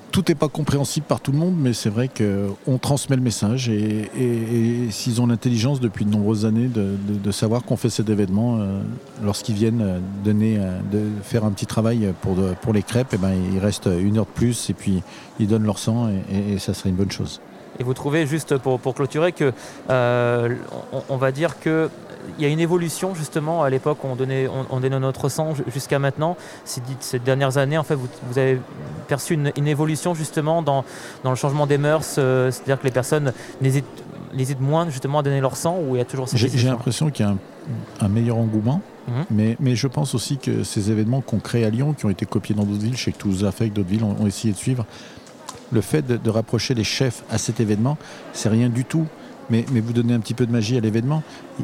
Speaker 18: tout n'est pas compréhensible par tout le monde, mais c'est vrai qu'on transmet le message et, et- et s'ils ont l'intelligence depuis de nombreuses années de, savoir qu'on fait cet événement, euh, lorsqu'ils viennent euh, donner, euh, faire un petit travail pour, pour les crêpes, eh ben, ils restent une heure de plus et puis ils donnent leur sang et, et- et ça serait une bonne chose.
Speaker 1: Et vous trouvez, juste pour, clôturer, que on va dire que il y a une évolution justement à l'époque on donnait, on, on donnait notre sang ju- jusqu'à maintenant. Ces, dernières années, en fait, vous, vous avez perçu une, une évolution justement dans, dans le changement des mœurs, euh, c'est-à-dire que les personnes n'hésitent, moins justement à donner leur sang ou il y a toujours cette
Speaker 18: J'ai l'impression qu'il y a un, un meilleur engouement,
Speaker 1: Mhm.
Speaker 18: mais, mais je pense aussi que ces événements qu'on crée à Lyon, qui ont été copiés dans d'autres villes, je sais que Toulouse a fait, d'autres villes ont, ont essayé de suivre, le fait de, de rapprocher les chefs à cet événement, c'est rien du tout. Mais, vous donnez un petit peu de magie à l'événement.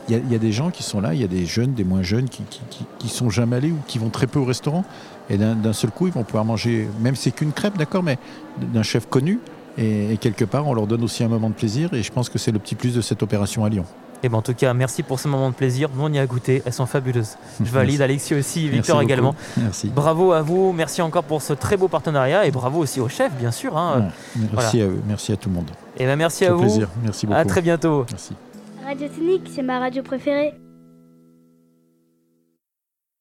Speaker 18: Il y, a, des gens qui sont là, il y a des jeunes, des moins jeunes qui, qui, sont jamais allés ou qui vont très peu au restaurant. Et d'un seul coup, ils vont pouvoir manger, même si c'est qu'une crêpe, d'accord, mais d'un chef connu. Et quelque part, on leur donne aussi un moment de plaisir. Et je pense que c'est le petit plus de cette opération à Lyon.
Speaker 1: Et ben en tout cas, merci pour ce moment de plaisir. Nous, on y a goûté. Elles sont fabuleuses. Je [laughs] valide.
Speaker 18: Merci.
Speaker 1: Alexis aussi, Victor également.
Speaker 18: Merci.
Speaker 1: Bravo à vous. Merci encore pour ce très beau partenariat et bravo aussi au chef, bien sûr. hein.
Speaker 18: Ouais, merci,
Speaker 1: Voilà.
Speaker 18: à eux, merci à tout le monde.
Speaker 1: Et ben merci à vous.
Speaker 18: plaisir. Merci
Speaker 1: À
Speaker 18: beaucoup.
Speaker 1: très bientôt.
Speaker 18: Merci.
Speaker 5: Radio Sonic, c'est ma radio préférée.